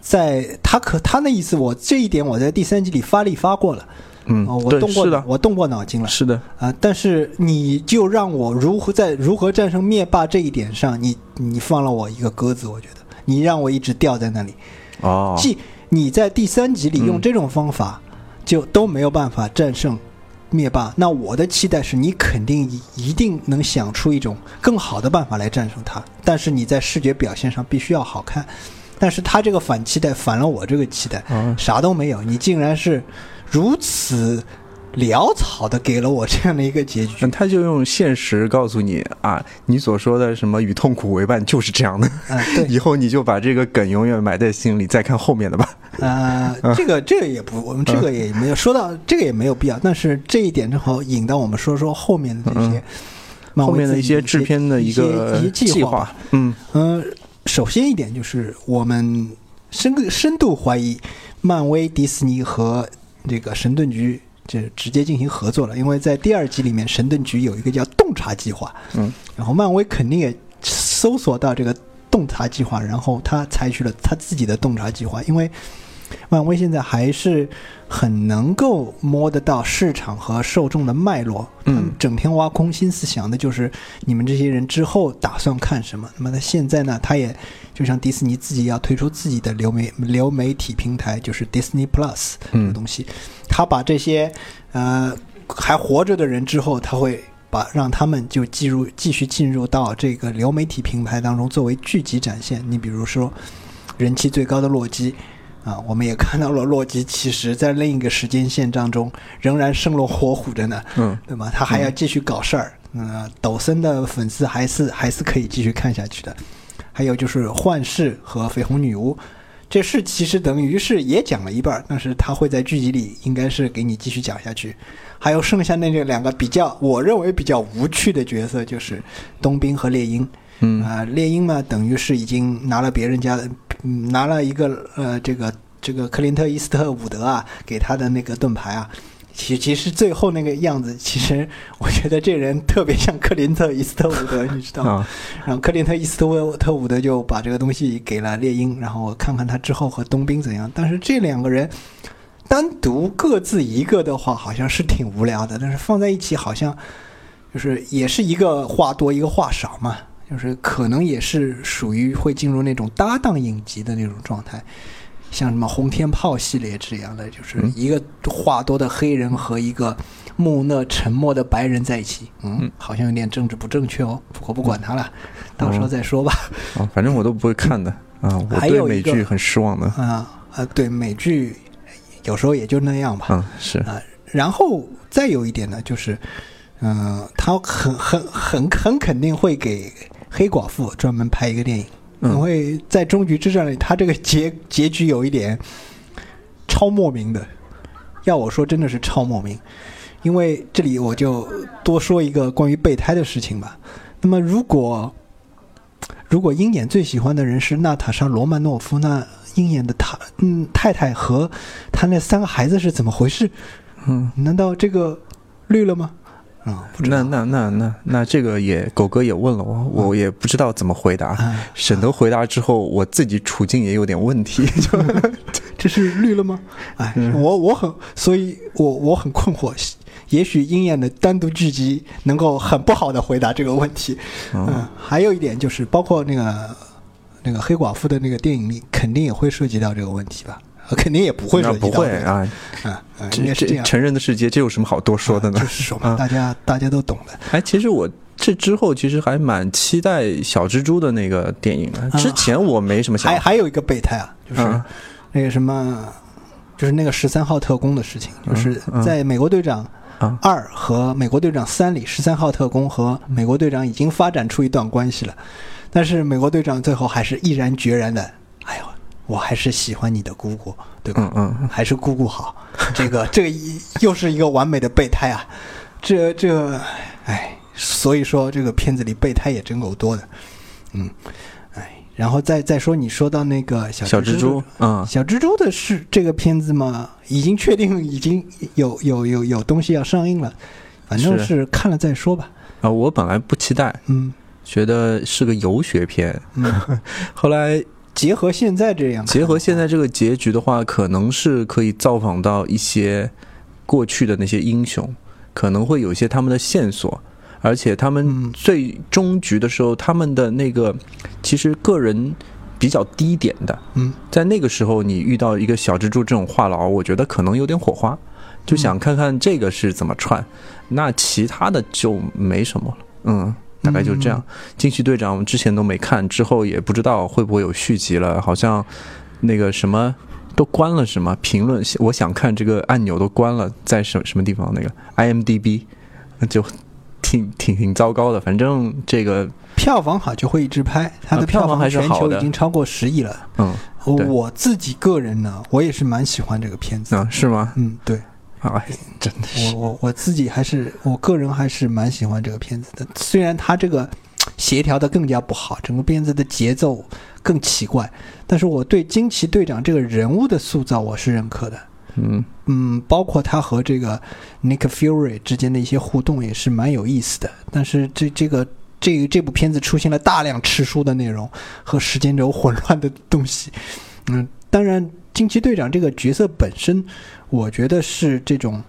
在他可他那意思，我这一点我在第三集里发力发过了，嗯哦，，我，动过是的，我动过脑筋了。是的，啊、但是你就让我如何在如何战胜灭霸这一点上，你你放了我一个鸽子，我觉得你让我一直吊在那里。哦，即你在第三集里用嗯这种方法，就都没有办法战胜灭霸。那我的期待是你肯定一一定能想出一种更好的办法来战胜他，但是你在视觉表现上必须要好看。但是他这个反期待反了我这个期待，啊啥都没有，你竟然是如此潦草的给了我这样的一个结局那。他就用现实告诉你啊，你所说的什么与痛苦为伴就是这样的，嗯，对，以后你就把这个梗永远埋在心里，再看后面的吧。呃，这个这个也不，我们这个也没有说到，这个也没有必要。但是这一点正好引到我们说说后面的这些后面的一些制片的一个计划。，嗯嗯、首先一点就是我们深深度怀疑漫威、迪士尼和这个神盾局这直接进行合作了，因为在第二集里面，神盾局有一个叫洞察计划，嗯，然后漫威肯定也搜索到这个洞察计划，然后他采取了他自己的洞察计划，因为漫威现在还是很能够摸得到市场和受众的脉络，嗯整天挖空心思想的就是你们这些人之后打算看什么。那么他现在呢，他也就像迪士尼自己要推出自己的流媒流媒体平台，就是 Disney Plus 这个嗯东西，他把这些呃还活着的人之后，他会。把让他们就进入继续进入到这个流媒体平台当中作为剧集展现。你比如说人气最高的洛基啊，我们也看到了洛基其实在另一个时间线当中仍然生龙活虎着呢，嗯对吗？他还要继续搞事儿。嗯、抖森的粉丝还是还是可以继续看下去的。还有就是幻视和绯红女巫，这事其实等于是也讲了一半儿，但是他会在剧集里应该是给你继续讲下去。还有剩下那两个比较，我认为比较无趣的角色就是冬兵和猎鹰。嗯啊、猎鹰嘛，等于是已经拿了别人家的，嗯拿了一个呃，这个这个克林特·伊斯特伍德啊给他的那个盾牌啊。其其实最后那个样子，其实我觉得这人特别像克林特·伊斯特伍德，你知道吗？啊，然后克林特·伊斯特特伍德就把这个东西给了猎鹰，然后看看他之后和冬兵怎样。但是这两个人单独各自一个的话，好像是挺无聊的，但是放在一起好像就是也是一个话多一个话少嘛，就是可能也是属于会进入那种搭档影集的那种状态。像什么红天炮系列这样的，就是嗯一个话多的黑人和一个木讷沉默的白人在一起，嗯嗯，好像有点政治不正确哦。不过不管他了，到时候再说吧。啊，反正我都不会看的啊，我对美剧很失望的。啊啊，对美剧有时候也就那样吧。嗯，是，啊，然后再有一点呢，就是，嗯、他很很很很肯定会给黑寡妇专门拍一个电影，嗯因为在终局之战里，他这个结 结局有一点超莫名的，要我说真的是超莫名。因为这里我就多说一个关于备胎的事情吧。那么如果如果鹰眼最喜欢的人是娜塔莎·罗曼诺夫，那鹰眼的他嗯太太和他那三个孩子是怎么回事？嗯，难道这个绿了吗？那那那那那这个也狗哥也问了我，我也不知道怎么回答。哎，沈德回答之后，我自己处境也有点问题，就这是绿了吗？哎，我我很，所以我我很困惑。也许鹰眼的单独剧集能够很不好的回答这个问题。嗯，还有一点就是，包括那个那个黑寡妇的那个电影里，肯定也会涉及到这个问题吧？呃肯定也不会。不会啊，啊，应该是这样。成人的世界，这有什么好多说的呢啊？就是说大家大家都懂的。哎，其实我这之后其实还蛮期待小蜘蛛的那个电影的。之前我没什么想法，还还有一个备胎啊，就是嗯那个什么，就是那个十三号特工的事情，就是嗯在美国队长啊二和美国队长三里，十三号特工和美国队长已经发展出一段关系了，但是美国队长最后还是毅然决然的，哎呦，我还是喜欢你的姑姑，对吧？嗯嗯，还是姑姑好，这个 这个一又是一个完美的备胎啊，这这，哎，所以说这个片子里备胎也真够多的，嗯，哎，然后再再说你说到那个小蜘小蜘蛛，嗯，小蜘蛛的是这个片子嘛，已经确定已经有有有有东西要上映了，反正是。是看了再说吧。啊，我本来不期待，嗯。觉得是个游学片，嗯，后来结合现在这样，结合现在这个结局的话，可能是可以造访到一些过去的那些英雄，可能会有一些他们的线索，而且他们嗯。最终局的时候，他们的那个其实个人比较低点的，嗯。在那个时候你遇到一个小蜘蛛这种话痨，我觉得可能有点火花，就想看看这个是怎么串，那其他的就没什么了，嗯。大概就这样，惊奇队长我们之前都没看，之后也不知道会不会有续集了。好像那个什么都关了，是吗？评论我想看这个按钮都关了，在什什么地方？那个 IMDB 就挺挺挺糟糕的。反正这个票房好就会一直拍，它的啊票房房还是全球好的已经超过十亿了。嗯我自己个人呢，我也是蛮喜欢这个片子的。啊是吗？嗯，对哎，真的是我我我自己还是我个人还是蛮喜欢这个片子的，虽然它这个协调的更加不好，整个片子的节奏更奇怪，但是我对惊奇队长这个人物的塑造我是认可的。嗯嗯，包括他和这个 Nick Fury 之间的一些互动也是蛮有意思的。但是这这个这这部片子出现了大量吃书的内容和时间轴混乱的东西。嗯，当然，惊奇队长这个角色本身，我觉得是这种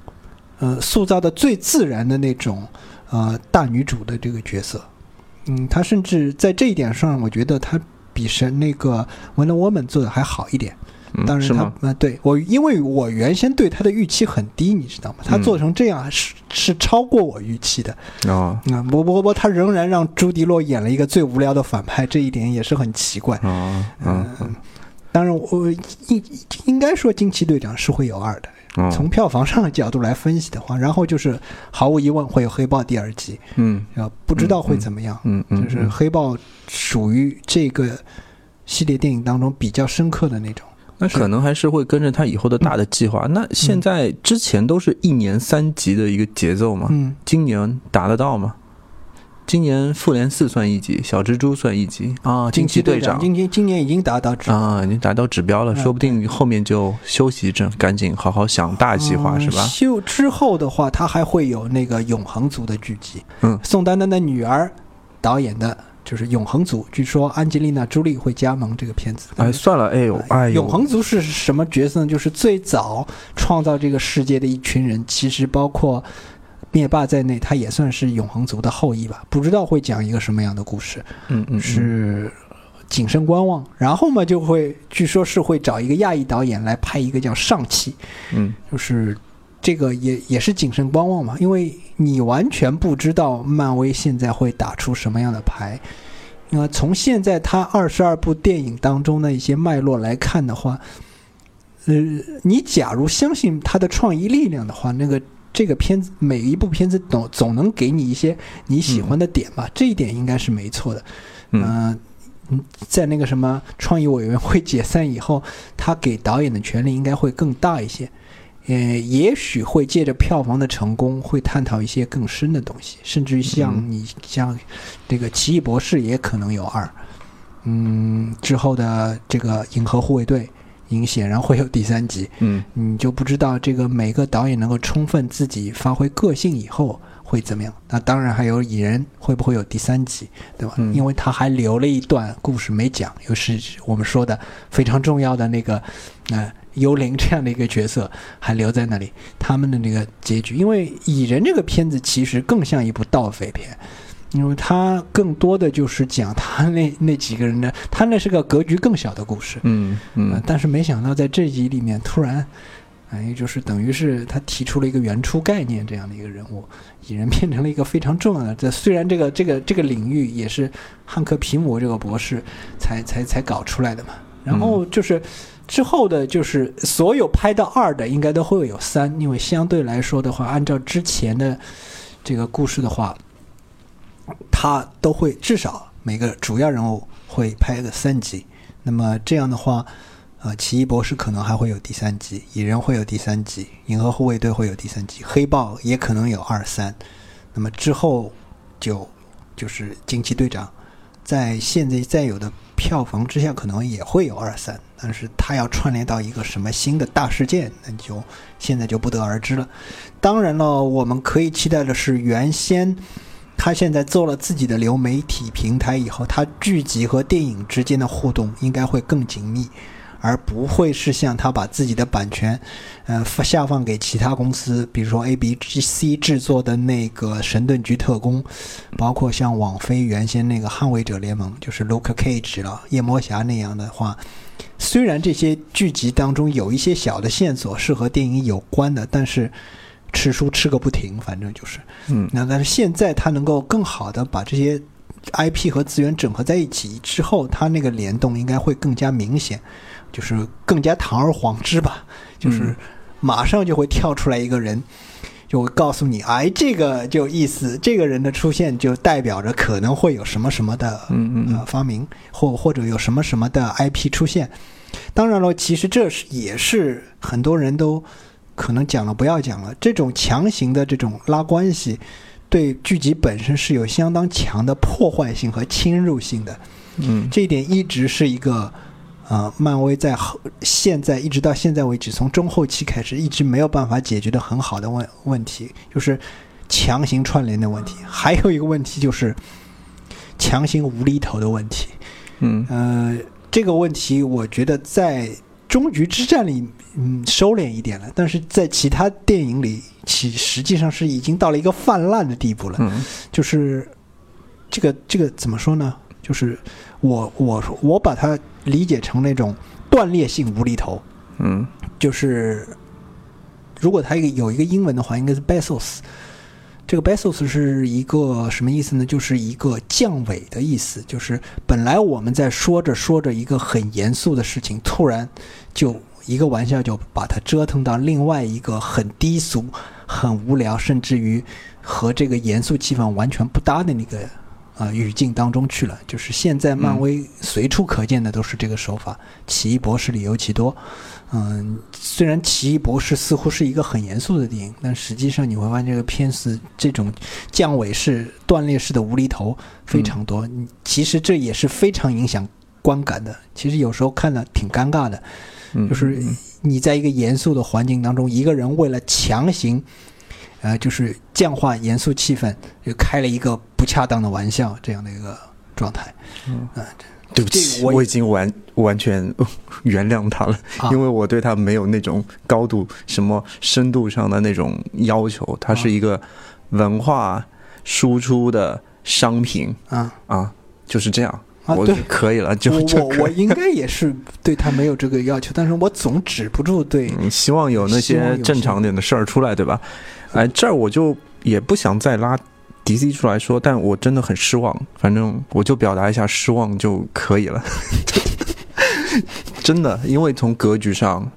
呃塑造的最自然的那种呃大女主的这个角色。嗯，她甚至在这一点上，我觉得她比神那个 Wonder Woman 做的还好一点。嗯，当然吗？啊，对我，因为我原先对他的预期很低，你知道吗？他嗯做成这样是、是超过我预期的。哦啊、不不不，他仍然让朱迪洛演了一个最无聊的反派，这一点也是很奇怪。哦嗯嗯当然我，应应该说惊奇队长是会有二的。哦从票房上的角度来分析的话，然后就是毫无疑问会有黑豹第二季，嗯啊，不知道会怎么样。嗯嗯，就是黑豹属于这个系列电影当中比较深刻的那种。那可能还是会跟着他以后的大的计划。那现在之前都是一年三集的一个节奏嘛，嗯，今年达得到吗？今年复联四算一集，小蜘蛛算一集啊，惊奇队长今今今年已经达到指啊，已经达到指标了，嗯说不定后面就休息一阵，赶紧好好想大计划嗯是吧？休之后的话，他还会有那个永恒族的剧集。嗯宋丹丹的女儿导演的就是永恒族，据说安吉丽娜·朱莉会加盟这个片子。哎，算了，哎呦，哎呦，永恒族是什么角色呢？就是最早创造这个世界的一群人，其实包括灭霸在内，他也算是永恒族的后裔吧。不知道会讲一个什么样的故事。嗯嗯，嗯是谨慎观望。然后嘛，就会据说是会找一个亚裔导演来拍一个叫《上期》，嗯就是这个也也是谨慎观望嘛，因为你完全不知道漫威现在会打出什么样的牌。那从现在他二十二部电影当中的一些脉络来看的话，呃，你假如相信他的创意力量的话，那个这个片子每一部片子总总能给你一些你喜欢的点吧，这一点应该是没错的。嗯在那个什么创意委员会解散以后，他给导演的权利应该会更大一些。呃，也许会借着票房的成功，会探讨一些更深的东西，甚至于像嗯你像这个《奇异博士》也可能有二。嗯，之后的这个《银河护卫队》应显然会有第三集。嗯你就不知道这个每个导演能够充分自己发挥个性以后会怎么样。那当然还有蚁人会不会有第三集，对吧？嗯因为他还留了一段故事没讲，又是我们说的非常重要的那个呃幽灵这样的一个角色还留在那里，他们的那个结局。因为蚁人这个片子其实更像一部盗匪片。因为他更多的就是讲他那 那几个人的，他那是个格局更小的故事，嗯呃嗯，但是没想到在这集里面突然，哎，就是等于是他提出了一个原初概念这样的一个人物，已然变成了一个非常重要的。这虽然这个这个这个领域也是汉克皮姆这个博士才才才搞出来的嘛。然后就是之后的，就是所有拍到二的应该都会有三，因为相对来说的话，按照之前的这个故事的话，他都会至少每个主要人物会拍个三集。那么这样的话，呃，奇异博士可能还会有第三集，蚁人会有第三集，银河护卫队会有第三集，黑豹也可能有二三。那么之后就就是惊奇队长，在现在现有的票房之下可能也会有二三，但是他要串联到一个什么新的大事件，那就现在就不得而知了。当然了，我们可以期待的是，原先他现在做了自己的流媒体平台以后，他剧集和电影之间的互动应该会更紧密。而不会是像他把自己的版权，呃，下放给其他公司，比如说 A B C 制作的那个《神盾局特工》，包括像网飞原先那个《捍卫者联盟》，就是 Luke Cage 了，夜魔侠那样的话，虽然这些剧集当中有一些小的线索是和电影有关的，但是吃书吃个不停，反正就是，嗯，那但是现在他能够更好的把这些 IP 和资源整合在一起之后，他那个联动应该会更加明显。就是更加堂而皇之吧，就是马上就会跳出来一个人，就会告诉你，哎，这个就意思，这个人的出现就代表着可能会有什么什么的嗯呃发明，或或者有什么什么的 IP 出现。当然了，其实这是也是很多人都可能讲了不要讲了，这种强行的这种拉关系，对剧集本身是有相当强的破坏性和侵入性的。嗯，这一点一直是一个。啊，漫威在后现在一直到现在为止，从中后期开始一直没有办法解决的很好的问问题，就是强行串联的问题。还有一个问题就是强行无厘头的问题。嗯，呃，这个问题我觉得在终局之战里，嗯，收敛一点了，但是在其他电影里，其实际上是已经到了一个泛滥的地步了。嗯，就是这个这个怎么说呢？就是我我我把它理解成那种断裂性无厘头，嗯，就是如果它一个有一个英文的话，应该是 Bezos。这个 Bezos 是一个什么意思呢？就是一个降维的意思。就是本来我们在说着说着一个很严肃的事情，突然就一个玩笑就把它折腾到另外一个很低俗、很无聊，甚至于和这个严肃气氛完全不搭的那个。啊，语境当中去了，就是现在漫威随处可见的都是这个手法，奇异博士里尤其多。嗯，虽然奇异博士似乎是一个很严肃的电影，但实际上你会发现这个片子这种降维式、断裂式的无厘头非常多。其实这也是非常影响观感的。其实有时候看了挺尴尬的，就是你在一个严肃的环境当中，一个人为了强行。呃，就是降化严肃气氛，就开了一个不恰当的玩笑，这样的一个状态。嗯，对不起，我已经完完全 原谅他了，因为我对他没有那种高度、什么深度上的那种要求。他是一个文化输出的商品啊啊，就是这样。啊，对，可以了。就我我应该也是对他没有这个要求，但是我总止不住对，希望有那些正常点的事儿出来，对吧？哎，这儿我就也不想再拉 DC 出来说，但我真的很失望。反正我就表达一下失望就可以了。真的，因为从格局上、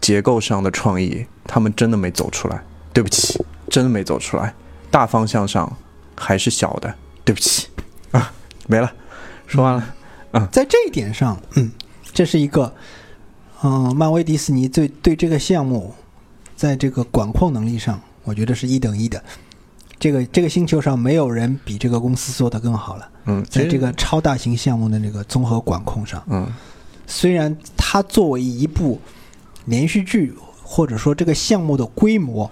结构上的创意，他们真的没走出来。对不起，真的没走出来。大方向上还是小的。对不起啊，没了，说完了。啊，在这一点上，嗯，这是一个，嗯，漫威迪士尼对对这个项目，在这个管控能力上。我觉得是一等一的，这个这个星球上没有人比这个公司做的更好了。嗯，在这个超大型项目的那个综合管控上，嗯，虽然它作为一部连续剧，或者说这个项目的规模，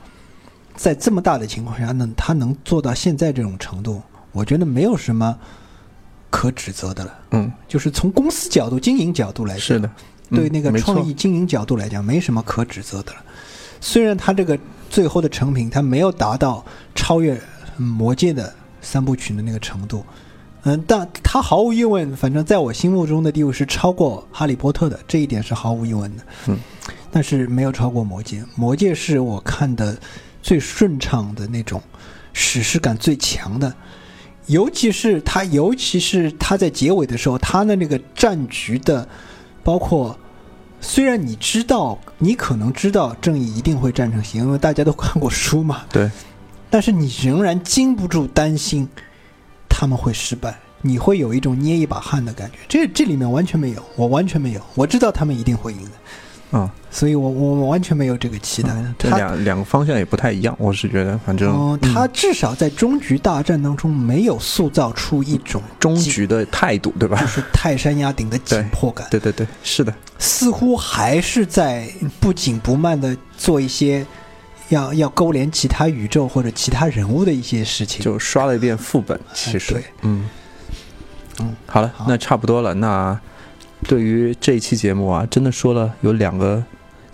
在这么大的情况下，呢它能做到现在这种程度，我觉得没有什么可指责的了。嗯，就是从公司角度、经营角度来讲，是的，对那个创意经营角度来讲，没什么可指责的了。虽然它这个。最后的成品，它没有达到超越《魔戒》的三部曲的那个程度，嗯，但它毫无疑问，反正在我心目中的地位是超过《哈利波特》的，这一点是毫无疑问的。嗯，但是没有超过《魔戒》，《魔戒》是我看的最顺畅的那种，史诗感最强的，尤其是它，尤其是它在结尾的时候，它的那个战局的，包括。虽然你知道，你可能知道正义一定会战胜邪，因为大家都看过书嘛。对。但是你仍然禁不住担心他们会失败，你会有一种捏一把汗的感觉。这这里面完全没有，我完全没有。我知道他们一定会赢的，嗯，所以我我完全没有这个期待。这两两个方向也不太一样，我是觉得，反正、嗯，他至少在终局大战当中没有塑造出一种终局的态度，对吧就？是泰山压顶的紧迫感，对对对，是的，似乎还是在不紧不慢的做一些要要勾连其他宇宙或者其他人物的一些事情。就刷了一遍副本，其实，对嗯嗯，好了，好那差不多了。那对于这一期节目啊，真的说了有两个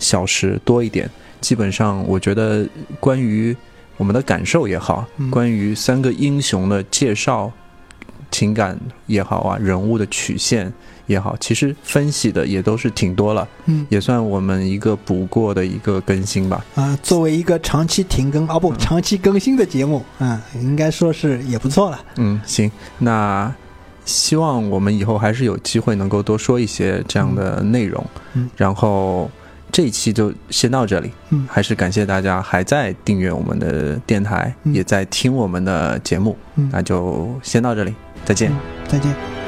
小时多一点，基本上我觉得关于我们的感受也好，嗯关于三个英雄的介绍、情感也好啊，人物的曲线也好，其实分析的也都是挺多了，嗯也算我们一个补过的一个更新吧。啊，作为一个长期停更啊不长期更新的节目啊，应该说是也不错了。嗯，行，那希望我们以后还是有机会能够多说一些这样的内容。嗯然后这一期就先到这里。嗯还是感谢大家还在订阅我们的电台，嗯也在听我们的节目。嗯那就先到这里，再见。嗯再见。